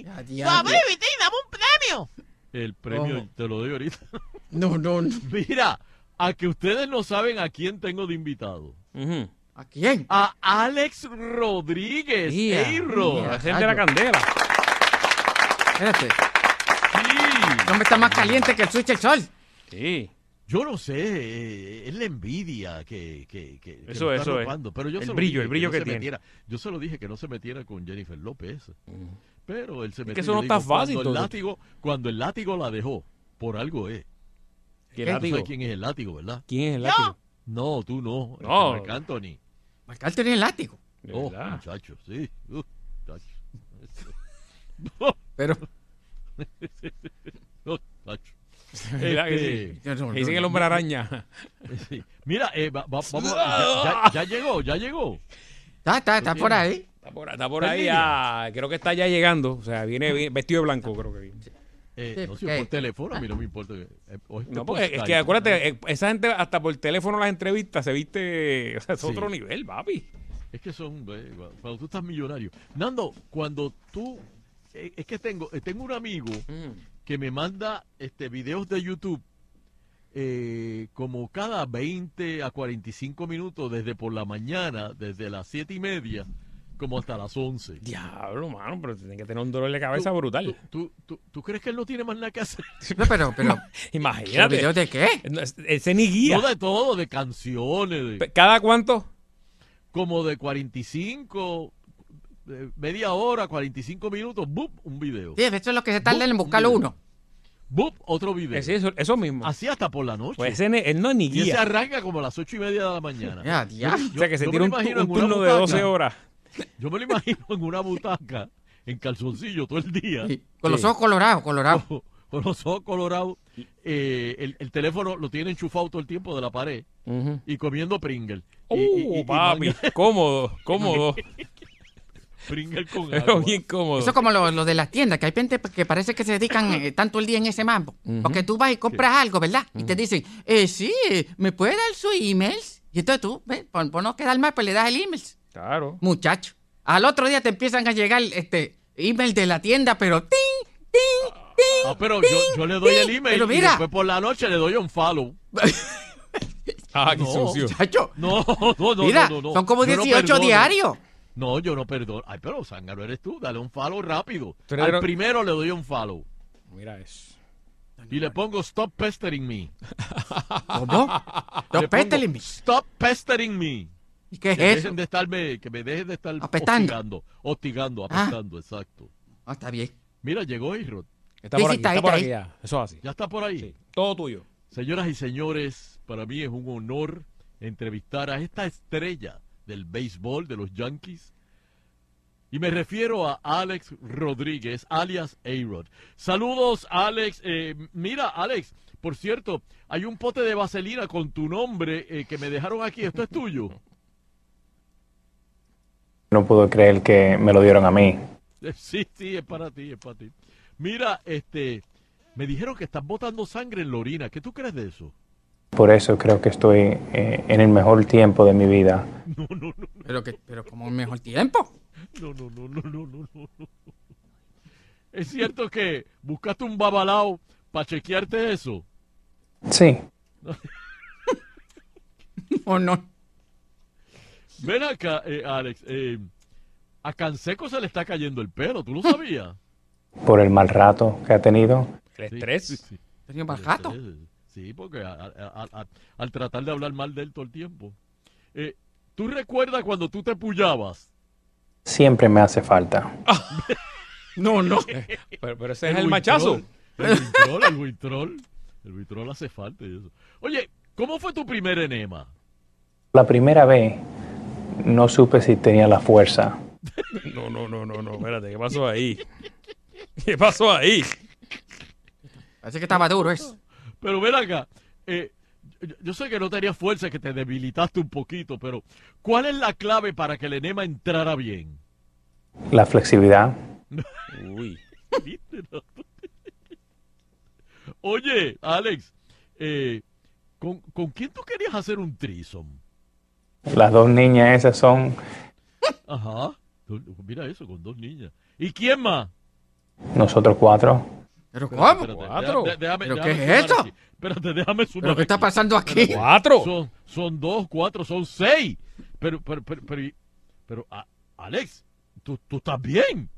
abrí, Vitín! ¡Dame un premio! El premio Ojo. te lo doy ahorita. No, no, no. Mira, a que ustedes no saben a quién tengo de invitado. ¿A quién? A Alex Rodríguez. Eiro. Es el de la candela. Espérate. El hombre está más caliente que el switch del sol. Sí. Yo no sé, eh, es la envidia que, que, que- que Eso, está eso es. arropando, Pero yo El brillo, dije el brillo no que tiene. metiera. Yo se lo dije que no se metiera con Jennifer López. Pero él se Es metió. que eso no digo, está fácil, Cuando el, látigo, cuando el látigo la dejó, por algo es. ¿Qué látigo? sabes quién es el látigo, ¿verdad? ¿Quién es el látigo? No, tú no. No. Marc Anthony. Marc Anthony el látigo. Oh, verdad? muchacho, sí. Uh, muchacho. Pero. No, muchacho. ¿Verdad que Este, dicen el hombre araña. Sí. Mira, eh, va- va- vamos, ya, ya- ya llegó, ya llegó. Está, está, está por ahí. Está por, está por ¿Está ahí, ya, creo que está ya llegando. O sea, viene vestido de blanco, creo que viene. Eh, Sí, no, si por teléfono, a mí no me importa. que- eh, es No, por porque es Skype. que acuérdate, eh, esa gente hasta por teléfono las entrevistas se viste, o sea, es Sí. otro nivel, papi. Es que son, eh, cuando tú estás millonario. Nando, cuando tú, eh, es que tengo, tengo un amigo que me manda este videos de YouTube eh, como cada 20 a 45 minutos desde por la mañana, desde las 7 y media, como hasta las 11. Diablo, mano, pero tiene que tener un dolor de cabeza brutal. ¿Tú, tú, tú crees que él no tiene más nada que hacer? No, pero, pero. Imagínate. ¿Videos de qué? Ese ni guía. No de todo, de canciones, de- ¿Cada cuánto? como de 45, de media hora, 45 minutos, ¡bup! un video. Sí, eso es lo que se tarda en buscarlo uno. ¡Bup! Otro video. Eso, eso mismo. Así hasta por la noche. Pues ese él no es ni Y ese guía. arranca como a las ocho y media de la mañana. Ya, ya. o sea, que se yo me tira un, turno de butaca. 12 horas. Yo me lo imagino en una butaca, en calzoncillo todo el día. Sí, Con los ojos colorados, colorados. Con, con los ojos colorados. Eh, el, el teléfono lo tiene enchufado todo el tiempo de la pared. Y comiendo Pringle. Uh, Y- y- papi, cómodo, cómodo. Pringle con Pero agua. bien cómodo. Eso es como lo, lo de las tiendas, que hay gente que parece que se dedican eh, tanto el día en ese mambo. Porque tú vas y compras algo, ¿verdad? Y te dicen, eh, sí, eh, ¿me puede dar su email? Y entonces tú, ¿ves? Por, por no quedar mal, pues le das el email. Claro. Muchacho. Al otro día te empiezan a llegar este email de la tienda, pero ¡ting! ¡ting! ¡ting! Ah, pero yo, yo le doy el email Pero y mira. después por la noche le doy un follow. Ah, qué No. sucio. Muchacho. No, no, no, Mira, no, no, no. son como Yo no 18 perdono. diarios. No, yo no perdono. Ay, pero zángano eres tú. Dale un follow rápido. Al primero le doy un follow. Mira eso. Y le pongo stop pestering me. ¿Cómo? Los pongo, pétalos. Stop pestering me. ¿Y qué es que eso? dejen de estarme, que me dejen de estar Apestando. hostigando, hostigando, Ah. apestando, exacto. Ah, está bien. Mira, llegó Irod. Está Sí, por sí, aquí, está por aquí ahí. ya. Eso es así. ¿Ya está por ahí? Sí, todo tuyo. Señoras y señores, para mí es un honor entrevistar a esta estrella del béisbol de los Yankees. Y me refiero a Alex Rodríguez, alias A-Rod. Saludos, Alex. Eh, mira, Alex, por cierto, hay un pote de vaselina con tu nombre eh, que me dejaron aquí. ¿Esto es tuyo? No puedo creer que me lo dieron a mí. Sí, sí, es para ti, es para ti. Mira, este, me dijeron que estás botando sangre en la orina. ¿Qué tú crees de eso? Por eso creo que estoy eh, en el mejor tiempo de mi vida. No, no, no, Pero, que, pero como un mejor tiempo. no, no, no, no, no, no, no, no. ¿Es cierto que buscaste un babalao para chequearte eso? Sí, ¿O no? Ven acá, eh, Alex. eh, a Canseco se le está cayendo el pelo, ¿tú lo sabías? por el mal rato que ha tenido. ¿El estrés? ¿Tenía mal rato? Sí, porque a- a- a- a- al tratar de hablar mal de él todo el tiempo. Eh, ¿Tú recuerdas cuando tú te pullabas? Siempre me hace falta. No, no. Pero, pero ese es el machazo. El Wintrol, el Wintrol. El Wintrol hace falta y eso. Oye, ¿cómo fue tu primer enema? La primera vez no supe si tenía la fuerza. No, no, no, no, no. Espérate, ¿qué pasó ahí? ¿Qué pasó ahí? Parece que estaba duro eso. Pero ven acá, eh, yo, yo sé que no tenías fuerza, que te debilitaste un poquito, pero ¿cuál es la clave para que el enema entrara bien? La flexibilidad. Uy. Oye, Alex, eh, ¿con, con quién tú querías hacer un trisom? Las dos niñas esas son Ajá. Mira eso, con dos niñas. ¿Y quién más? nosotros cuatro. ¿Pero cómo? espérate, Cuatro. déjame- ¿Pero déjame qué es esto? aquí. Espérate, déjame sumar. ¿Pero qué está pasando aquí? Cuatro. Son, son dos, cuatro, son seis. Pero, pero, pero, pero, y- pero, a- Alex, ¿tú, tú estás bien.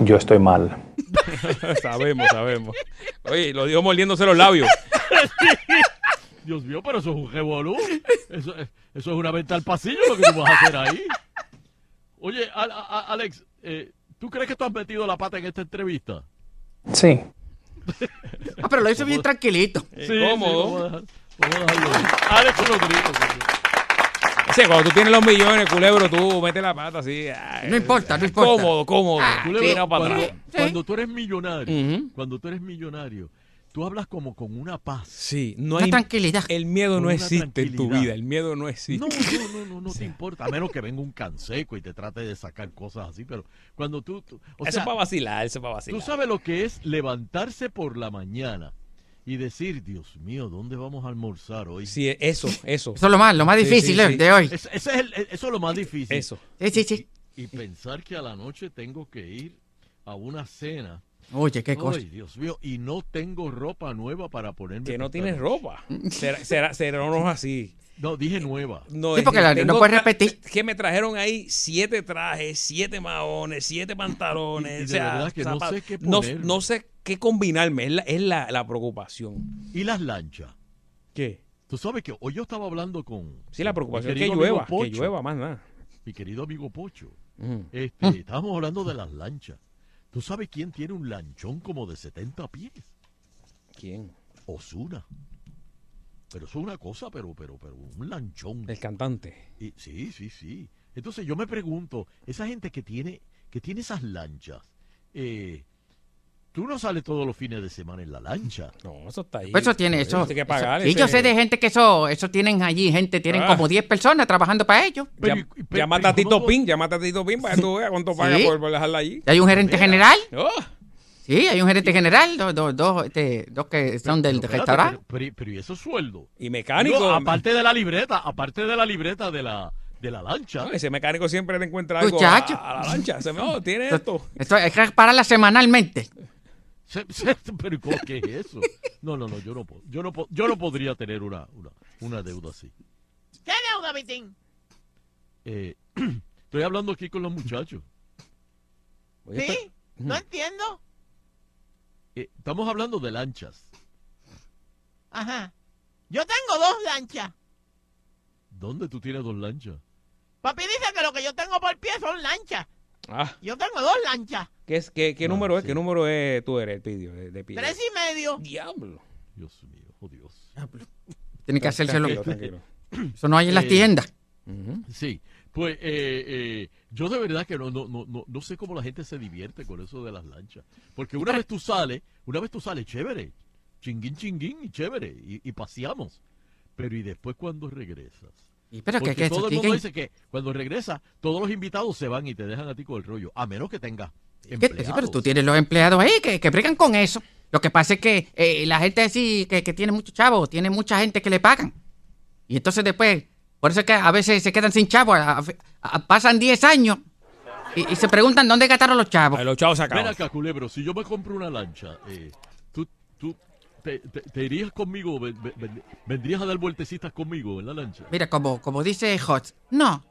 Yo estoy mal. sabemos, sabemos. Oye, lo dijo mordiéndose los labios. Dios mío, pero eso es un revolú. Eso, es- eso es una venta al pasillo lo que tú vas a hacer ahí. Oye, a- a- a- Alex, eh, ¿tú crees que tú has metido la pata en esta entrevista? Sí. Ah, pero lo hizo bien tranquilito. Sí, sí, vamos a dejar- vamos a dejarlo ahí. Alex Rodríguez. Sí, cuando tú tienes los millones, culebro, tú metes la pata así. ay, No importa, no importa. Cómodo, cómodo. Culebro, Tira para cuando, cuando tú eres millonario, cuando tú eres millonario, tú hablas como con una paz. Sí, no Una hay. tranquilidad. El miedo no existe en tu vida. El miedo no existe. No, no, no, no, no te importa, a menos que venga un canseco y te trate de sacar cosas así, pero cuando tú... tú- o eso sea, es para vacilar, eso es para tú vacilar. sabes lo que es levantarse por la mañana y decir, Dios mío, ¿dónde vamos a almorzar hoy? Sí, eso, eso. Eso es lo más, lo más difícil sí, eh, sí. de hoy. Es- ese es el- eso es lo más difícil. Eso. Sí, sí, sí. Y, y pensar que a la noche tengo que ir a una cena. Oye, qué cosa. Ay, Dios mío, y no tengo ropa nueva para ponerme. Que no tienes ropa. Será, será, será no es así. No, dije nueva. No, Sí, es porque que la- no puedes repetir. Que me trajeron ahí siete trajes, siete maones, siete pantalones. Y- y de o sea, verdad que no sé qué no, ponerme. no sé qué combinarme. Es la, es la, la preocupación. ¿Y las lanchas? ¿Qué? Tú sabes que hoy yo estaba hablando con. Sí, la preocupación es que llueva. Que llueva más nada. Mi querido amigo Pocho. Este, estábamos hablando de las lanchas. ¿Tú sabes quién tiene un lanchón como de 70 pies? ¿Quién? Osuna. Pero eso es una cosa, pero, pero, pero, un lanchón. El cantante. Y, sí, sí, sí. Entonces yo me pregunto, esa gente que tiene, que tiene esas lanchas, eh, tú no sales todos los fines de semana en la lancha. No, eso está ahí. Pues eso tiene eso. Que pagar eso- Sí, ese- yo sé de gente que eso, eso tienen allí, gente, tienen Ah. como 10 personas trabajando para ellos. Llam- Llámate a Tito Pin, llámate a Tito Pin para que tú veas cuánto paga Sí. por, por dejarla allí. Y hay un gerente general. Oh, Sí, hay un gerente general, dos, dos, dos, este, dos que son del Pero restaurante. Pero, pero- pero ¿y esos sueldos? Y mecánico. Aparte de la libreta, aparte de la libreta de la, de la lancha. no, ese mecánico siempre le encuentra algo a, a la lancha. Se me, oh, tiene esto. Esto hay que repararla semanalmente. Se- se- pero ¿cómo- ¿qué es eso? No, no, no, yo no, po- yo no, yo no podría tener una, una, una deuda así. ¿Qué deuda, Vitín? Eh, estoy hablando aquí con los muchachos. ¿Sí? No entiendo. Eh, estamos hablando de lanchas. Ajá. Yo tengo dos lanchas. ¿Dónde tú tienes dos lanchas? Papi dice que lo que yo tengo por pie son lanchas. Ah, Yo tengo dos lanchas. ¿Qué, es, qué, qué número es? ¿Qué número es tú eres, Pidio, de, de pie? Tres y medio. Diablo. Dios mío, oh Dios. Tiene que hacérselo. Tranquilo, tranquilo. Eso no hay en las Eh, tiendas. Sí, pues eh, eh, yo de verdad que no, no, no, no, no sé cómo la gente se divierte con eso de las lanchas. Porque una vez tú sales, una vez tú sales, chévere, chinguín, chinguín, y chévere, y, y paseamos. Pero ¿y después cuando regresas? Y pero que, Porque que todo el que- mundo que- dice que cuando regresa, todos los invitados se van y te dejan a ti con el rollo, a menos que tengas que- empleados. sí, pero tú tienes los empleados ahí que, que bregan con eso. Lo que pasa es que eh, la gente así, que, que tiene muchos chavos, tiene mucha gente que le pagan. Y entonces después, por eso es que a veces se quedan sin chavos, a- a- a- pasan 10 años y, y se preguntan dónde gastaron los chavos. Los chavos se Ven acaban. acá, culebro, si yo me compro una lancha, eh, tú, tú te, te- te irías conmigo, Ven- ven- ven- vendrías a dar vueltecitas conmigo en la lancha. Mira, como, como dice Hot, no,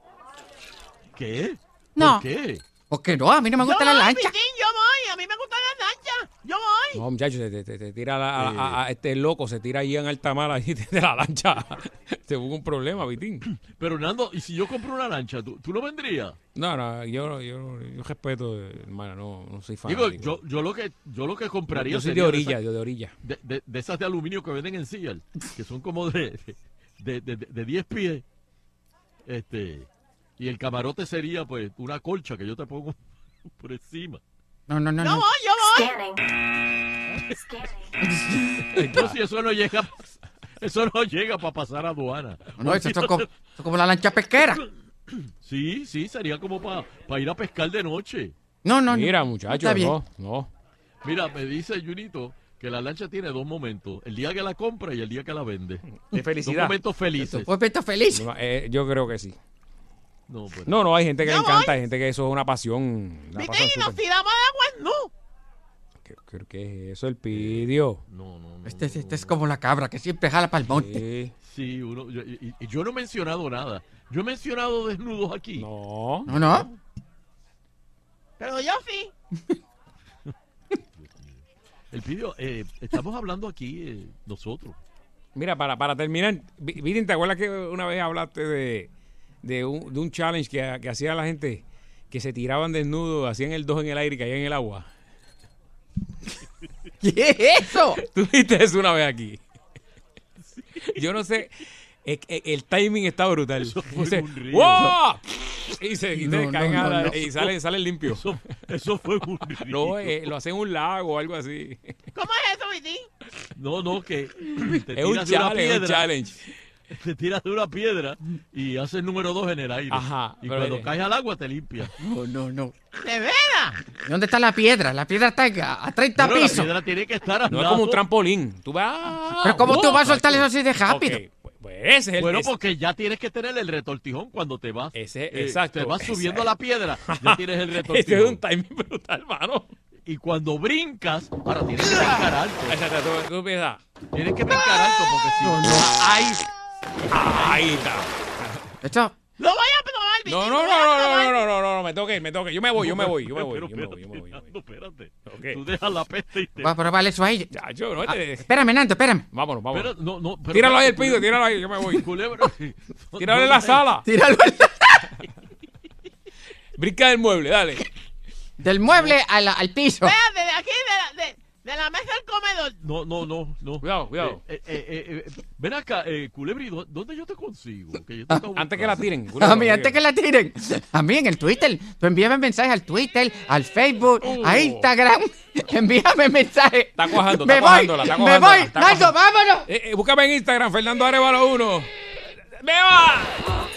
¿Qué? No. ¿Por qué? Porque no, a mí no me gusta yo la voy, lancha. Vitín, yo voy. A mí me gusta la No, muchachos, te, te- te tira la- a, a- a- este loco, se tira ahí en alta mar ahí de la lancha. Se hubo un problema, Vitín. Pero Nando, ¿y si yo compro una lancha, tú, tú no vendrías? No, no, yo, yo, yo respeto, hermano, no, no soy fan. Digo, yo, yo lo que yo lo que compraría Yo soy de sería orilla, esas- yo de orilla. De, de- de esas de aluminio que venden en Seattle, que son como de, de, de, de- de 10 pies. Este, y el camarote sería pues una colcha que yo te pongo por encima. No, no, no. Yo no. voy, yo voy. Entonces eso no llega eso no llega para pasar aduana. No, eso es como, como la lancha pesquera. Sí, sí, sería como para ir a pescar de noche. No, no, no. Mira, Está muchachos, bien. no, no. Mira, me dice Junito que la lancha tiene dos momentos, el día que la compra y el día que la vende. De felicidad. Dos momentos felices. Vete feliz. No, eh, yo creo que sí. No, pues, No, no, hay gente que le encanta, hay gente que eso es una pasión. Pasión y tiramos de agua, no. ¿Qué, qué- qué es eso? El pidio. No, no, no. Este, este es como la cabra que siempre jala para el monte. Sí, uno, yo, y, y yo no he mencionado nada. Yo he mencionado desnudos aquí. No. No, no. Pero yo sí. El video, eh, estamos hablando aquí eh, nosotros. Mira, para, para terminar, Vi- Vitín, ¿te acuerdas que una vez hablaste de, de, un, de un challenge que, que hacía la gente que se tiraban desnudos, hacían el 2 en el aire y caían en el agua? ¿Qué es eso? ¿Tú viste eso una vez aquí? Yo no sé, el, timing está brutal. fue Dice, un río. ¡Wow! Y se, y No, no, caen a no, la- no. y salen sale limpio. Eso, eso fue un río. No, eh, lo hacen en un lago o algo así. ¿Cómo es eso, Vitín? No, no, que te Es un una challenge, es un challenge. Te tiras de una piedra y haces número dos en el aire. Ajá, Y pero, cuando caes al agua te limpias. No, no, no. ¿De veras? ¿Dónde está la piedra? La piedra está a, a 30 Bueno, la pisos. piedra tiene que estar al No es como un trampolín. Tú vas. Pero ¿cómo tú vas a soltar eso así de rápido? Pues, pues ese es el Bueno, ese- porque ya tienes que tener el retortijón cuando te vas. Ese- eh, exacto, Te vas ese- subiendo a la piedra, ya tienes el Ese retortijón. es un timing brutal, hermano. Y cuando brincas, ahora tienes que brincar alto. Exacto, tú, tú. Tienes que brincar alto porque si no, Ahí. Ahí está. Esto, Lo voy a probar. No, no, no, no, probar. no, no, no, no, no, me toque, me toque. Yo me voy, yo me voy, yo me voy, Pero yo me voy, yo me voy. yo me voy. espérate. Tú dejas la peste y te... voy a probar eso ahí. Ya, yo, no, Ah, espérame, Nando, espérame. Vámonos, vámonos. No, no, Tíralo ahí el pido, tíralo ahí, yo me voy. Culebra. Tíralo en la sala. Tíralo Brinca del mueble, dale. del mueble a la- al piso. Espérate, de aquí, de la, de, la mesa del comedor. No, no, no, no. Cuidado, cuidado. Eh, eh, eh, eh, ven acá, eh, Culebri, ¿dó- ¿dónde yo te consigo? Que yo te acabo de Antes que la tiren. A mí, antes que la tiren. A mí en el Twitter. Tú envíame mensajes al Twitter, al Facebook, a Instagram. Envíame mensajes. Está cuajando, Me está voy, cuajándola, está me voy. está cuajando. vámonos. Eh, eh, búscame en Instagram, Fernando Arevalo 1. ¡Me va!